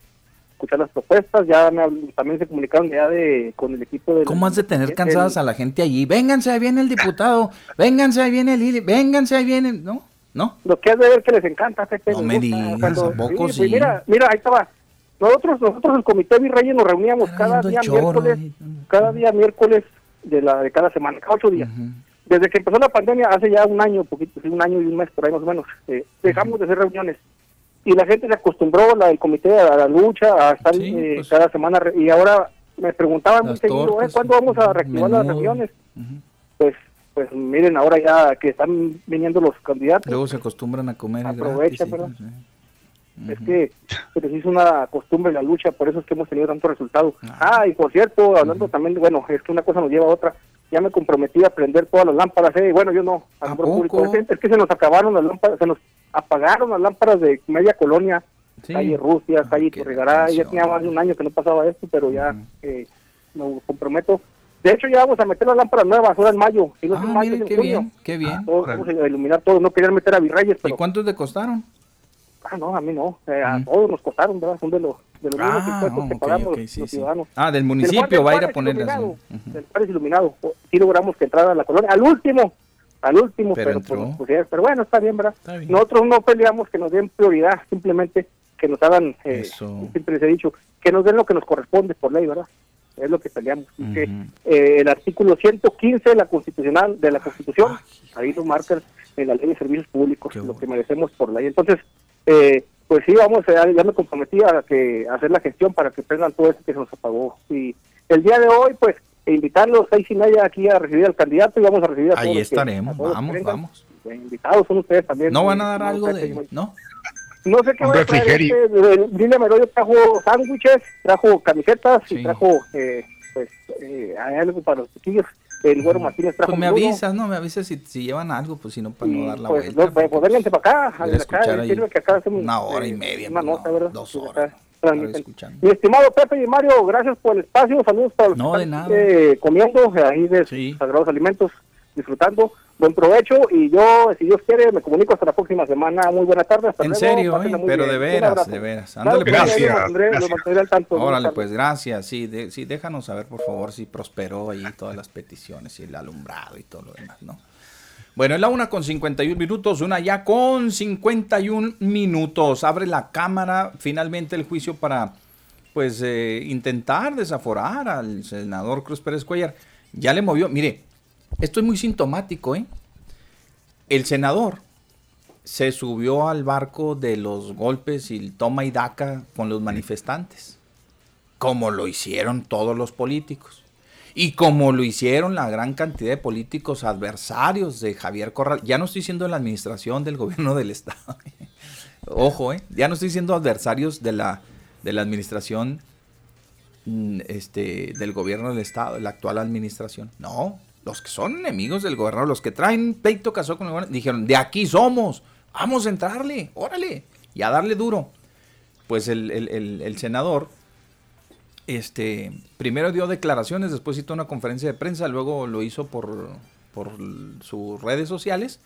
escuchar las propuestas, ya también se comunicaron ya de con el equipo de... ¿Cómo has de tener cansadas a la gente allí? Vénganse, ahí viene el diputado, vénganse, ahí viene el... Vénganse, ahí viene... ¿No? ¿No? Lo que es de ver que les encanta. no me digas, poco sí? mira, mira, ahí estaba. Nosotros, nosotros el Comité Virreyes nos reuníamos cada día miércoles, cada día miércoles de la de cada semana, cada ocho días desde que empezó la pandemia, hace ya un año, poquito, un año y un mes por ahí más o menos, eh, dejamos de hacer reuniones. Y la gente se acostumbró, la del comité, a la lucha, a estar eh, pues. cada semana. Y ahora me preguntaban muy seguido, ¿eh? ¿cuándo vamos a reactivar las reuniones? Pues pues miren, ahora ya que están viniendo los candidatos. Luego se acostumbran a comer. Aprovechan, ¿verdad? Es que se hizo una costumbre la lucha, por eso es que hemos tenido tantos resultados. Ah, y por cierto, hablando también, bueno, es que una cosa nos lleva a otra ya me comprometí a prender todas las lámparas, eh. bueno, yo no, al público. Es, que se nos acabaron las lámparas, se nos apagaron las lámparas de media colonia, calle Rusia, ah, calle Torregará, ya tenía más de un año que no pasaba esto, pero ya eh, me comprometo. De hecho, ya vamos a meter las lámparas nuevas ahora en mayo. No ah, mayo, qué bien, qué bien. vamos a iluminar todo, no querían meter a Virreyes. Pero... ¿Y cuántos le costaron? Ah, no, a mí no. Eh, a todos nos costaron, ¿verdad? Son de los, de los mismos ah, impuestos que pagamos los ciudadanos. Ah, del municipio va a ir a ponerle así. Del Párez Iluminado. Sí logramos que entrara a la colonia. Al último, al último, pero, pero, pues, pero bueno, está bien, ¿verdad? Nosotros no peleamos que nos den prioridad, simplemente que nos hagan, eh, siempre les he dicho, que nos den lo que nos corresponde por ley, ¿verdad? Es lo que peleamos. que, eh, el artículo 115 de la constitucional de la Constitución, ahí lo marcan en la ley de servicios públicos, lo que merecemos por ley. Entonces, eh, pues sí, vamos, ya, ya me comprometí a, que, hacer la gestión para que prendan todo eso que se nos apagó. Y el día de hoy, pues, invitarlos seis y media aquí a recibir al candidato y vamos a recibir a todos. Ahí estaremos, vamos, vamos. invitados son ustedes también. ¿No van a dar algo de...? ¿No? No sé qué va a traer. Este, Dile Merodio trajo sándwiches, trajo camisetas y trajo, eh, pues, eh, algo para los chiquillos el Güero Martínez trajo Pues me avisas, ¿no? Me avisas si, si llevan algo, pues si no, para no dar la pues, vuelta. Pues, pues vénganse para acá, a acá, que acá hacemos, una hora y media. Una nota, ¿verdad? Dos horas. Mi estimado Pepe y Mario, gracias por el espacio, saludos para los no, de nada. Eh, comiendo ahí de sí. sagrados alimentos, disfrutando. Buen provecho y yo, si Dios quiere, me comunico hasta la próxima semana. Muy buena tarde. Hasta en serio, eh, pero de veras, de veras. Ándale, pues. gracias. al tanto, Órale, pues gracias. Sí, sí, déjanos saber, por favor, si prosperó ahí todas las peticiones y el alumbrado y todo lo demás, ¿no? Bueno, es la una con 51 minutos, una ya con 51 minutos. Abre la Cámara finalmente el juicio para, pues, eh, intentar desaforar al senador Cruz Pérez Cuellar. Ya le movió, mire, esto es muy sintomático, ¿eh? El senador se subió al barco de los golpes y el toma y daca con los manifestantes, como lo hicieron todos los políticos. Y como lo hicieron la gran cantidad de políticos adversarios de Javier Corral, ya no estoy diciendo la administración del gobierno del Estado, ojo, eh, ya no estoy diciendo adversarios de la, de la administración mm, este, del gobierno del Estado, de la actual administración. No, los que son enemigos del gobernador, los que traen peito casó con el gobernador, dijeron, de aquí somos, vamos a entrarle, órale, y a darle duro. Pues el, el senador este, primero dio declaraciones, después hizo una conferencia de prensa, luego lo hizo por, por sus redes sociales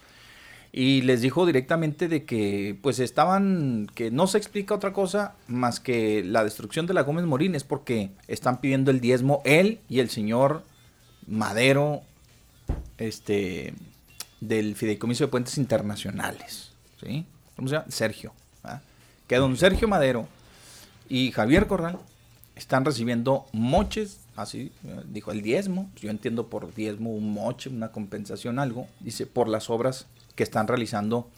y les dijo directamente de que pues estaban, que no se explica otra cosa más que la destrucción de la Gómez Morín es porque están pidiendo el diezmo él y el señor Madero este, del Fideicomiso de Puentes Internacionales, ¿sí? ¿Cómo se llama? Sergio. Que don Sergio Madero y Javier Corral están recibiendo moches, así dijo el diezmo, yo entiendo por diezmo un moche, una compensación, algo, dice por las obras que están realizando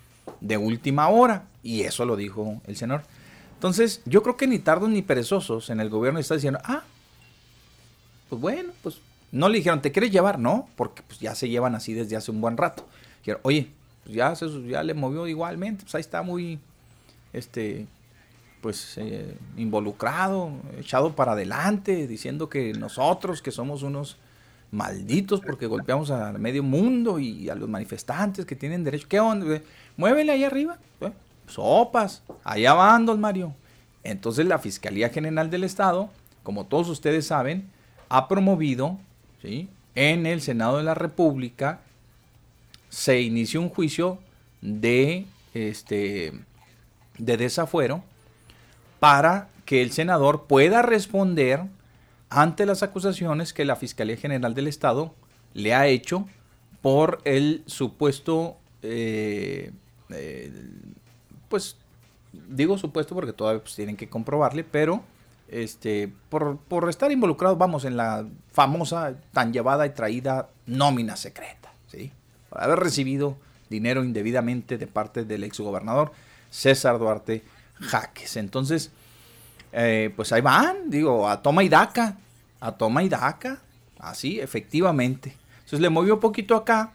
de última hora, y eso lo dijo el senador. Entonces, yo creo que ni tardos ni perezosos en el gobierno está diciendo, ah, pues bueno, pues no le dijeron, ¿te quieres llevar? No, porque pues ya se llevan así desde hace un buen rato. Dijeron, oye, pues ya, se, ya le movió igualmente, pues ahí está muy, este, pues eh, involucrado, echado para adelante, diciendo que nosotros que somos unos malditos porque golpeamos al medio mundo y a los manifestantes que tienen derecho. ¿Qué onda? Muévele ahí arriba. Sopas. Allá van, don Mario. Entonces la Fiscalía General del Estado, como todos ustedes saben, ha promovido, en el Senado de la República, se inició un juicio de, este, de desafuero para que el senador pueda responder ante las acusaciones que la Fiscalía General del Estado le ha hecho por el supuesto, eh, eh, pues digo supuesto porque todavía pues, tienen que comprobarle, pero este, por, estar involucrado, vamos, en la famosa, tan llevada y traída nómina secreta, ¿sí? Por haber recibido dinero indebidamente de parte del exgobernador César Duarte jaques. Entonces, eh, pues ahí van, digo, a toma y daca, a toma y daca, así, efectivamente. Entonces le movió un poquito acá,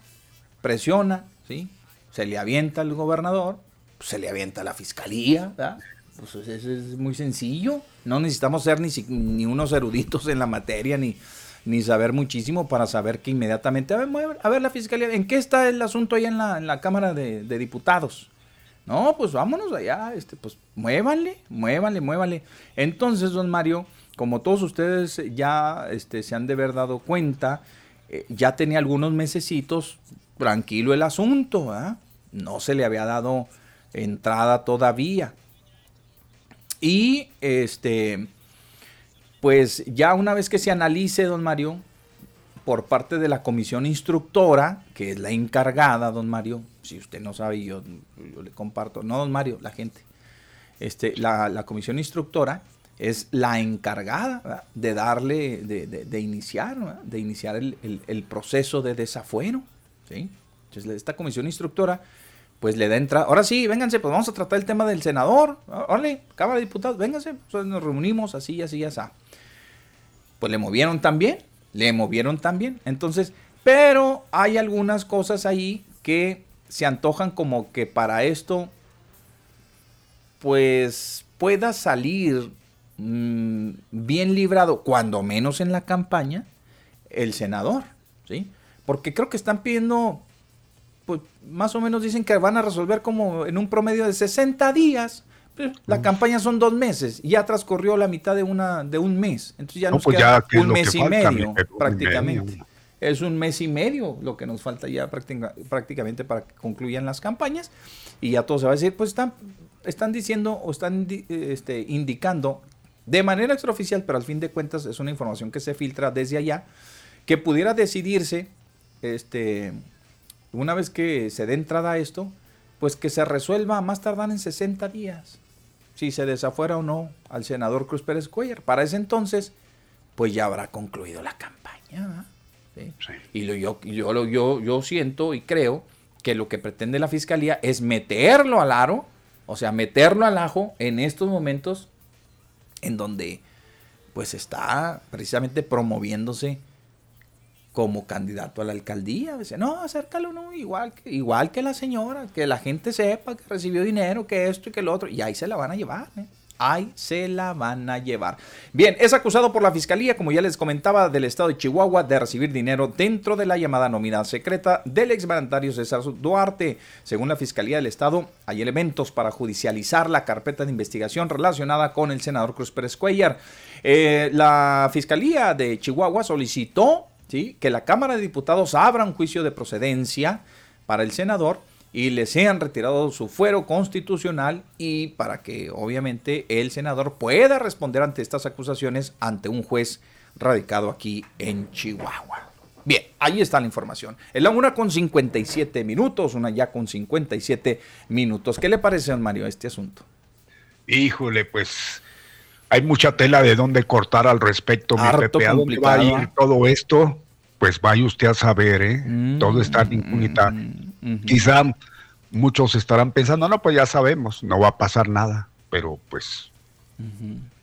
presiona, ¿sí? Se le avienta al gobernador, pues, se le avienta a la fiscalía, ¿verdad? Pues eso es muy sencillo. No necesitamos ser ni, ni unos eruditos en la materia, ni, ni saber muchísimo para saber que inmediatamente, a ver, a ver la fiscalía, ¿en qué está el asunto ahí en la, en la Cámara de, Diputados? No, pues vámonos allá, este, pues muévanle, muévanle, muévanle. Entonces, don Mario, como todos ustedes ya este, se han de haber dado cuenta, eh, ya tenía algunos mesecitos tranquilo el asunto, no se le había dado entrada todavía. Y este, pues ya una vez que se analice, don Mario, por parte de la comisión instructora, que es la encargada, don Mario, si usted no sabe, yo, le comparto, no, don Mario, la gente, este, la, comisión instructora es la encargada de darle, de, iniciar, de iniciar el, proceso de desafuero. ¿sí? Entonces, esta comisión instructora, pues le da entrada. Ahora sí, vénganse, pues vamos a tratar el tema del senador. Órale, Cámara de Diputados, vénganse, pues nos reunimos así, así, así. Pues le movieron también, le movieron también. Entonces, pero hay algunas cosas ahí que se antojan como que para esto, pues pueda salir mm, bien librado, cuando menos en la campaña, el senador, ¿sí? Porque creo que están pidiendo, pues más o menos dicen que van a resolver como en un promedio de 60 días. la campaña son dos meses, y ya transcurrió la mitad de una de un mes, entonces ya nos pues queda un mes y medio prácticamente. es un mes y medio lo que nos falta ya prácticamente para que concluyan las campañas. Y ya todo se va a decir, pues están, están diciendo o están este, indicando de manera extraoficial, pero al fin de cuentas es una información que se filtra desde allá, que pudiera decidirse, este, una vez que se dé entrada a esto, pues que se resuelva más tardar en 60 días, si se desafuera o no al senador Cruz Pérez Cuellar. Para ese entonces, pues ya habrá concluido la campaña. Y lo, yo, yo, yo, yo siento y creo que lo que pretende la fiscalía es meterlo al aro, o sea, meterlo al ajo en estos momentos en donde pues está precisamente promoviéndose como candidato a la alcaldía. Dice, no, acércalo, no, igual igual que la señora, que la gente sepa que recibió dinero, que esto y que lo otro, y ahí se la van a llevar. ¿eh? Ahí se la van a llevar. Bien, es acusado por la fiscalía, como ya les comentaba, del estado de Chihuahua de recibir dinero dentro de la llamada nómina secreta del exmandatario César Duarte. Según la fiscalía del estado, hay elementos para judicializar la carpeta de investigación relacionada con el senador Cruz Pérez Cuellar. Eh, la fiscalía de Chihuahua solicitó que la Cámara de Diputados abra un juicio de procedencia para el senador y le sean retirado su fuero constitucional y para que obviamente el senador pueda responder ante estas acusaciones ante un juez radicado aquí en Chihuahua. Bien, ahí está la información. Es la una con 57 minutos, una ya con 57 minutos. ¿Qué le parece, don Mario, este asunto? Híjole, pues hay mucha tela de dónde cortar al respecto, mi Pepe. ¿A dónde va a ir ¿eh? todo esto? Pues vaya usted a saber, ¿eh? todo está en impunidad. Quizá muchos estarán pensando, no, pues ya sabemos, no va a pasar nada, pero pues,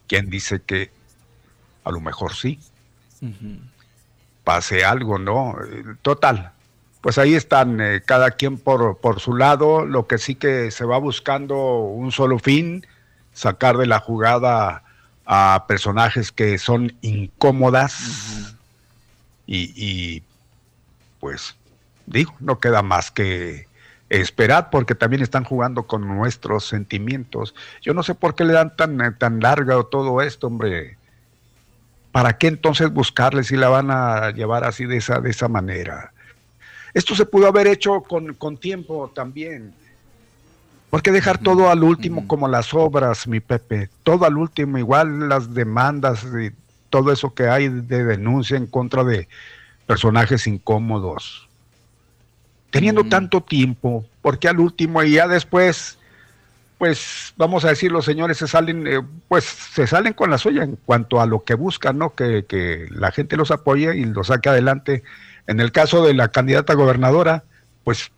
¿quién dice que a lo mejor sí? Pase algo, ¿no? Total, pues ahí están, eh, cada quien por, por su lado, lo que sí que se va buscando un solo fin, sacar de la jugada a personajes que son incómodas y, y, pues digo, no queda más que esperar porque también están jugando con nuestros sentimientos. Yo no sé por qué le dan tan, eh, tan larga todo esto, hombre. ¿Para qué entonces buscarle si la van a llevar así de esa, de esa manera? Esto se pudo haber hecho con, con tiempo también. ¿Por qué dejar todo al último como las obras, mi Pepe? Todo al último, igual las demandas y todo eso que hay de denuncia en contra de personajes incómodos teniendo tanto tiempo, porque al último y ya después, pues vamos a decir, los señores se salen, eh, pues se salen con la suya en cuanto a lo que buscan, ¿no? Que, que, la gente los apoye y los saque adelante. En el caso de la candidata gobernadora, pues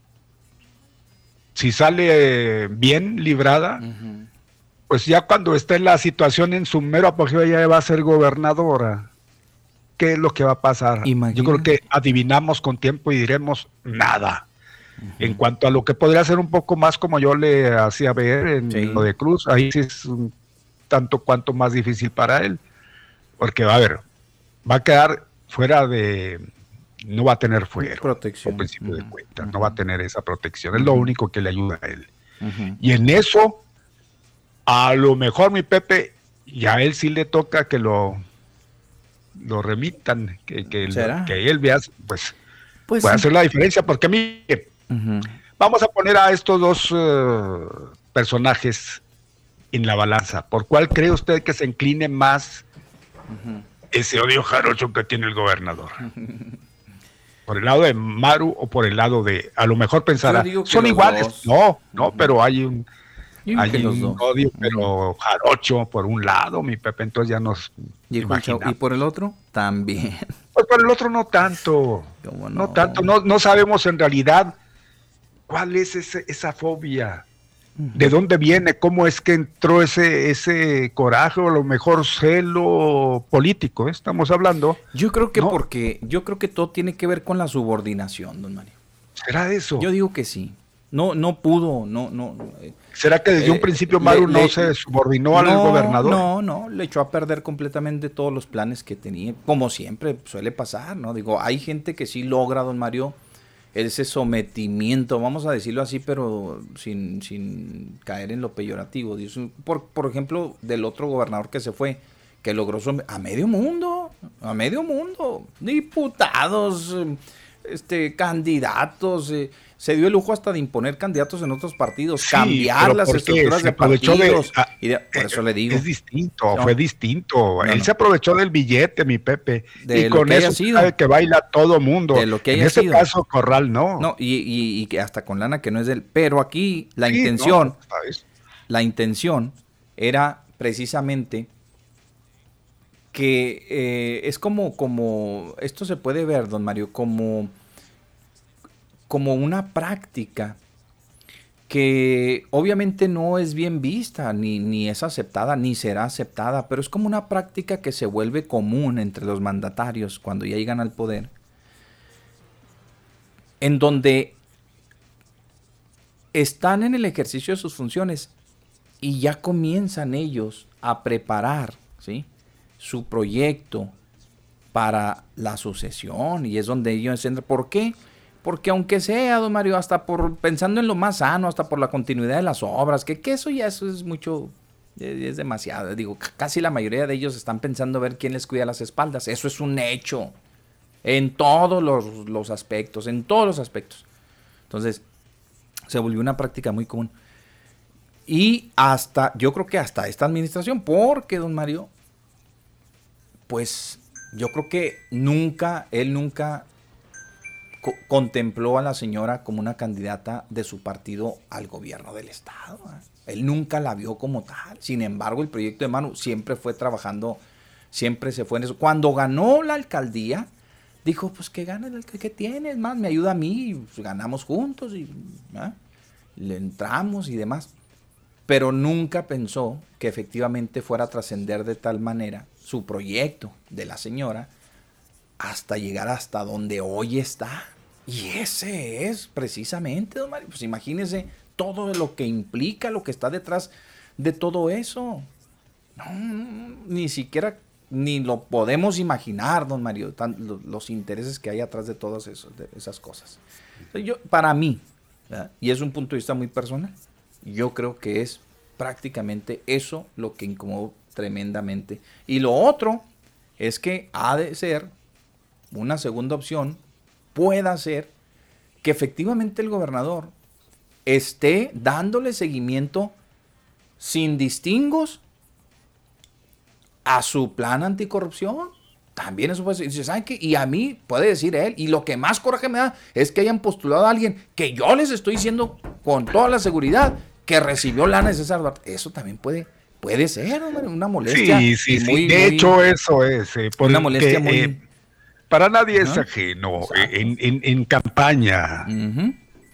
si sale bien librada, pues ya cuando esté en la situación en su mero apogeo ya va a ser gobernadora. ¿Qué es lo que va a pasar? Yo creo que adivinamos con tiempo y diremos nada. En cuanto a lo que podría ser un poco más como yo le hacía ver en lo de Cruz, ahí sí es un tanto cuanto más difícil para él, porque va a ver, va a quedar fuera de, no va a tener fuero, protección. principio de cuentas, no va a tener esa protección, es lo único que le ayuda a él. Y en eso, a lo mejor mi Pepe, ya a él sí le toca que lo, lo remitan, que, que, que él vea, pues, pues puede hacer la diferencia, porque a mí Vamos a poner a estos dos eh, personajes en la balanza. ¿Por cuál cree usted que se incline más ese odio jarocho que tiene el gobernador? ¿Por el lado de Maru o por el lado de, a lo mejor pensará, son iguales? No, no, pero hay un, hay un odio, pero jarocho por un lado, mi Pepe, entonces ya nos ¿Y, ¿Y por el otro? También. Pues por el otro no tanto. No? no? tanto, no, no sabemos en realidad ¿Cuál es esa fobia? ¿De dónde viene? ¿Cómo es que entró ese, ese coraje o a lo mejor celo político? Eh? Estamos hablando. Yo creo que porque, yo creo que todo tiene que ver con la subordinación, don Mario. ¿Será eso? Yo digo que sí. No, no pudo, no, no. Eh, ¿Será que desde un eh, principio Maru no se subordinó al gobernador? No, no, le echó a perder completamente todos los planes que tenía, como siempre suele pasar, ¿no? Digo, hay gente que sí logra, don Mario, ese sometimiento, vamos a decirlo así, pero sin, sin caer en lo peyorativo. Por, por ejemplo, del otro gobernador que se fue, que logró a medio mundo, a medio mundo, diputados, este, candidatos, eh, se dio el lujo hasta de imponer candidatos en otros partidos, cambiar las estructuras de partidos. Ah, por eso le digo. Es distinto, fue distinto. Él se aprovechó del billete, mi Pepe. y con eso sabe que baila todo mundo. De lo que en ese caso, Corral no. No, y, y, hasta con lana que no es de él. Pero aquí la intención, la intención era precisamente que eh, es como, como, esto se puede ver, don Mario, como como una práctica que obviamente no es bien vista, ni, ni, es aceptada, ni será aceptada, pero es como una práctica que se vuelve común entre los mandatarios cuando ya llegan al poder, en donde están en el ejercicio de sus funciones y ya comienzan ellos a preparar ¿sí? su proyecto para la sucesión y es donde ellos entran. ¿Por qué? Aunque sea, don Mario, hasta por pensando en lo más sano, hasta por la continuidad de las obras, que, eso ya eso es mucho, es demasiado. Digo, casi la mayoría de ellos están pensando ver quién les cuida las espaldas. Eso es un hecho. En todos los aspectos, en todos los aspectos. Entonces, se volvió una práctica muy común. Y hasta, yo creo que hasta esta administración, porque don Mario, pues yo creo que nunca, él nunca contempló a la señora como una candidata de su partido al gobierno del Estado. ¿eh? Él nunca la vio como tal. Sin embargo, el proyecto de Manu siempre fue trabajando, siempre se fue en eso. Cuando ganó la alcaldía, dijo, pues que gane el que, tienes, más me ayuda a mí, pues, ganamos juntos y ¿ah? le entramos y demás. Pero nunca pensó que efectivamente fuera a trascender de tal manera su proyecto de la señora hasta llegar hasta donde hoy está. Y ese es precisamente, don Mario, pues imagínese todo lo que implica, lo que está detrás de todo eso. No, ni siquiera ni lo podemos imaginar, don Mario, los, intereses que hay atrás de todas esas cosas. Yo, para mí, y es un punto de vista muy personal, yo creo que es prácticamente eso lo que incomodó tremendamente. Y lo otro es que ha de ser una segunda opción, pueda ser que efectivamente el gobernador esté dándole seguimiento sin distingos a su plan anticorrupción. También eso puede ser. ¿saben qué? Y a mí, puede decir él, y lo que más coraje me da es que hayan postulado a alguien que yo les estoy diciendo con toda la seguridad que recibió lana de César Duarte. Eso también puede, puede ser una molestia. Sí, sí, sí. de hecho, eso es. Eh, una molestia muy. Eh, para nadie es ajeno. Eh, en, campaña.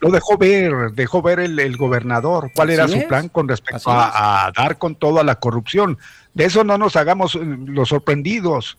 Lo dejó ver, dejó ver el, gobernador cuál era su plan con respecto a, dar con toda la corrupción. De eso no nos hagamos eh, los sorprendidos.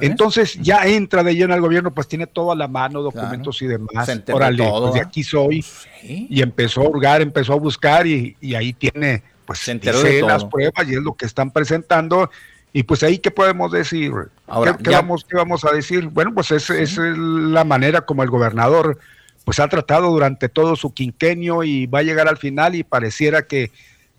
Entonces ya entra de lleno al gobierno, pues tiene todo a la mano, documentos y demás. Órale, pues de aquí soy. Y empezó a hurgar, empezó a buscar y, ahí tiene, pues, Se las pruebas y es lo que están presentando. Y pues ahí, ¿qué podemos decir? Ahora, ¿Qué, vamos, ¿Qué vamos a decir? Bueno, pues esa es la manera como el gobernador pues ha tratado durante todo su quinquenio y va a llegar al final y pareciera que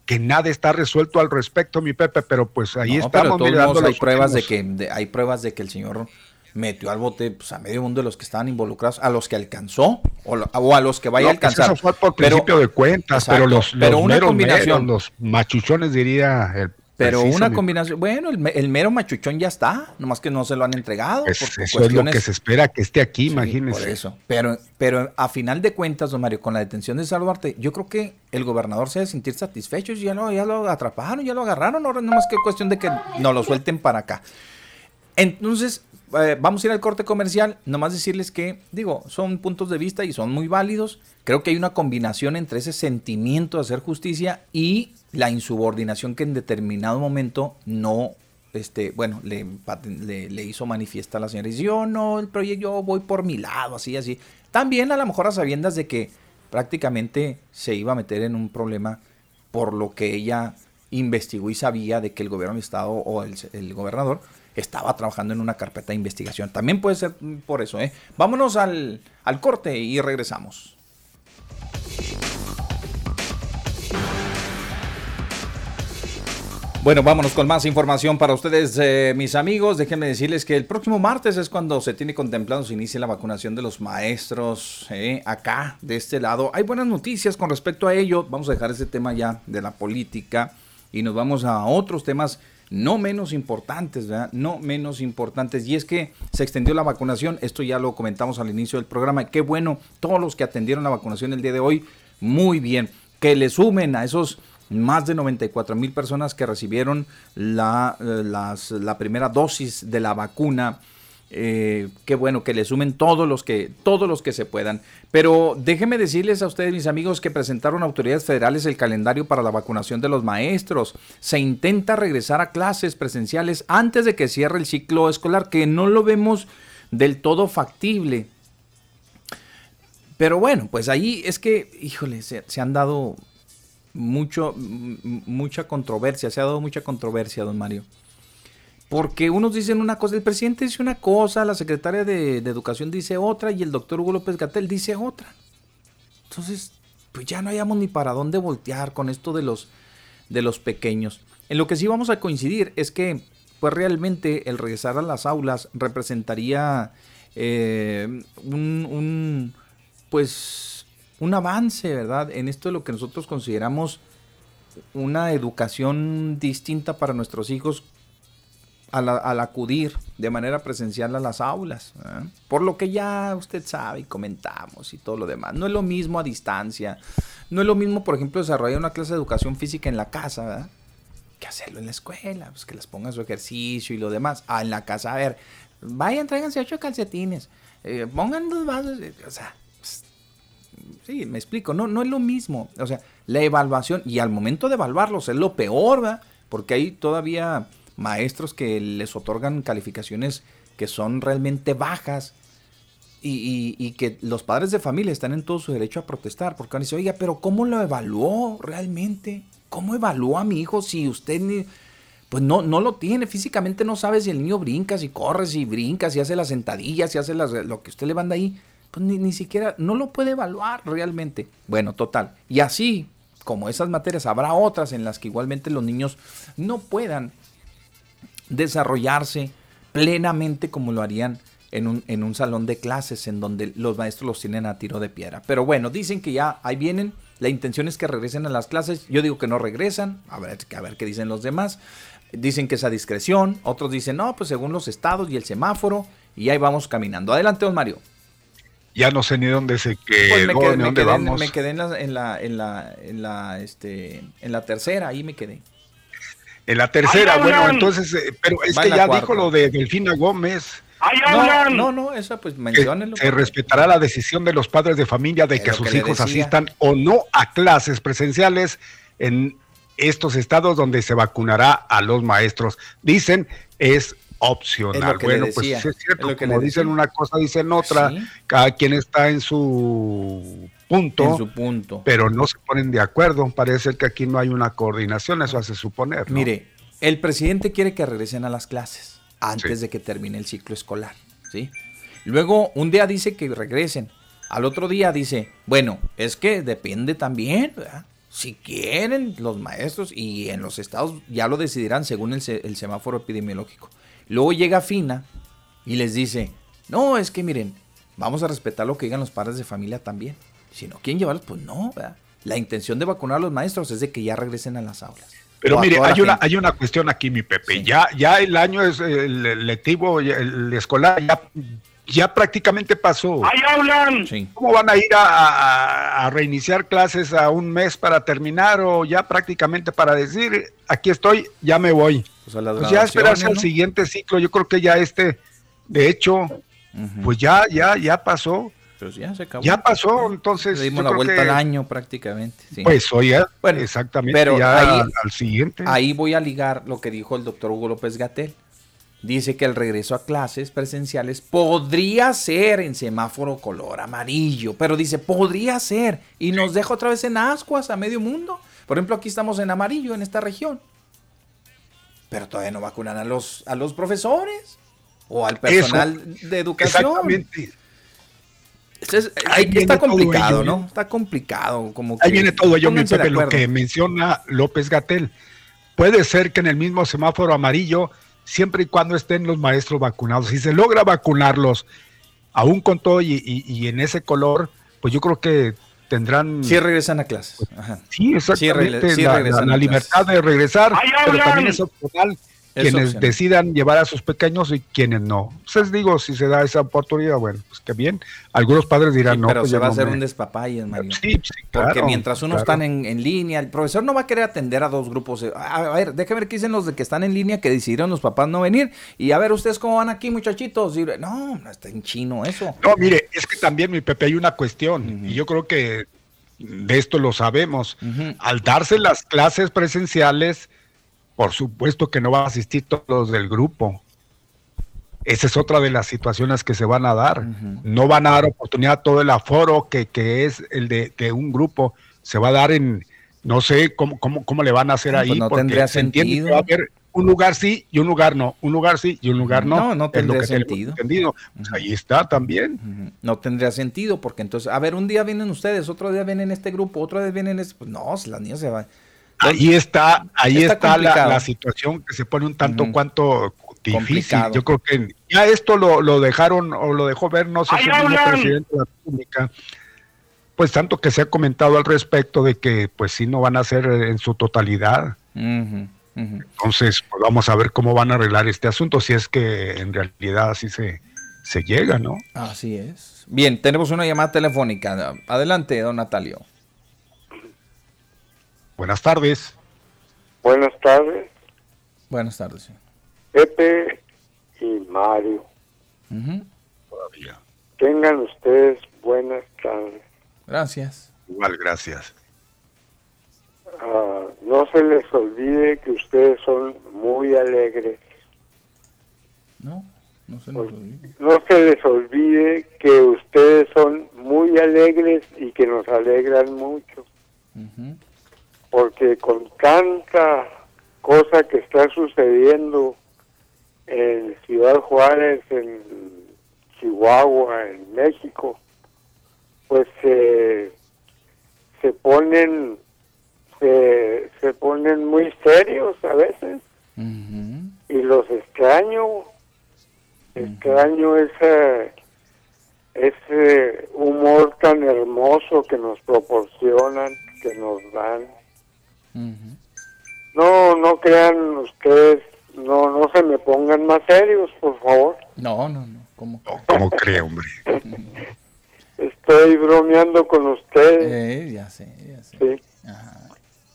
que nada está resuelto al respecto, mi Pepe, pero pues ahí estamos. Pero hay pruebas de que hay pruebas de que el señor metió al bote pues, a medio mundo de los que estaban involucrados, a los que alcanzó o, a los que vaya a pues, alcanzar. eso fue por principio de cuentas, pero los, pero una combinación, los machuchones diría el pero una combinación, bueno, el, mero machuchón ya está, nomás que no se lo han entregado. Pues eso es lo que se espera que esté aquí, imagínese. Por eso. Pero, pero a final de cuentas, don Mario, con la detención de Salvarte, yo creo que el gobernador se debe sentir satisfecho, ya lo, ya lo atraparon, ya lo agarraron, ahora nomás que cuestión de que no lo suelten para acá. Entonces, eh, vamos a ir al corte comercial, nomás decirles que, digo, son puntos de vista y son muy válidos. Creo que hay una combinación entre ese sentimiento de hacer justicia y la insubordinación que en determinado momento no, este, bueno, le, hizo manifiesta a la señora. Y dice, yo no, el proyecto, yo voy por mi lado, así, así. También a lo mejor a sabiendas de que prácticamente se iba a meter en un problema por lo que ella investigó y sabía de que el gobierno del Estado o el gobernador estaba trabajando en una carpeta de investigación. También puede ser por eso. ¿eh? Vámonos al, al corte y regresamos. Bueno, vámonos con más información para ustedes, eh, mis amigos. Déjenme decirles que el próximo martes es cuando se tiene contemplado se inicia la vacunación de los maestros eh, acá, de este lado. Hay buenas noticias con respecto a ello. Vamos a dejar ese tema ya de la política y nos vamos a otros temas no menos importantes, ¿verdad? No menos importantes. Y es que se extendió la vacunación. Esto ya lo comentamos al inicio del programa. Qué bueno, todos los que atendieron la vacunación el día de hoy, muy bien. Que le sumen a esos más de 94 mil personas que recibieron la, eh, la primera dosis de la vacuna eh, qué bueno que le sumen todos los que todos los que se puedan. Pero déjenme decirles a ustedes, mis amigos, que presentaron autoridades federales el calendario para la vacunación de los maestros. Se intenta regresar a clases presenciales antes de que cierre el ciclo escolar, que no lo vemos del todo factible. Pero bueno, pues ahí es que, híjole, se, se han dado mucho, mucha controversia, se ha dado mucha controversia, don Mario. Porque unos dicen una cosa, el presidente dice una cosa, la secretaria de, Educación dice otra y el doctor Hugo López Gatel dice otra. Entonces, pues ya no hayamos ni para dónde voltear con esto de los, de los pequeños. En lo que sí vamos a coincidir es que, pues realmente el regresar a las aulas representaría eh, un, un, pues, un avance, ¿verdad? En esto de lo que nosotros consideramos una educación distinta para nuestros hijos al, acudir de manera presencial a las aulas. Por lo que ya usted sabe y comentamos y todo lo demás. No es lo mismo a distancia. No es lo mismo, por ejemplo, desarrollar una clase de educación física en la casa, Que hacerlo en la escuela, pues que les pongan su ejercicio y lo demás. Ah, en la casa, a ver, vayan, tráiganse ocho calcetines, eh, pongan dos vasos, eh, o sea, pues, sí, me explico, no, no es lo mismo. O sea, la evaluación, y al momento de evaluarlos es lo peor, ¿verdad? Porque ahí todavía maestros que les otorgan calificaciones que son realmente bajas y, que los padres de familia están en todo su derecho a protestar porque van a oiga, pero ¿cómo lo evaluó realmente? ¿Cómo evaluó a mi hijo si usted pues no, no lo tiene? Físicamente no sabe si el niño brinca, si corre, si brinca, si hace las sentadillas, si hace lo que usted le manda ahí. Pues ni, ni siquiera, no lo puede evaluar realmente. Bueno, total. Y así, como esas materias, habrá otras en las que igualmente los niños no puedan desarrollarse plenamente como lo harían en un, en un, salón de clases en donde los maestros los tienen a tiro de piedra. Pero bueno, dicen que ya ahí vienen, la intención es que regresen a las clases, yo digo que no regresan, a ver, a ver qué dicen los demás. Dicen que es a discreción, otros dicen no, pues según los estados y el semáforo, y ahí vamos caminando. Adelante, don Mario. Ya no sé ni dónde se quedó, pues me quedé, me quedé, me quedé en, la, en, la, en, la, en, la, este, en la tercera, ahí me quedé. En la tercera, bueno, entonces, eh, pero es que ya dijo lo de Delfina Gómez. No, no, no, esa pues menciónenlo. Se respetará la decisión de los padres de familia de que sus hijos asistan o no a clases presenciales en estos estados donde se vacunará a los maestros. Dicen, es opcional. bueno, pues es cierto, como dicen una cosa, dicen otra, cada quien está en su punto, su punto, pero no se ponen de acuerdo. Parece que aquí no hay una coordinación, eso hace suponer. Mire, el presidente quiere que regresen a las clases antes de que termine el ciclo escolar, ¿sí? Luego, un día dice que regresen, al otro día dice, bueno, es que depende también, Si quieren los maestros y en los estados ya lo decidirán según el, el semáforo epidemiológico. Luego llega Fina y les dice, no, es que miren, vamos a respetar lo que digan los padres de familia también. Si no quieren llevarlos, pues no. La intención de vacunar a los maestros es de que ya regresen a las aulas. Pero mire, hay una, hay una cuestión aquí, mi Pepe. Ya, ya el año es el lectivo, el escolar, ya, ya prácticamente pasó. ¡Ahí hablan! ¿Cómo van a ir a, reiniciar clases a un mes para terminar o ya prácticamente para decir, aquí estoy, ya me voy? Pues, pues ya esperarse al siguiente ciclo. Yo creo que ya este, de hecho, pues ya, ya, ya pasó. Ya se acabó. Ya pasó, entonces. Le dimos la vuelta al año prácticamente. Pues oye, bueno, exactamente, pero ya al siguiente. Ahí voy a ligar lo que dijo el doctor Hugo López Gatel. Dice que el regreso a clases presenciales podría ser en semáforo color amarillo, pero dice podría ser y nos deja otra vez en ascuas a medio mundo. Por ejemplo, aquí estamos en amarillo en esta región, pero todavía no vacunan a los, a los profesores o al personal de educación. Exactamente está complicado, ¿no? Está complicado. Como Ahí viene todo ello, mi Pepe, lo que menciona López Gatel. Puede ser que en el mismo semáforo amarillo, siempre y cuando estén los maestros vacunados, si se logra vacunarlos, aún con todo y, en ese color, pues yo creo que tendrán... Sí regresan a clases. Pues, sí, exactamente. la, libertad de regresar, pero también es opcional quienes decidan llevar a sus pequeños y quienes no. Entonces digo, si se da esa oportunidad, bueno, pues que bien. Algunos padres dirán, no, pero pues se va a hacer un despapay, Mario. Sí, sí claro, Porque mientras uno está en, en, línea, el profesor no va a querer atender a dos grupos. A, ver, déjame ver qué dicen los de que están en línea que decidieron los papás no venir. Y a ver, ustedes cómo van aquí, muchachitos. no, no está en chino eso. No, mire, es que también, mi Pepe, hay una cuestión. Y yo creo que de esto lo sabemos. Al darse las clases presenciales, por supuesto que no van a asistir todos los del grupo. Esa es otra de las situaciones que se van a dar. No van a dar oportunidad a todo el aforo que, que es el de, un grupo. Se va a dar en, no sé cómo, cómo, cómo le van a hacer ahí. Pues no tendría sentido. Que va a haber un lugar sí y un lugar no. Un lugar sí y un lugar no. No, no tendría sentido. Entendido. Pues ahí está también. No tendría sentido porque entonces, a ver, un día vienen ustedes, otro día vienen este grupo, otro día vienen este. Pues no, las niñas se van Ahí está, ahí está, la, situación que se pone un tanto cuanto difícil. Yo creo que ya esto lo, lo, dejaron o lo dejó ver, no sé si el presidente de la República, pues tanto que se ha comentado al respecto de que pues sí no van a ser en su totalidad. Entonces, pues vamos a ver cómo van a arreglar este asunto, si es que en realidad así se, se llega, ¿no? Así es. Bien, tenemos una llamada telefónica. Adelante, don Natalio. Buenas tardes. Buenas tardes. Buenas tardes. Señor. Pepe y Mario. Tengan ustedes buenas tardes. Gracias. Igual, gracias. Ah, no se les olvide que ustedes son muy alegres. No, no se, les olvide. no se les olvide que ustedes son muy alegres y que nos alegran mucho porque con tanta cosa que está sucediendo en Ciudad Juárez, en Chihuahua, en México, pues se ponen se, se ponen muy serios a veces. Y los extraño. Extraño ese ese humor tan hermoso que nos proporcionan que nos dan no, no crean ustedes, no, no se me pongan más serios, por favor. No, no, no, ¿cómo? ¿Cómo cree, hombre? Estoy bromeando con ustedes. Eh, ya sé, ya sé.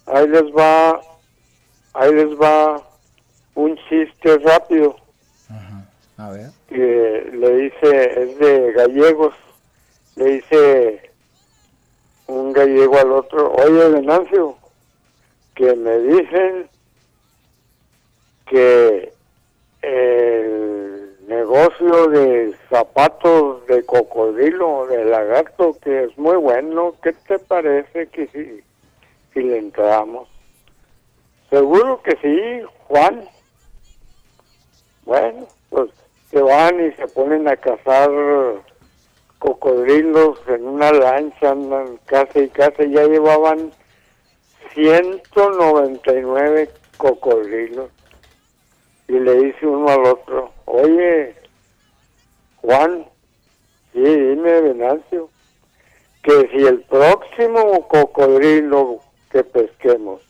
Ahí les va, ahí les va un chiste rápido. Ajá. A ver. Que le dice, es de gallegos, le dice un gallego al otro, oye Venancio, que me dicen que el negocio de zapatos de cocodrilo, de lagarto, que es muy bueno, ¿qué te parece que si, si le entramos? Seguro que sí, Juan. Bueno, pues se van y se ponen a cazar cocodrilos en una lancha, andan casa y casa, ya llevaban 199 cocodrilos. Y le dice uno al otro, oye, Juan, sí, dime, Venancio, que si el próximo cocodrilo que pesquemos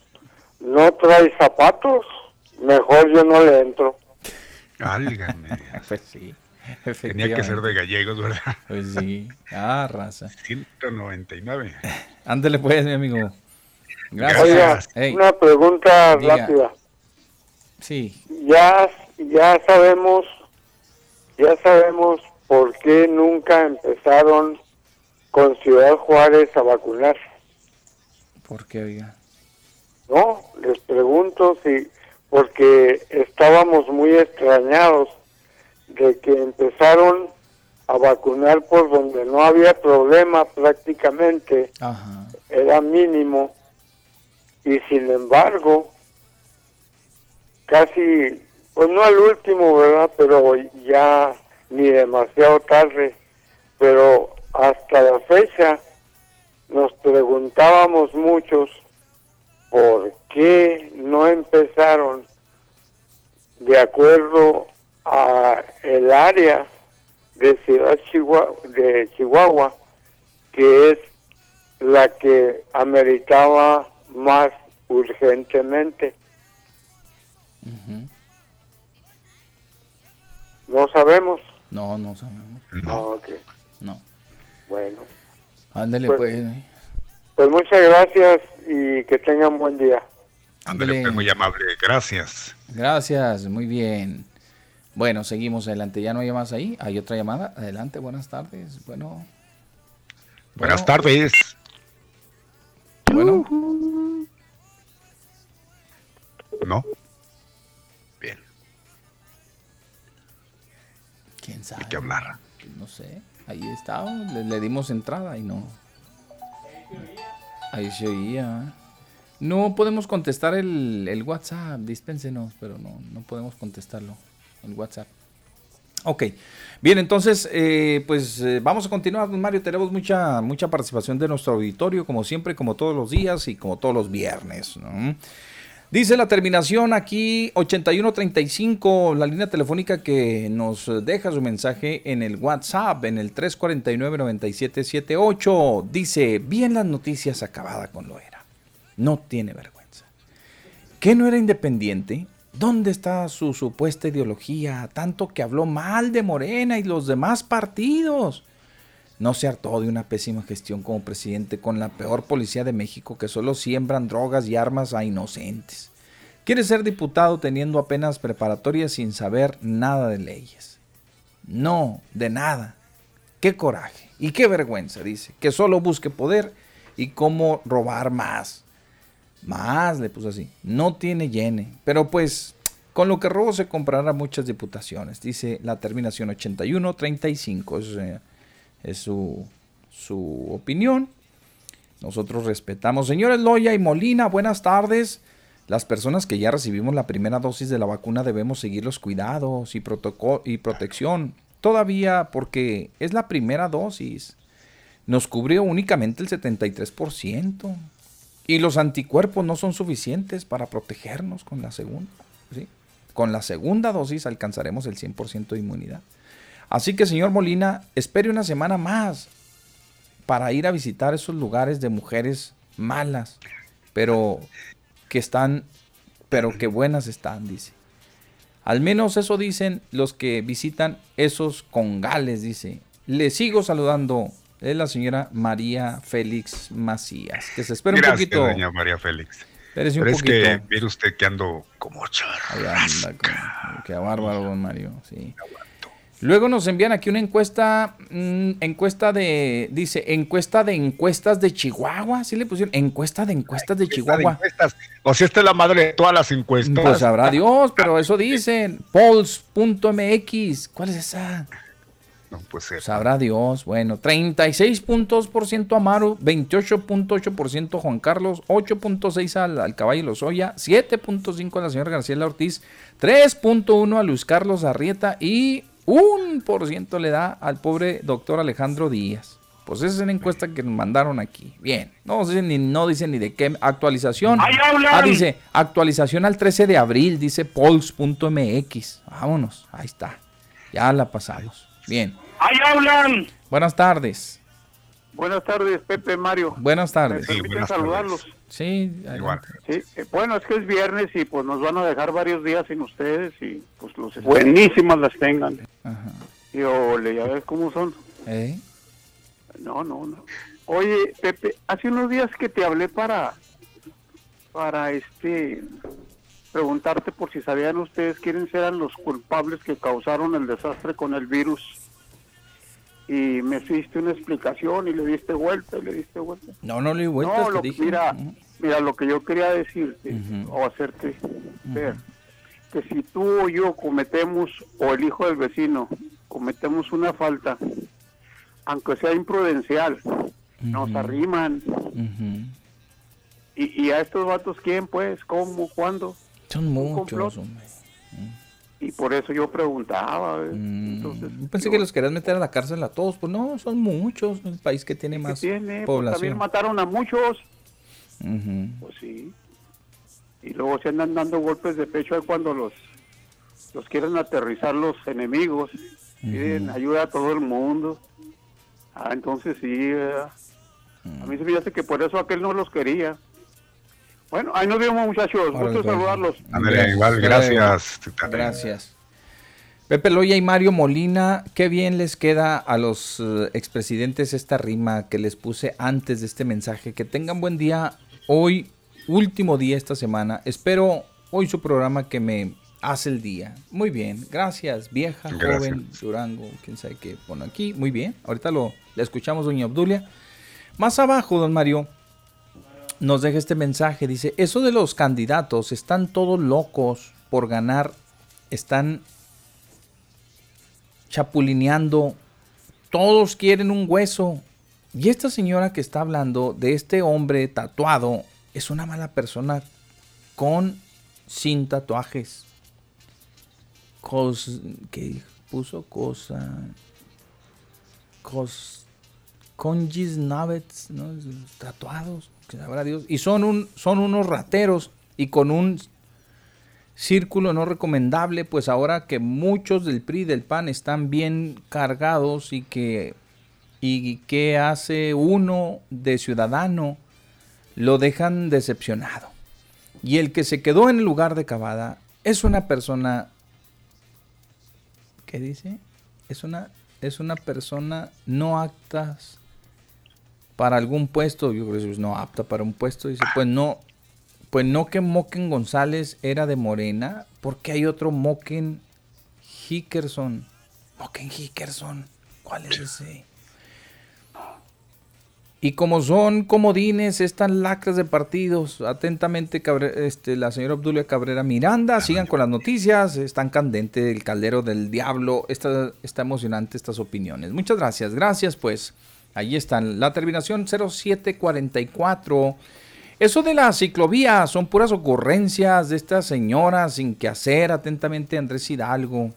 no trae zapatos, mejor yo no le entro. Álgame. pues sí. Tenía que ser de gallegos, ¿verdad? Pues sí. Ah, raza. 199. Ándale pues, mi amigo. Gracias. una pregunta rápida. Sí. Ya, ya sabemos, ya sabemos por qué nunca empezaron con Ciudad Juárez a vacunar. ¿Por qué, oiga? No, les pregunto si, porque estábamos muy extrañados de que empezaron a vacunar por donde no había problema prácticamente, era mínimo, y sin embargo, casi, pues no al último, ¿verdad? Pero ya ni demasiado tarde, pero hasta la fecha nos preguntábamos muchos por qué no empezaron de acuerdo a el área de Ciudad Chihuahua, de Chihuahua que es la que ameritaba más urgentemente. No sabemos. No, no sabemos. No. Ah. No. Bueno. Ándale, pues. Pues, pues muchas gracias y que tengan buen día. Ándale, pues, muy amable. Gracias. Gracias, muy bien. Bueno, seguimos adelante. ¿Ya no hay más ahí? ¿Hay otra llamada? Adelante, buenas tardes. Bueno. Buenas tardes. Bueno. ¿No? Bien. ¿Quién sabe? Hay que hablar. No sé. Ahí está. Le, dimos entrada y no. Ahí se oía. No podemos contestar el, el WhatsApp. Dispénsenos, pero no, no podemos contestarlo. El WhatsApp. Ok, bien, entonces, eh, pues eh, vamos a continuar, Mario. Tenemos mucha, mucha participación de nuestro auditorio, como siempre, como todos los días y como todos los viernes. Dice la terminación aquí 8135, la línea telefónica que nos deja su mensaje en el WhatsApp, en el 349-9778. Dice, bien las noticias acabada con lo era. No tiene vergüenza. ¿Qué no era independiente? ¿Dónde está su supuesta ideología? Tanto que habló mal de Morena y los demás partidos. No se hartó de una pésima gestión como presidente con la peor policía de México que solo siembran drogas y armas a inocentes. Quiere ser diputado teniendo apenas preparatoria sin saber nada de leyes. No, de nada. Qué coraje y qué vergüenza, dice, que solo busque poder y cómo robar más. Más, le puso así. No tiene llene. Pero pues, con lo que robo se comprará muchas diputaciones. Dice la terminación 8135. Es, su, su opinión. Nosotros respetamos. Señores Loya y Molina, buenas tardes. Las personas que ya recibimos la primera dosis de la vacuna debemos seguir los cuidados y, y protección. Todavía porque es la primera dosis. Nos cubrió únicamente el 73%. Y los anticuerpos no son suficientes para protegernos con la segunda. Con la segunda dosis alcanzaremos el 100% de inmunidad. Así que, señor Molina, espere una semana más para ir a visitar esos lugares de mujeres malas, pero que están, pero que buenas están, dice. Al menos eso dicen los que visitan esos congales, dice. Le sigo saludando es la señora María Félix Macías. Que se espera un poquito. doña María Félix. Pero es que mire usted que ando como charrasca. Qué bárbaro, don Mario. Sí. Luego nos envían aquí una encuesta, mm, encuesta de, dice, encuesta de encuestas de Chihuahua, ¿sí le pusieron? Encuesta de encuestas de Chihuahua. O si esta es la madre de todas las encuestas. Pues sabrá Dios, pero eso dicen, polls.mx, ¿cuál es esa? No puede ser. Sabrá Dios. Bueno, 36 puntos por ciento Amaro, 28.8% Juan Carlos, 8.6 al, al Caballo Lozoya, 7.5 a la señora García Ortiz, 3.1 a Luis Carlos Arrieta y 1% le da al pobre doctor Alejandro Díaz. Pues esa es una encuesta que nos mandaron aquí. Bien, no dicen ni, no dicen ni de qué actualización. Ah, dice actualización al 13 de abril, dice polls.mx. Vámonos, ahí está. Ya la pasamos. Bien. ¡Ahí hablan! Buenas tardes. Buenas tardes, Pepe Mario. Buenas tardes. Sí, saludarlos. Sí, sí, eh, bueno, es que es viernes y pues nos van a dejar varios días sin ustedes y pues los buenísimas las tengan. Ajá. Y ole, ya ves cómo son. ¿Eh? No, no, no. Oye, Pepe, hace unos días que te hablé para para este preguntarte por si sabían ustedes quiénes eran los culpables que causaron el desastre con el virus. Y me hiciste una explicación y le diste vuelta y le diste vuelta. No, no le di vuelta. No, mira, mira, lo que yo quería decirte o hacerte ver, que si tú o yo cometemos, o el hijo del vecino, cometemos una falta, aunque sea imprudencial, nos arriman. y, y a estos vatos, ¿quién pues? ¿Cómo? ¿Cuándo? Son muchos, hombre. Y por eso yo preguntaba. Mm, pensé que los querías meter a la cárcel a todos. Pues no, son muchos. El país que tiene más pues población. también mataron a muchos. Pues sí. Y luego se andan dando golpes de pecho cuando los, los quieren aterrizar los enemigos. Piden ayuda a todo el mundo. Ah, entonces sí. A mí se me hace que por eso aquel no los quería. Bueno, ahí nos vemos muchachos, gusto saludarlos. André, igual, gracias. Gracias. Pepe Loya y Mario Molina, qué bien les queda a los eh, expresidentes esta rima que les puse antes de este mensaje. Que tengan buen día hoy, último día esta semana. Espero hoy su programa que me hace el día. Muy bien, gracias, vieja, joven, Durango, quién sabe qué pone aquí. Muy bien, ahorita lo le escuchamos, doña Obdulia. Más abajo, don Mario, nos deja este mensaje. Dice, eso de los candidatos, están todos locos por ganar, están chapulineando, todos quieren un hueso. Y esta señora que está hablando de este hombre tatuado es una mala persona con sin tatuajes. Cos, que puso cosa. Cos, congis navets, ¿no? tatuados, Y son, son unos rateros y con un círculo no recomendable, pues ahora que muchos del PRI del PAN están bien cargados y que y que hace uno de ciudadano lo dejan decepcionado. Y el que se quedó en el lugar de Cavada es una persona ¿qué dice? Es una es una persona no apta para algún puesto, yo creo que es no apta para un puesto, dice, pues no pues no que Moken González era de Morena, porque hay otro Moken Hickerson. Moken Hickerson, ¿cuál es ese? Y como son comodines, están lacras de partidos. Atentamente, este, la señora Obdulia Cabrera Miranda. Sigan con las noticias. Están candente el caldero del diablo. Está, está emocionante estas opiniones. Muchas gracias. Gracias, pues. Ahí están. La terminación 0744. Eso de la ciclovía son puras ocurrencias de esta señora sin que hacer. Atentamente, Andrés Hidalgo.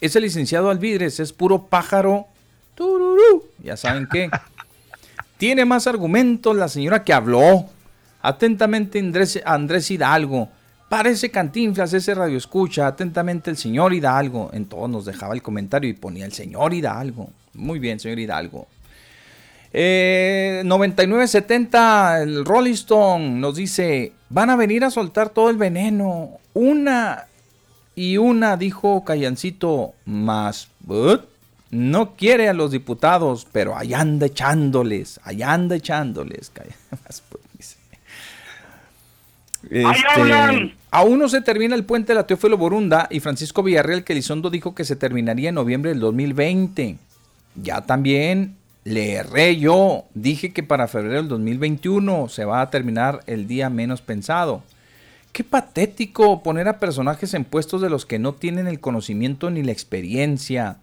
Ese licenciado Alvidres es puro pájaro. Tururú. Ya saben qué. Tiene más argumentos la señora que habló. Atentamente, Andrés, Andrés Hidalgo. Parece cantinflas ese radio escucha. Atentamente, el señor Hidalgo. En todo nos dejaba el comentario y ponía el señor Hidalgo. Muy bien, señor Hidalgo. Eh, 9970, el Rolling Stone nos dice, van a venir a soltar todo el veneno. Una y una, dijo Callancito, más, no quiere a los diputados, pero allá anda echándoles, allá anda echándoles. Este, aún no se termina el puente de la Teófilo Borunda y Francisco Villarreal que Elizondo dijo que se terminaría en noviembre del 2020. Ya también le erré yo. Dije que para febrero del 2021 se va a terminar el día menos pensado. Qué patético poner a personajes en puestos de los que no tienen el conocimiento ni la experiencia.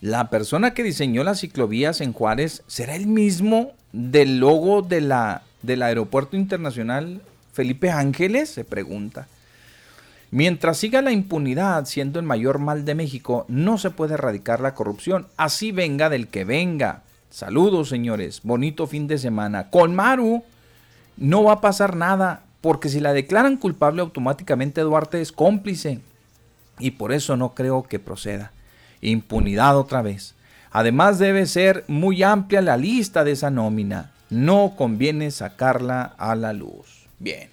La persona que diseñó las ciclovías en Juárez será el mismo del logo de la, del Aeropuerto Internacional Felipe Ángeles, se pregunta. Mientras siga la impunidad siendo el mayor mal de México, no se puede erradicar la corrupción, así venga del que venga. Saludos, señores. Bonito fin de semana. Con Maru no va a pasar nada, porque si la declaran culpable automáticamente Duarte es cómplice. Y por eso no creo que proceda. Impunidad otra vez. Además debe ser muy amplia la lista de esa nómina. No conviene sacarla a la luz. Bien.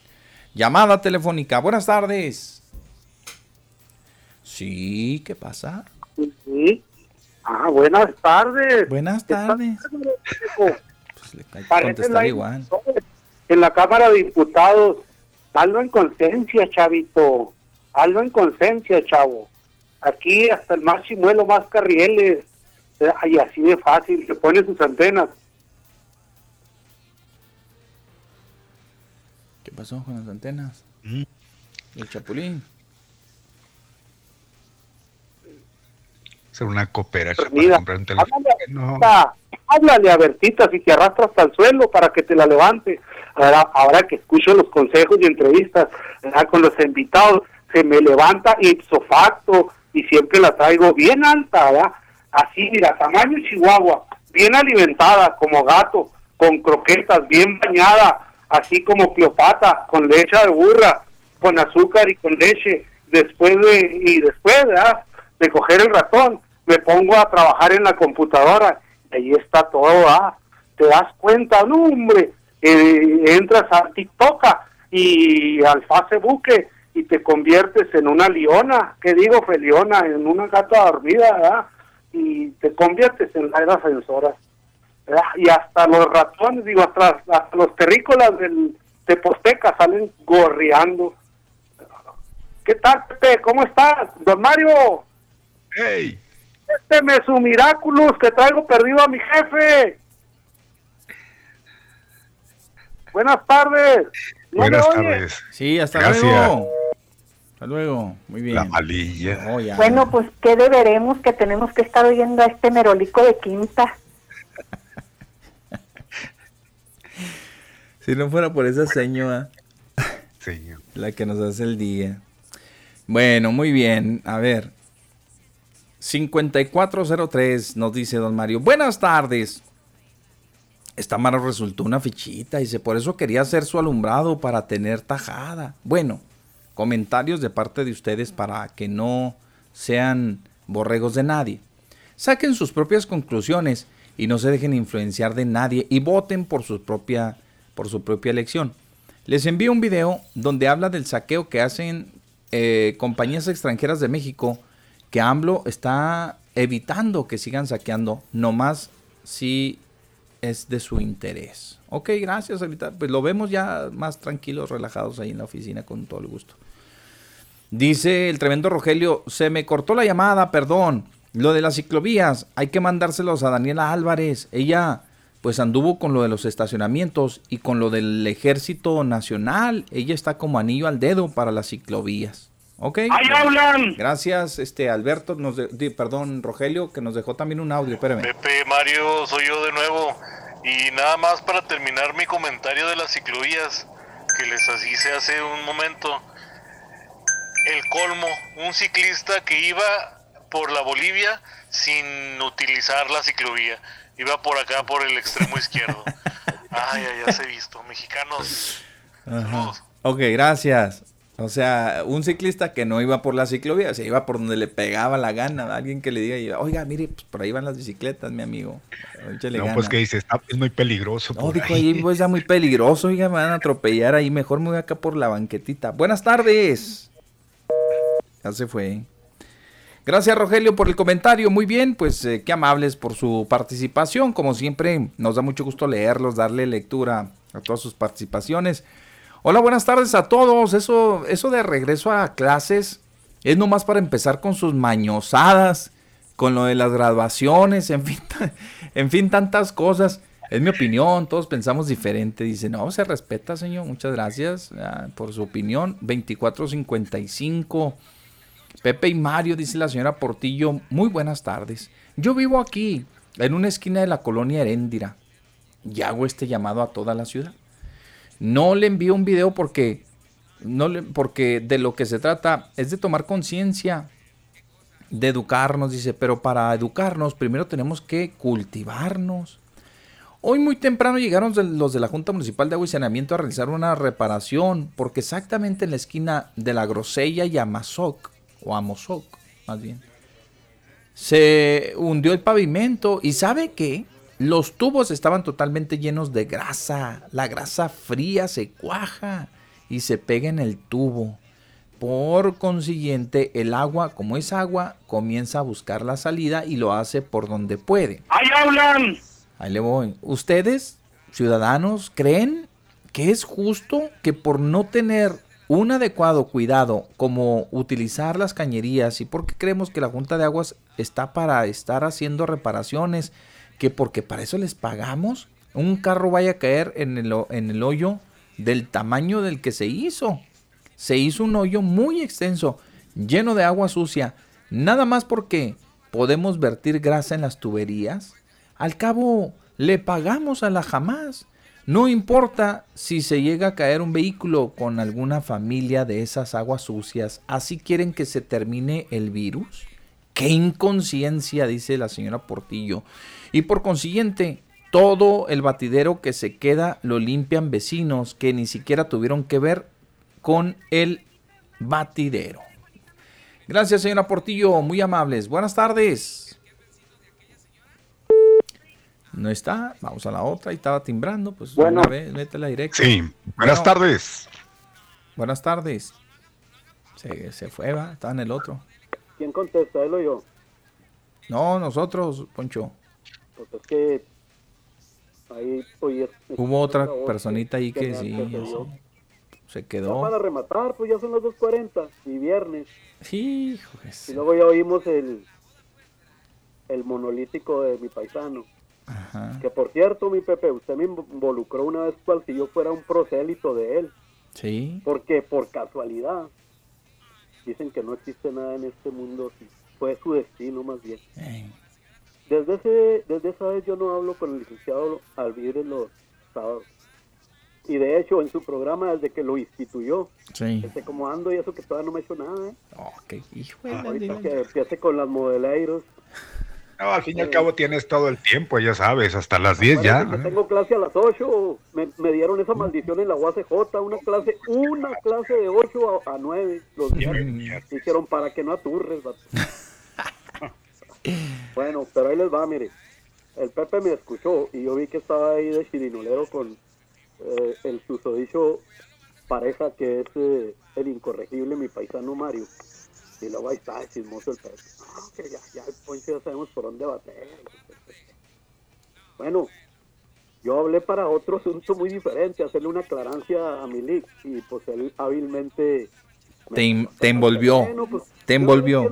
Llamada telefónica. Buenas tardes. Sí, ¿qué pasa? Sí. Ah, buenas tardes. Buenas tardes. Pues igual. En la Cámara de Diputados, hazlo en conciencia, chavito. Hazlo en conciencia, chavo. Aquí hasta el más chimuelo, más carrieles. Y así de fácil, se pone sus antenas. ¿Qué pasó con las antenas? Mm. El chapulín. Ser una cooperación Háblale, a Bertita si te arrastra hasta el suelo para que te la levante. Ahora, ahora que escucho los consejos y entrevistas con los invitados, se me levanta ipso facto y siempre la traigo bien alta, ¿verdad? Así, mira, tamaño chihuahua, bien alimentada como gato, con croquetas, bien bañada, así como Cleopatra, con leche de burra, con azúcar y con leche, después de, y después, ¿verdad? De coger el ratón, me pongo a trabajar en la computadora, y ahí está todo, ah, te das cuenta, no hombre, eh, entras a TikTok y al Facebook y te conviertes en una leona, ¿qué digo, Feliona? En una gata dormida, ¿verdad? Y te conviertes en la era ascensora. Y hasta los ratones, digo, hasta, los terrícolas del Teposteca salen gorreando. ¿Qué tal, Pepe? ¿Cómo estás? Don Mario. Hey. Este me su Miraculous que traigo perdido a mi jefe. Buenas tardes. Buenas tardes. Sí, hasta luego. Hasta luego. Muy bien. La malilla. Oh, bueno, pues, ¿qué deberemos que tenemos que estar oyendo a este merolico de quinta? si no fuera por esa señora. La que nos hace el día. Bueno, muy bien. A ver. 5403 nos dice don Mario. Buenas tardes. Esta mano resultó una fichita, dice, por eso quería hacer su alumbrado para tener tajada. Bueno, comentarios de parte de ustedes para que no sean borregos de nadie. Saquen sus propias conclusiones y no se dejen influenciar de nadie y voten por su propia, por su propia elección. Les envío un video donde habla del saqueo que hacen eh, compañías extranjeras de México que AMLO está evitando que sigan saqueando, nomás si es de su interés. Ok, gracias, ahorita. Pues lo vemos ya más tranquilos, relajados ahí en la oficina con todo el gusto. Dice el tremendo Rogelio, se me cortó la llamada, perdón. Lo de las ciclovías, hay que mandárselos a Daniela Álvarez. Ella pues anduvo con lo de los estacionamientos y con lo del ejército nacional. Ella está como anillo al dedo para las ciclovías. Ok. ¡Ahí hablan! Gracias, este Alberto, nos perdón, Rogelio, que nos dejó también un audio, espérame. Pepe, Mario, soy yo de nuevo. Y nada más para terminar mi comentario de las ciclovías, que les hice hace un momento. El colmo, un ciclista que iba por la Bolivia sin utilizar la ciclovía. Iba por acá, por el extremo izquierdo. Ay, ya se he visto. Mexicanos. Ok, gracias. O sea, un ciclista que no iba por la ciclovía, se iba por donde le pegaba la gana. Alguien que le diga, oiga, mire, pues por ahí van las bicicletas, mi amigo. no, pues que dice, está, es muy peligroso. No, dijo ahí, pues ya muy peligroso, oiga, me van a atropellar ahí. Mejor me voy acá por la banquetita. Buenas tardes. Ya se fue. Gracias Rogelio por el comentario, muy bien, pues eh, qué amables por su participación, como siempre nos da mucho gusto leerlos, darle lectura a todas sus participaciones. Hola, buenas tardes a todos. Eso, eso de regreso a clases es nomás para empezar con sus mañosadas, con lo de las graduaciones, en fin, en fin, tantas cosas. Es mi opinión, todos pensamos diferente. Dice, no, se respeta, señor. Muchas gracias ah, por su opinión. 2455. Pepe y Mario, dice la señora Portillo. Muy buenas tardes. Yo vivo aquí, en una esquina de la colonia Heréndira, y hago este llamado a toda la ciudad. No le envío un video porque, no porque de lo que se trata es de tomar conciencia, de educarnos, dice, pero para educarnos primero tenemos que cultivarnos. Hoy muy temprano llegaron los de la Junta Municipal de Agua y Saneamiento a realizar una reparación, porque exactamente en la esquina de la Grosella y Amazoc, o Amozoc, más bien, se hundió el pavimento y ¿sabe qué? Los tubos estaban totalmente llenos de grasa. La grasa fría se cuaja y se pega en el tubo. Por consiguiente, el agua, como es agua, comienza a buscar la salida y lo hace por donde puede. ¡Ahí hablan! Ahí le voy. ¿Ustedes, ciudadanos, creen que es justo que por no tener un adecuado cuidado como utilizar las cañerías y porque creemos que la Junta de Aguas está para estar haciendo reparaciones que porque para eso les pagamos, un carro vaya a caer en el, en el hoyo del tamaño del que se hizo. Se hizo un hoyo muy extenso, lleno de agua sucia, nada más porque podemos vertir grasa en las tuberías. Al cabo, le pagamos a la jamás. No importa si se llega a caer un vehículo con alguna familia de esas aguas sucias, así quieren que se termine el virus. Qué inconsciencia, dice la señora Portillo. Y por consiguiente, todo el batidero que se queda lo limpian vecinos que ni siquiera tuvieron que ver con el batidero. Gracias, señora Portillo, muy amables. Buenas tardes. No está, vamos a la otra, y estaba timbrando, pues bueno. una vez, métela directa. Sí, buenas tardes. Buenas tardes. Se, se fue, va, estaba en el otro. ¿Quién contesta, él o yo? No, nosotros, Poncho. Pues es que ahí oye, hubo otra personita ahí que, sí, se, quedó. Ya para rematar, pues ya son las 2.40 y viernes. Sí, Y luego ya oímos el, el monolítico de mi paisano. Que por cierto, mi Pepe, usted me involucró una vez cual si yo fuera un prosélito de él. Sí. Porque por casualidad dicen que no existe nada en este mundo, fue su destino más bien. Desde ese desde esa vez yo no hablo con el licenciado en los sábados. Y de hecho, en su programa, desde que lo instituyó, sí. este, como ando y eso que todavía no me ha hecho nada, ¿eh? Oh, qué hijo Ahorita que empiece con las modeleiros, no, al fin y al cabo tienes todo el tiempo, ya sabes, hasta las 10 ya. tengo clase a las 8, me, dieron esa maldición en la UACJ, una clase, una clase de 8 a, 9 los días. Dijeron para que no aturres, bueno, pero ahí les va, mire. El Pepe me escuchó y yo vi que estaba ahí de chirinolero con eh, el susodicho pareja que es eh, el incorregible, mi paisano Mario. Y luego ahí está, chismoso el Pepe. que ya, ya, pues ya sabemos por dónde ser. Bueno, yo hablé para otro asunto muy diferente, hacerle una aclarancia a Milik y pues él hábilmente... Te, te envolvió, pues, te envolvió.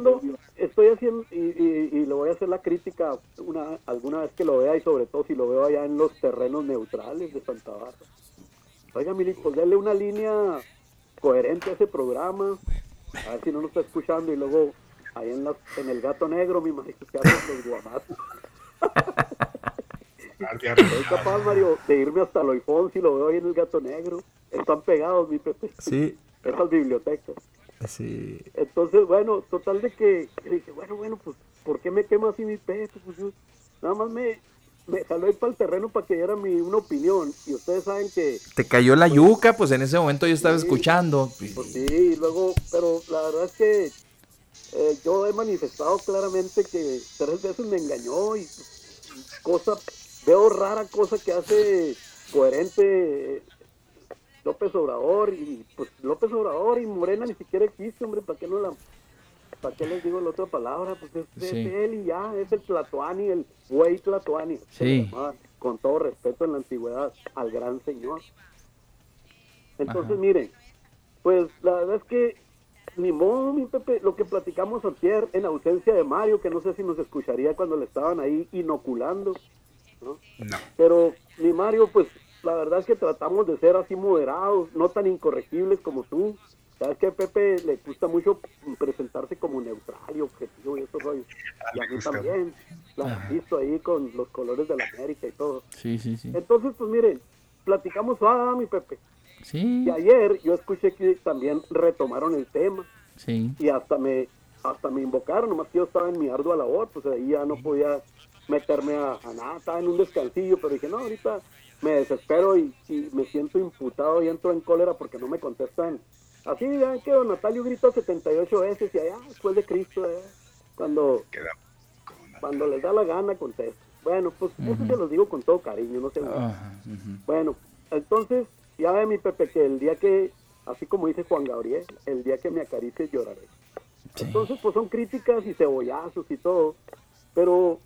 Estoy haciendo, y, y, le voy a hacer la crítica una alguna vez que lo vea y sobre todo si lo veo allá en los terrenos neutrales de Santa Bárbara. Oiga, Milik, pues dale una línea coherente a ese programa, a ver si no nos está escuchando y luego ahí en, en el gato negro, mi marido, que hacen los guamazos. Soy capaz, Mario, de irme hasta Loifón si lo veo ahí en el gato negro. Están pegados, mi Pepe. Sí. Esas bibliotecas. Sí. Entonces, bueno, total de que dije, bueno, bueno, pues, ¿por qué me quema así mi pecho? Pues yo nada más me, me jaló ahí para el terreno para que diera mi una opinión. Y ustedes saben que. Te cayó la yuca, pues en ese momento yo estaba escuchando. Pues sí, y luego, pero la verdad es que eh, yo he manifestado claramente que tres veces me engañó y cosa, veo rara cosa que hace coherente López Obrador y pues López Obrador y Morena ni siquiera existe, hombre, ¿para qué no la ¿para qué les digo la otra palabra? Pues es, él y ya, es el Tlatoani, el güey Tlatoani. Sí. con todo respeto en la antigüedad al gran señor. Entonces, miren, pues la verdad es que ni modo, mi Pepe, lo que platicamos ayer en ausencia de Mario, que no sé si nos escucharía cuando le estaban ahí inoculando, ¿no? No. Pero mi Mario, pues la verdad es que tratamos de ser así moderados, no tan incorregibles como tú, Sabes que a Pepe le gusta mucho presentarse como neutral y objetivo y esos rollos. Y a mí también. La he visto ahí con los colores de la América y todo. Sí, sí, sí. Entonces, pues miren, platicamos, ah, mi Pepe. Sí. Y ayer yo escuché que también retomaron el tema. Sí. Y hasta me hasta me invocaron, nomás que yo estaba en mi ardua labor, pues ahí ya no podía meterme a, nada, estaba en un descansillo, pero dije, no, ahorita me desespero y, y me siento imputado y entro en cólera porque no me contestan Así vean que don Natalio gritó 78 veces y allá después de Cristo, ¿eh? cuando, cuando les da la gana contesta. Bueno, pues eso se los digo con todo cariño, no sé. Bueno, entonces ya ve mi Pepe que el día que, así como dice Juan Gabriel, el día que me acaricie lloraré. Entonces pues son críticas y cebollazos y todo, pero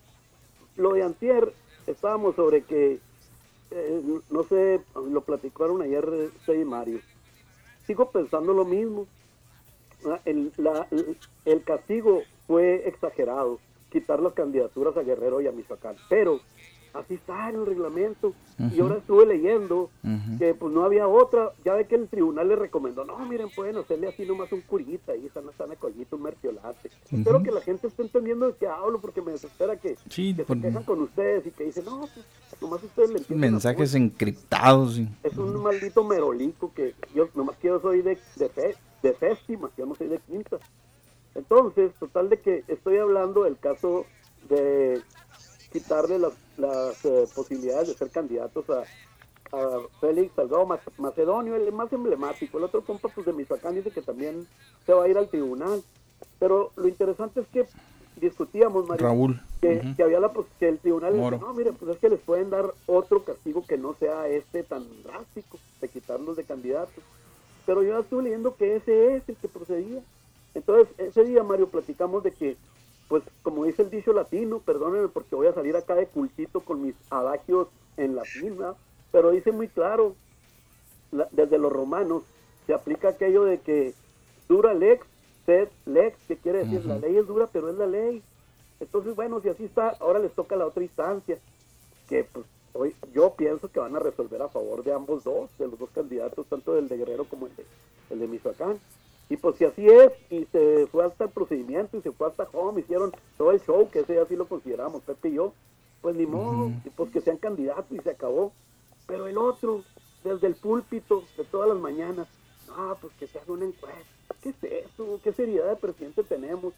lo de antier estábamos sobre que, eh, no sé, lo platicaron ayer usted y Mario, sigo pensando lo mismo. Ah, el, el, castigo fue exagerado, quitar las candidaturas a Guerrero y a Michoacán, pero así está en el reglamento. Y ahora estuve leyendo que pues no había otra, ya ve que el tribunal le recomendó, no, miren, pueden hacerle así nomás un curita y sana, sana coñito, un merciolate. Espero que la gente esté entendiendo de qué hablo, porque me desespera que, se quejan con ustedes y que dicen, no, pues, nomás ustedes le entienden. Mensajes encriptados. Es un maldito merolico que yo, nomás que yo soy de, de, fe, de séptima, yo no soy de quinta. Entonces, total de que estoy hablando del caso de quitarle las, las eh, posibilidades de ser candidatos a, a Félix Salgado Macedonio, el más emblemático. El otro compa pues, de Michoacán dice que también se va a ir al tribunal. Pero lo interesante es que discutíamos, Raúl. Que, había la que el tribunal dice, no, mire, pues es que les pueden dar otro castigo que no sea este tan drástico de quitarlos de candidatos. Pero yo estuve leyendo que ese es el que procedía. Entonces, ese día, Mario, platicamos de que, pues, como dice el dicho latino, perdónenme porque voy a salir acá de cultito con mis adagios en latina, pero dice muy claro, desde los romanos, se aplica aquello de que dura lex, sed lex, que quiere decir, la ley es dura, pero es la ley. Entonces, bueno, si así está, ahora les toca la otra instancia, que pues hoy yo pienso que van a resolver a favor de ambos dos, de los dos candidatos, tanto del de Guerrero como el de, el de Michoacán. Y pues si así es, y se fue hasta el procedimiento, y se fue hasta home, hicieron todo el show, que ese así lo consideramos, Pepe y yo, pues ni modo, pues que sean candidatos y se acabó. Pero el otro, desde el púlpito de todas las mañanas, ah, pues que se haga una encuesta. ¿Qué es eso? ¿Qué seriedad de presidente tenemos?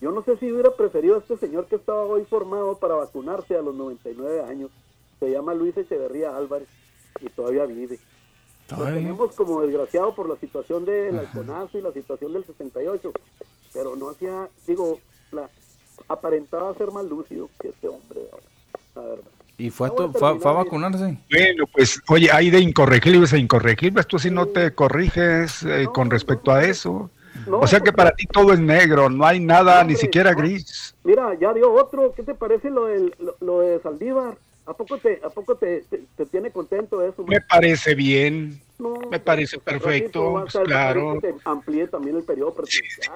Yo no sé si hubiera preferido a este señor que estaba hoy formado para vacunarse a los 99 años. Se llama Luis Echeverría Álvarez y todavía vive. Lo tenemos como desgraciado por la situación del alconazo y la situación del 68, pero no hacía, digo, la, aparentaba ser más lúcido que este hombre, la verdad. ¿Y fue, a, fue, vacunarse? Bueno, pues, oye, hay de incorregibles a incorregibles. Tú si no te corriges eh, con respecto a eso. o sea que para ti todo es negro, no hay nada, ni siquiera gris. Mira, ya dio otro. ¿Qué te parece lo, del, lo, de Saldívar? ¿A poco te, a poco te, te, tiene contento eso? Me parece bien. me parece perfecto, pues, claro. Amplíe también el periodo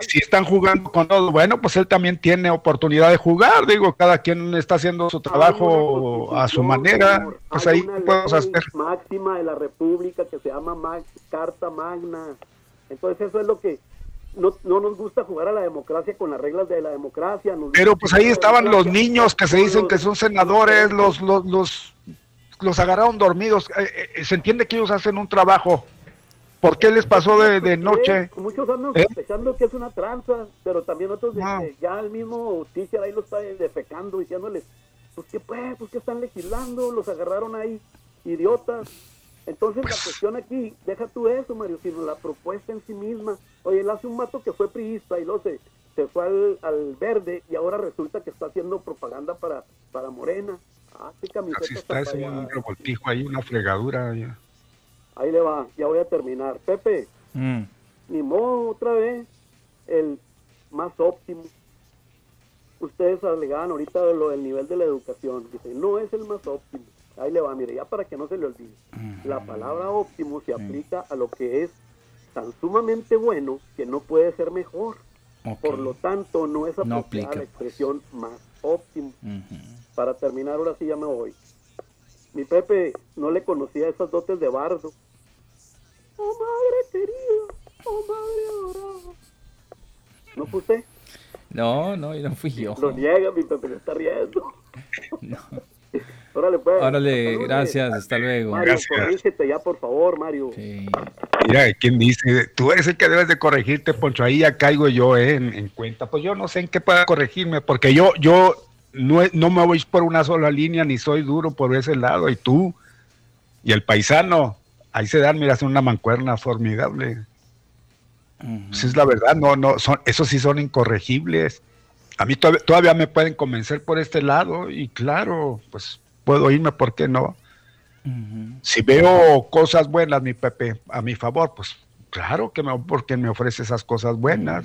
Si, están jugando con todo, bueno, pues él también tiene oportunidad de jugar. Digo, cada quien está haciendo su trabajo a su manera. Pues ahí podemos hacer. Máxima de la República que se llama Carta Magna. Entonces, eso es lo que no, no nos gusta jugar a la democracia con las reglas de la democracia. Pero pues ahí estaban los niños que se dicen que son senadores, los, los, los, los agarraron dormidos. Eh, eh, se entiende que ellos hacen un trabajo. ¿Por qué les pasó de, de noche? Muchos andan ¿Eh? sospechando que es una tranza, pero también otros, ya el mismo teacher ahí lo está defecando, diciéndoles, pues que pues, pues que están legislando, los agarraron ahí, idiotas. Entonces la pues cuestión aquí, deja tú eso, Mario, sino la propuesta en sí misma. Oye, él hace un mato que fue priista y luego se, se fue al, verde y ahora resulta que está haciendo propaganda para, para Morena. Ah, qué camiseta. Así está, es un revoltijo ahí, una fregadura. Ya. Ahí le va, ya voy a terminar. Pepe, mm. ni modo, otra vez, el más óptimo. Ustedes alegaban ahorita lo del nivel de la educación. Dice, no es el más óptimo Ahí le va, mire, ya para que no se le olvide. La palabra óptimo se aplica a lo que es tan sumamente bueno que no puede ser mejor. Por lo tanto, no es apropiada la expresión más óptimo. Para terminar, ahora sí ya me voy. Mi Pepe no le conocía esas dotes de bardo. Oh, madre querida, oh, madre adorada. ¿No fue usted? No, no, no fui yo. Lo niega, mi Pepe, está riendo. No. Órale, pues. Órale, gracias, hasta luego. Mario, corrígete ya, por favor, Mario. Mira, ¿quién dice? Tú eres el que debes de corregirte, Poncho. Ahí ya caigo yo eh, en, cuenta. Pues yo no sé en qué pueda corregirme, porque yo, yo no, no me voy por una sola línea, ni soy duro por ese lado. Y tú, y el paisano, ahí se dan, mira, son una mancuerna formidable. Pues es la verdad, no, no, son, esos sí son incorregibles. A mí todavía me pueden convencer por este lado, y claro, pues puedo irme, ¿por qué no? Si veo cosas buenas, mi Pepe, a mi favor, pues claro que me, porque me ofrece esas cosas buenas.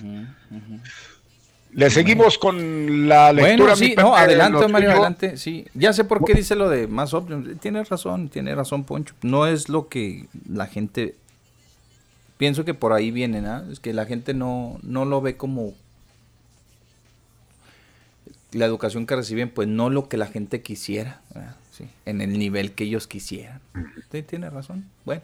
Le seguimos con la lectura. Bueno, sí, no, adelante, Mario, adelante. Sí, ya sé por qué dice lo de más óptimo. Tiene razón, tiene razón, Poncho. No es lo que la gente. Pienso que por ahí viene, ¿no? Es que la gente no, no lo ve como la educación que reciben, pues no lo que la gente quisiera, sí, en el nivel que ellos quisieran. Usted tiene razón. Bueno,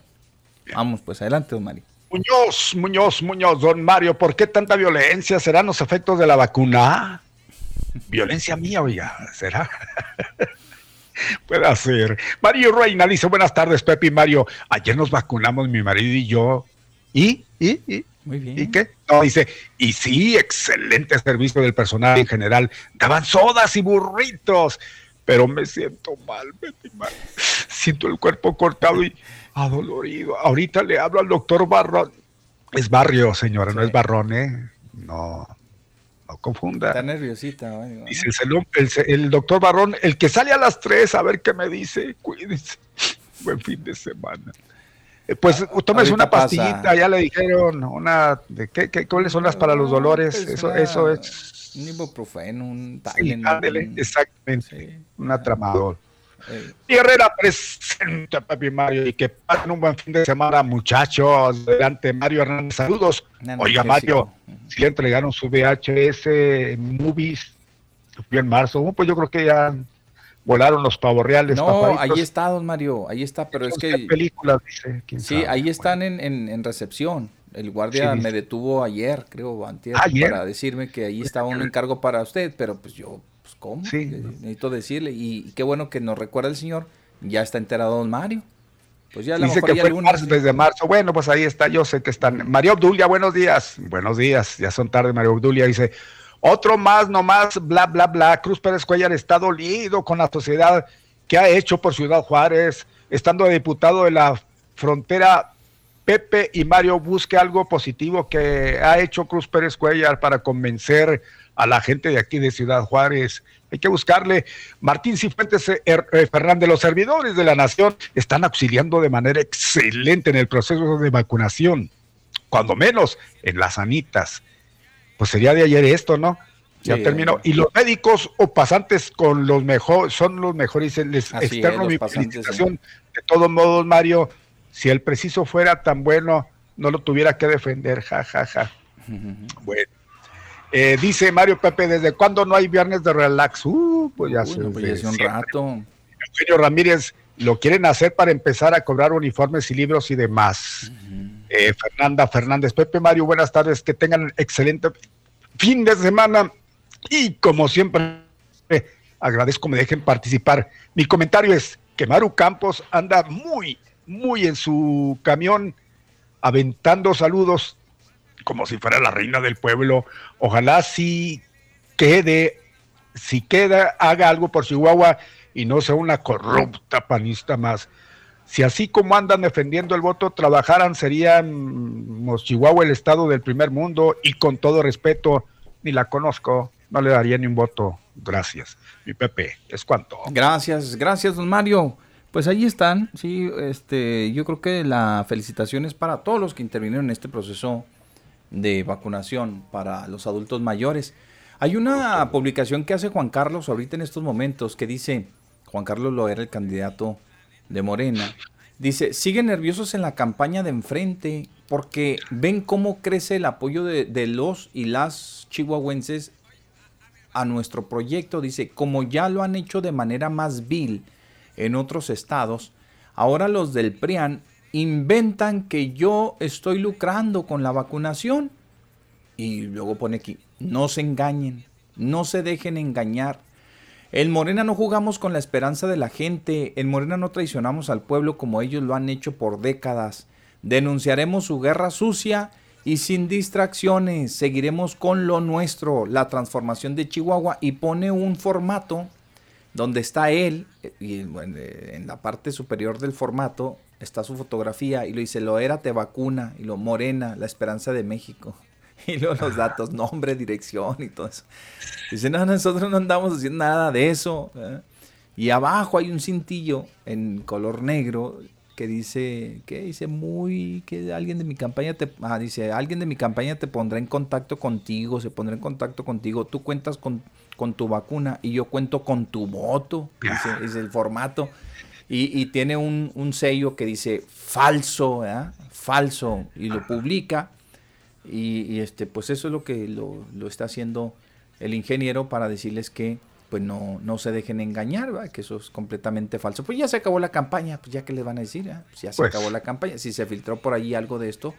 vamos, pues adelante, don Mario. Muñoz, Muñoz, Muñoz, don Mario, ¿por qué tanta violencia? ¿Serán los efectos de la vacuna? Violencia mía, oiga, ¿será? Puede ser. Mario Reina dice, buenas tardes, Pepe y Mario. Ayer nos vacunamos mi marido y yo. ¿Y? ¿Y? ¿Y? Muy bien. ¿Y qué? No, dice, y sí, excelente servicio del personal en general. Daban sodas y burritos, pero me siento mal, mal. Siento el cuerpo cortado y adolorido. Ahorita le hablo al doctor Barrón. Es barrio, señora, no es barrón, ¿eh? No, no confunda. Está nerviosita. Dice el, el, doctor Barrón, el que sale a las tres, a ver qué me dice. Cuídense. Buen fin de semana. Eh, pues tomes una pastillita, ya le dijeron, una, de qué, qué, ¿cuáles son las para los dolores? Pues eso, eso es. Un ibuprofeno, un Tylenol. exactamente, un atramador. Y Herrera presenta Papi Mario y que pasen un buen fin de semana, muchachos. Adelante, Mario Hernández, saludos. Oiga, Mario, si le entregaron su VHS Movies, fui en marzo, pues yo creo que ya volaron los pavorreales. No, ahí está, don Mario, ahí está, pero es que... películas, dice? Sí, ahí están en, en, recepción. El guardia me detuvo ayer, creo, antes, para decirme que ahí estaba un encargo para usted, pero pues yo, pues ¿cómo? Sí. Necesito decirle, y, qué bueno que nos recuerda el señor, ya está enterado don Mario. Pues ya Dice que fue marzo, desde marzo. Bueno, pues ahí está, yo sé que están. Mario Obdulia, buenos días. Buenos días, ya son tarde, Mario Obdulia. Dice, otro más, nomás, bla, bla, bla. Cruz Pérez Cuellar está dolido con la sociedad que ha hecho por Ciudad Juárez, estando diputado de la frontera. Pepe y Mario busque algo positivo que ha hecho Cruz Pérez Cuellar para convencer a la gente de aquí de Ciudad Juárez. Hay que buscarle. Martín Cifuentes eh, er, eh, Fernández, los servidores de la nación están auxiliando de manera excelente en el proceso de vacunación, cuando menos en las anitas pues sería de ayer esto, ¿no? Ya terminó. Y los médicos o pasantes con los mejores, son los mejores, les externo mi felicitación. De todos modos, Mario, si el preciso fuera tan bueno, no lo tuviera que defender, ja, ja, ja. bueno. Eh, dice Mario Pepe, ¿desde cuándo no hay viernes de relax? Uh, pues ya, pues un rato. Eugenio Ramírez, lo quieren hacer para empezar a cobrar uniformes y libros y demás. Eh, Fernanda Fernández, Pepe Mario, buenas tardes, que tengan excelente fin de semana y como siempre agradezco me dejen participar. Mi comentario es que Maru Campos anda muy, muy en su camión aventando saludos como si fuera la reina del pueblo. Ojalá si quede, si queda, haga algo por Chihuahua y no sea una corrupta panista más. Si así como andan defendiendo el voto, trabajaran, serían Chihuahua el estado del primer mundo y con todo respeto, ni la conozco, no le daría ni un voto. Gracias. Mi Pepe, es cuanto. Gracias, gracias, don Mario. Pues ahí están, sí, este, yo creo que la felicitación es para todos los que intervinieron en este proceso de vacunación para los adultos mayores. Hay una publicación que hace Juan Carlos ahorita en estos momentos que dice, Juan Carlos lo era el candidato de Morena, dice, siguen nerviosos en la campaña de enfrente porque ven cómo crece el apoyo de, los y las chihuahuenses a nuestro proyecto. Dice, como ya lo han hecho de manera más vil en otros estados, ahora los del PRIAN inventan que yo estoy lucrando con la vacunación. Y luego pone aquí, no se engañen, no se dejen engañar. En Morena no jugamos con la esperanza de la gente, en Morena no traicionamos al pueblo como ellos lo han hecho por décadas. Denunciaremos su guerra sucia y sin distracciones. Seguiremos con lo nuestro, la transformación de Chihuahua y pone un formato donde está él y en la parte superior del formato está su fotografía y lo dice, lo era te vacuna y lo morena, la esperanza de México. Y luego los datos, nombre, dirección y todo eso. Dice, no, nosotros no andamos haciendo nada de eso. Y abajo hay un cintillo en color negro que dice, que dice muy, que alguien de mi campaña te, ah, dice, alguien de mi campaña te pondrá en contacto contigo, se pondrá en contacto contigo, tú cuentas con, con tu vacuna y yo cuento con tu voto, dice, es el formato. Y, y tiene un, un, sello que dice falso, falso, y lo publica y, este, pues eso es lo que lo, está haciendo el ingeniero para decirles que pues no, no se dejen engañar, que eso es completamente falso. Pues ya se acabó la campaña, pues ya que les van a decir, pues ya se pues acabó la campaña. Si se filtró por ahí algo de esto,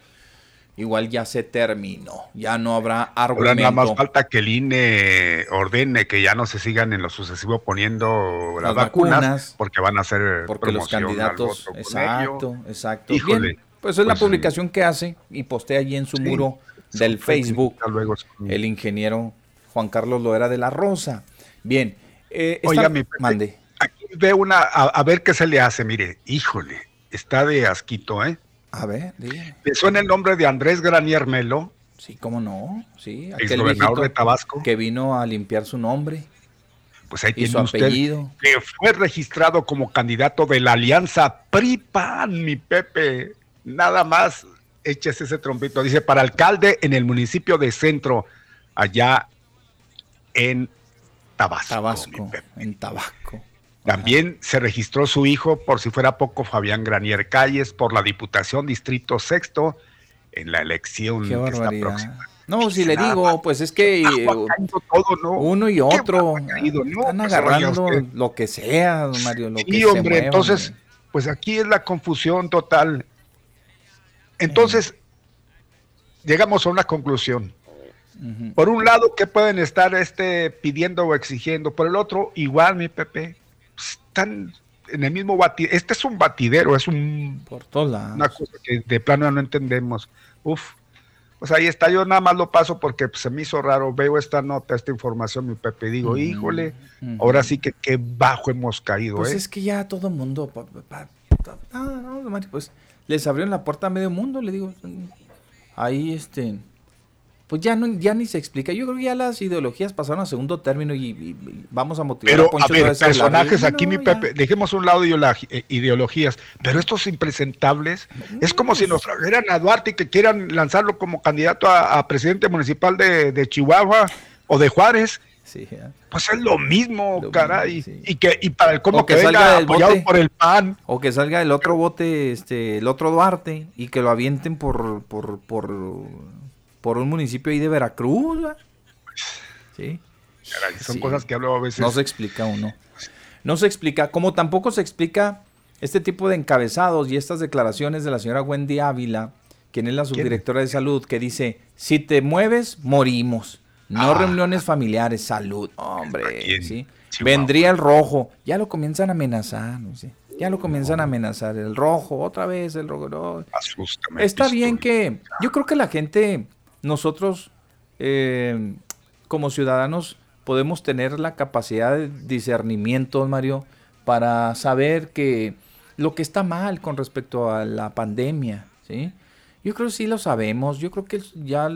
igual ya se terminó, ya no habrá argumento. Ahora nada más falta que el INE ordene que ya no se sigan en lo sucesivo poniendo las, vacunas, porque van a ser porque los candidatos, exacto, exacto. Híjole. Pues es la pues, publicación que hace y postea allí en su muro del Facebook el ingeniero Juan Carlos Loera de la Rosa. Bien. Eh, Oiga, mi mande. Aquí ve una, a, ver qué se le hace, mire, híjole, está de asquito, ¿eh? A ver, dígame. ¿Le suena el nombre de Andrés Granier Melo? Sí, cómo no, sí. Aquel gobernador de Tabasco. Que vino a limpiar su nombre. Pues ahí tiene usted apellido. que fue registrado como candidato de la alianza PRI-PAN, mi Pepe nada más eches ese trompito. Dice, para alcalde en el municipio de Centro, allá en Tabasco. Tabasco, en Tabasco. También se registró su hijo, por si fuera poco, Fabián Granier Calles, por la Diputación Distrito Sexto en la elección que está próxima. No, si le digo, pues es que uno y otro están agarrando lo que sea, Mario. Lo sí, hombre, entonces, pues aquí es la confusión total. Entonces, llegamos a una conclusión. Por un lado, ¿qué pueden estar este, pidiendo o exigiendo? Por el otro, igual, mi Pepe, están en el mismo batidero. Este es un batidero, es un. Por todas Una cosa que de plano no entendemos. Uf. Pues ahí está, yo nada más lo paso porque pues, se me hizo raro. Veo esta nota, esta información, mi Pepe, digo, híjole, ahora sí que qué bajo hemos caído. Pues ¿eh? es que ya todo el mundo. ah, no, pues les abrieron la puerta a medio mundo, le digo. Ahí, este pues ya no ya ni se explica. Yo creo que ya las ideologías pasaron a segundo término y, vamos a motivar pero, a Poncho a ver, personajes aquí, mi Pepe, dejemos un lado eh, ideologías, pero estos impresentables es como si nos trajeran a Duarte y que quieran lanzarlo como candidato a, presidente municipal de, Chihuahua o de Juárez. Sí, Pues es lo mismo, caray. Y que y para el como que, salga apoyado por el PAN. O que salga el otro bote, este, el otro Duarte, y que lo avienten por, por, por por un municipio ahí de Veracruz. Sí. son cosas que hablo a veces. No se explica uno. No se explica, como tampoco se explica este tipo de encabezados y estas declaraciones de la señora Wendy Ávila, quien es la subdirectora de salud, que dice, si te mueves, morimos. No ah. reuniones familiares, salud. Hombre, ¿sí? Vendría el rojo. Ya lo comienzan a amenazar. Ya lo comienzan a amenazar. El rojo, otra vez el rojo. Está bien que... Yo creo que la gente nosotros eh, como ciudadanos podemos tener la capacidad de discernimiento, Mario, para saber que lo que está mal con respecto a la pandemia, ¿sí? Yo creo que sí lo sabemos, yo creo que ya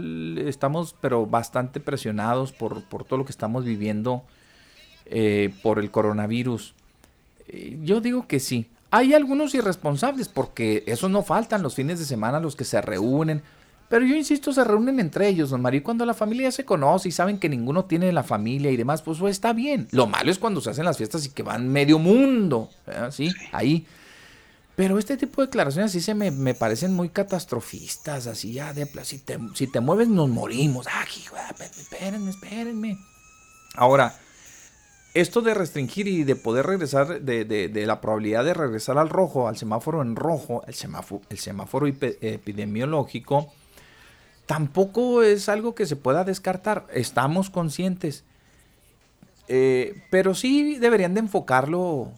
estamos pero bastante presionados por, todo lo que estamos viviendo eh, por el coronavirus. Eh, yo digo que sí. Hay algunos irresponsables porque esos no faltan los fines de semana los que se reúnen. Pero yo insisto, se reúnen entre ellos, don Mario, cuando la familia se conoce y saben que ninguno tiene la familia y demás, pues, pues está bien. Lo malo es cuando se hacen las fiestas y que van medio mundo, ¿sí? Ahí. Pero este tipo de declaraciones así se me, parecen muy catastrofistas, así ya de si te, si te mueves nos morimos. Ah, espérenme, espérenme. Ahora, esto de restringir y de poder regresar, de, de, la probabilidad de regresar al rojo, al semáforo en rojo, el semáforo, el semáforo epidemiológico, tampoco es algo que se pueda descartar. Estamos conscientes. Eh, pero sí deberían de enfocarlo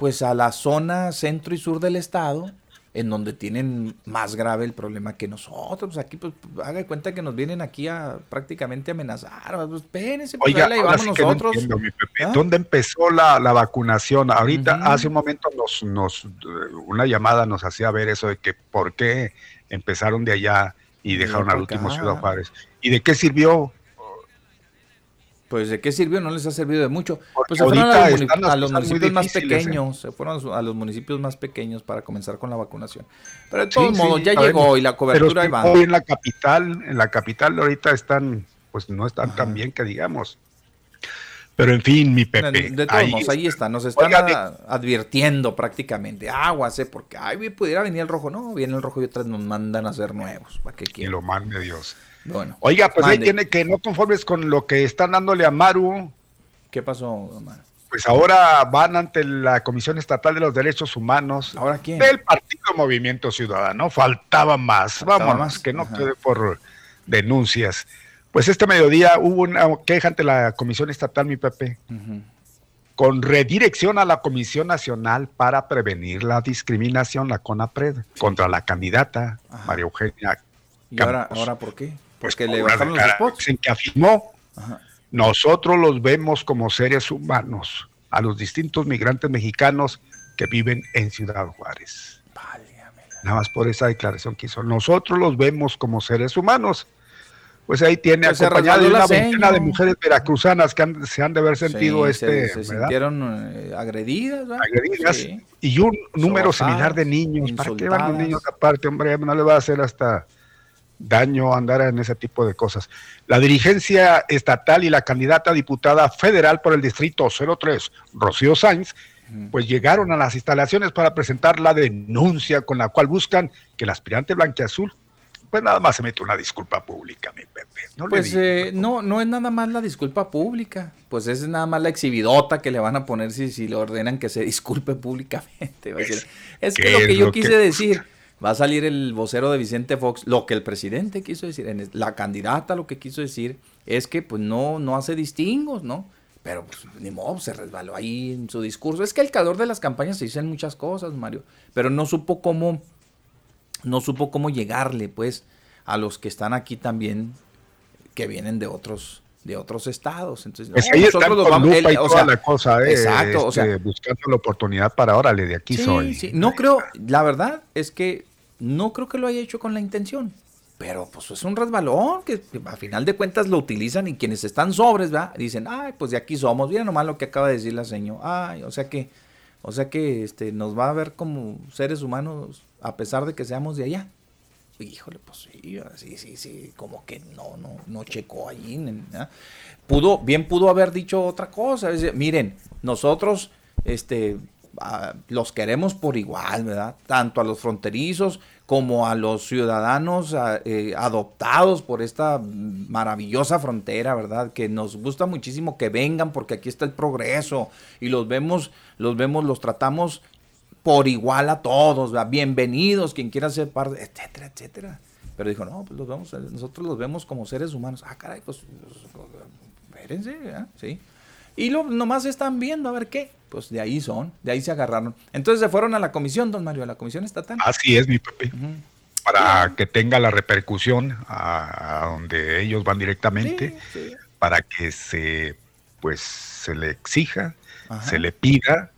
pues a la zona centro y sur del estado, en donde tienen más grave el problema que nosotros. Aquí, pues, haga cuenta que nos vienen aquí a prácticamente amenazar. Pues, espérense, pues, Oiga, vamos nosotros. ¿Ah? ¿Dónde empezó la, vacunación? Ahorita, hace un momento, nos, nos, una llamada nos hacía ver eso de que por qué empezaron de allá y dejaron al último Ciudad Juárez. ¿Y de qué sirvió? Pues de qué sirvió, no les ha servido de mucho. pues se fueron a los, municipios más pequeños, se fueron a los municipios más pequeños para comenzar con la vacunación. Pero de todos modos, ya llegó y la cobertura va. Hoy en la capital, en la capital ahorita están, pues no están tan bien que digamos. Pero en fin, mi Pepe. De todos modos, ahí está, nos están advirtiendo prácticamente. Aguas, porque ay, pudiera venir el rojo. No, viene el rojo y otras nos mandan a hacer nuevos. ¿Para qué Que lo mande Dios. Bueno. Oiga, pues ahí tiene que no conformes con lo que están dándole a Maru. ¿Qué pasó, Maru? Pues ahora van ante la Comisión Estatal de los Derechos Humanos. ¿Ahora quién? Del Partido Movimiento Ciudadano. Faltaba más. Vámonos, que no quede por denuncias. Pues este mediodía hubo una queja ante la Comisión Estatal, mi Pepe, con redirección a la Comisión Nacional para Prevenir la Discriminación, la CONAPRED, contra la candidata María Eugenia. ¿Y ahora, ahora por qué? Pues que le bajaron los spots. En que afirmó, nosotros los vemos como seres humanos, a los distintos migrantes mexicanos que viven en Ciudad Juárez. Nada más por esa declaración que hizo. Nosotros los vemos como seres humanos pues ahí tiene pues acompañado una veintena de mujeres veracruzanas que se han de haber sentido este. Se, sintieron eh, agredidas, Agredidas. Y un número similar de niños. ¿Para qué van los niños aparte, hombre? No le va a hacer hasta daño andar en ese tipo de cosas. La dirigencia estatal y la candidata diputada federal por el distrito 03, Rocío Sainz, pues llegaron a las instalaciones para presentar la denuncia con la cual buscan que el aspirante blanqueazul pues nada más se mete una disculpa pública, mi Pepe. No pues eh, no, no es nada más la disculpa pública, pues es nada más la exhibidota que le van a poner si, si le ordenan que se disculpe públicamente. es, que lo que yo quise decir, va a salir el vocero de Vicente Fox, lo que el presidente quiso decir, la candidata lo que quiso decir es que pues no, no hace distingos, ¿no? Pero pues ni modo, se resbaló ahí en su discurso. Es que el calor de las campañas se dicen muchas cosas, Mario, pero no supo cómo no supo cómo llegarle, pues, a los que están aquí también, que vienen de otros de otros estados. Entonces, ahí nosotros vamos, y toda la cosa, eh, exacto, o sea, este, buscando la oportunidad para órale, de aquí soy. Sí. No creo, la verdad es que no creo que lo haya hecho con la intención, pero pues es un resbalón que a final de cuentas lo utilizan y quienes están sobres, ¿verdad? Dicen, ay, pues de aquí somos, mira nomás lo que acaba de decir la señora, ay, o sea que, o sea que este, nos va a ver como seres humanos a pesar de que seamos de allá. Híjole, pues sí, sí, sí, sí, como que no, no, no checó allí. Pudo, bien pudo haber dicho otra cosa. miren, nosotros, este, los queremos por igual, ¿verdad? Tanto a los fronterizos como a los ciudadanos eh, adoptados por esta maravillosa frontera, ¿verdad? Que nos gusta muchísimo que vengan porque aquí está el progreso y los vemos, los vemos, los tratamos por igual a todos, bienvenidos, quien quiera ser parte, etcétera, etcétera. Pero dijo, no, pues los vemos, nosotros los vemos como seres humanos. Ah, caray, pues, espérense, sí. Y lo, nomás están viendo a ver qué. Pues de ahí son, de ahí se agarraron. Entonces se fueron a la comisión, don Mario, a la comisión estatal. Así es, mi Pepe. Para que tenga la repercusión a, donde ellos van directamente, para que se, pues, se le exija, se le pida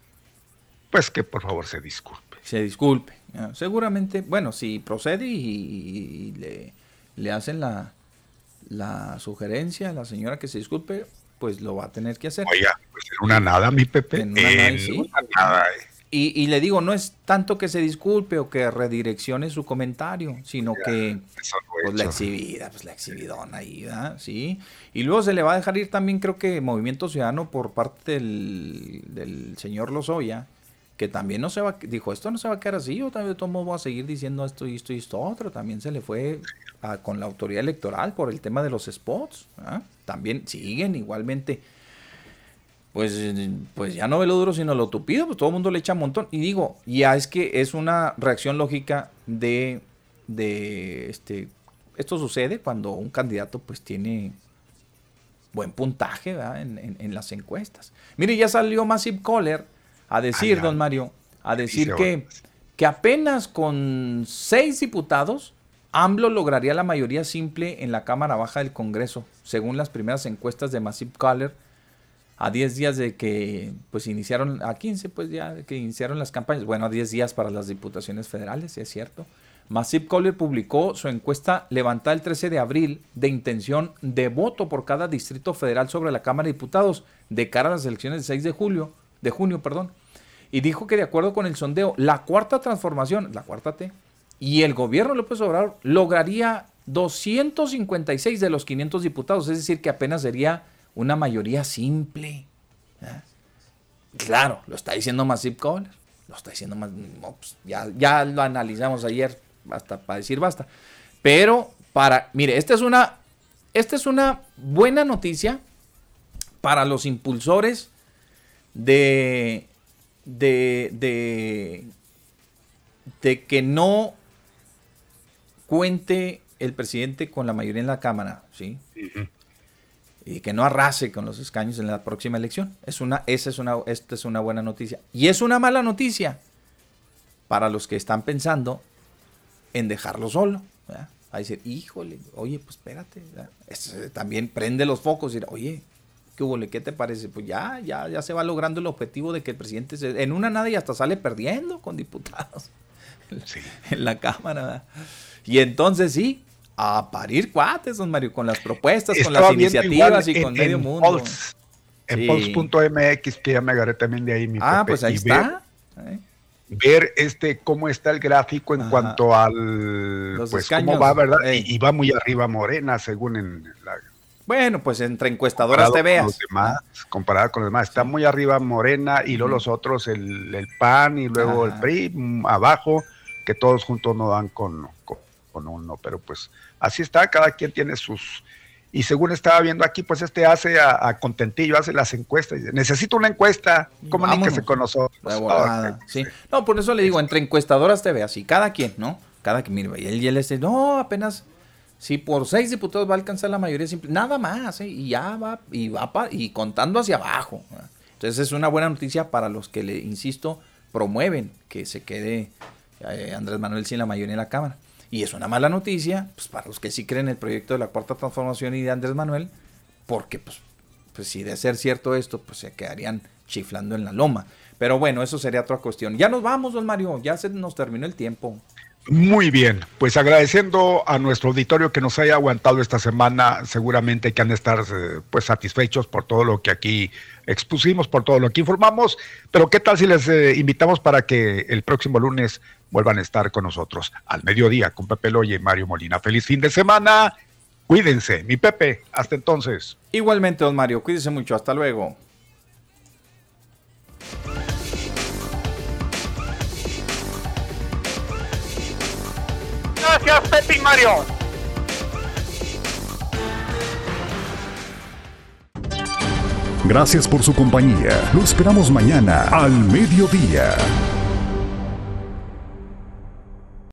pues que por favor se disculpe. Se disculpe. Seguramente, bueno, si procede y, le, hacen la, la sugerencia a la señora que se disculpe, pues lo va a tener que hacer. Oiga, pues en una nada, mi Pepe. En una nada, sí. nada eh. y, le digo, no es tanto que se disculpe o que redireccione su comentario, sino que pues, la exhibida, pues la exhibidona ahí, ¿verdad? Sí. Y luego se le va a dejar ir también, creo que Movimiento Ciudadano por parte del, del señor Lozoya, que también no se dijo, esto no se va a quedar así, yo también voy a seguir diciendo esto y esto y esto otro, también se le fue con la autoridad electoral por el tema de los spots, ¿ah? también siguen igualmente, pues, pues ya no ve lo duro sino lo tupido, pues todo el mundo le echa un montón, y digo, ya es que es una reacción lógica de, de este, esto sucede cuando un candidato pues tiene buen puntaje en, en, las encuestas. Mire, ya salió Massive Caller a decir, don Mario, a decir que, que apenas con seis diputados, AMLO lograría la mayoría simple en la Cámara Baja del Congreso, según las primeras encuestas de Massive Caller, a 10 días de que pues iniciaron, a 15 pues ya que iniciaron las campañas, bueno, a 10 días para las diputaciones federales, es cierto. Massive Caller publicó su encuesta levantada el 13 de abril de intención de voto por cada distrito federal sobre la Cámara de Diputados de cara a las elecciones del 6 de julio, de junio, perdón y dijo que de acuerdo con el sondeo, la cuarta transformación, la cuarta T, y el gobierno López Obrador lograría 256 de los 500 diputados, es decir, que apenas sería una mayoría simple. Claro, lo está diciendo Masip Kohler, lo está diciendo más, pues, ya, ya lo analizamos ayer, hasta para decir basta. Pero para, mire, esta es una, esta es una buena noticia para los impulsores de de, de, de que no cuente el presidente con la mayoría en la Cámara, ¿sí? Y que no arrase con los escaños en la próxima elección. Es una, esa es una, esta es una buena noticia. Y es una mala noticia para los que están pensando en dejarlo solo. A decir, híjole, oye, pues espérate. también prende los focos y oye, ¿Qué ¿Qué te parece? Pues ya, ya, ya se va logrando el objetivo de que el presidente se, en una nada y hasta sale perdiendo con diputados en la Cámara. Y entonces sí, a parir cuates, don Mario, con las propuestas, con las iniciativas y con medio mundo. en Pulse.mx, que ya me agarré también de ahí mi Ah, pues ahí está. Ver, este cómo está el gráfico en cuanto al pues cómo va, ¿verdad? Y, va muy arriba Morena, según en la bueno, pues entre encuestadoras te veas. comparado con los demás, está muy arriba Morena y luego los otros, el, PAN y luego el PRI mm, abajo, que todos juntos no dan con, con uno, pero pues así está, cada quien tiene sus... Y según estaba viendo aquí, pues este hace a, contentillo, hace las encuestas. Necesito una encuesta, comuníquese con nosotros. sí. No, por eso le digo, entre encuestadoras te ve así, cada quien, ¿no? Cada quien, mira, y él, y él dice, no, apenas, si por seis diputados va a alcanzar la mayoría simple, nada más, ¿eh? y ya va, y va y contando hacia abajo. Entonces es una buena noticia para los que le, insisto, promueven que se quede eh, Andrés Manuel sin la mayoría en la Cámara. Y es una mala noticia pues, para los que sí creen en el proyecto de la Cuarta Transformación y de Andrés Manuel, porque pues, pues si de ser cierto esto, pues se quedarían chiflando en la loma. Pero bueno, eso sería otra cuestión. Ya nos vamos, don Mario, ya se nos terminó el tiempo. Muy bien, pues agradeciendo a nuestro auditorio que nos haya aguantado esta semana, seguramente que han de estar eh, pues satisfechos por todo lo que aquí expusimos, por todo lo que informamos, pero qué tal si les eh, invitamos para que el próximo lunes vuelvan a estar con nosotros al mediodía con Pepe Loye y Mario Molina. Feliz fin de semana. Cuídense, mi Pepe. Hasta entonces. Igualmente, don Mario. Cuídense mucho. Hasta luego. Gracias, Pepe y Mario. Gracias por su compañía. Lo esperamos mañana al mediodía.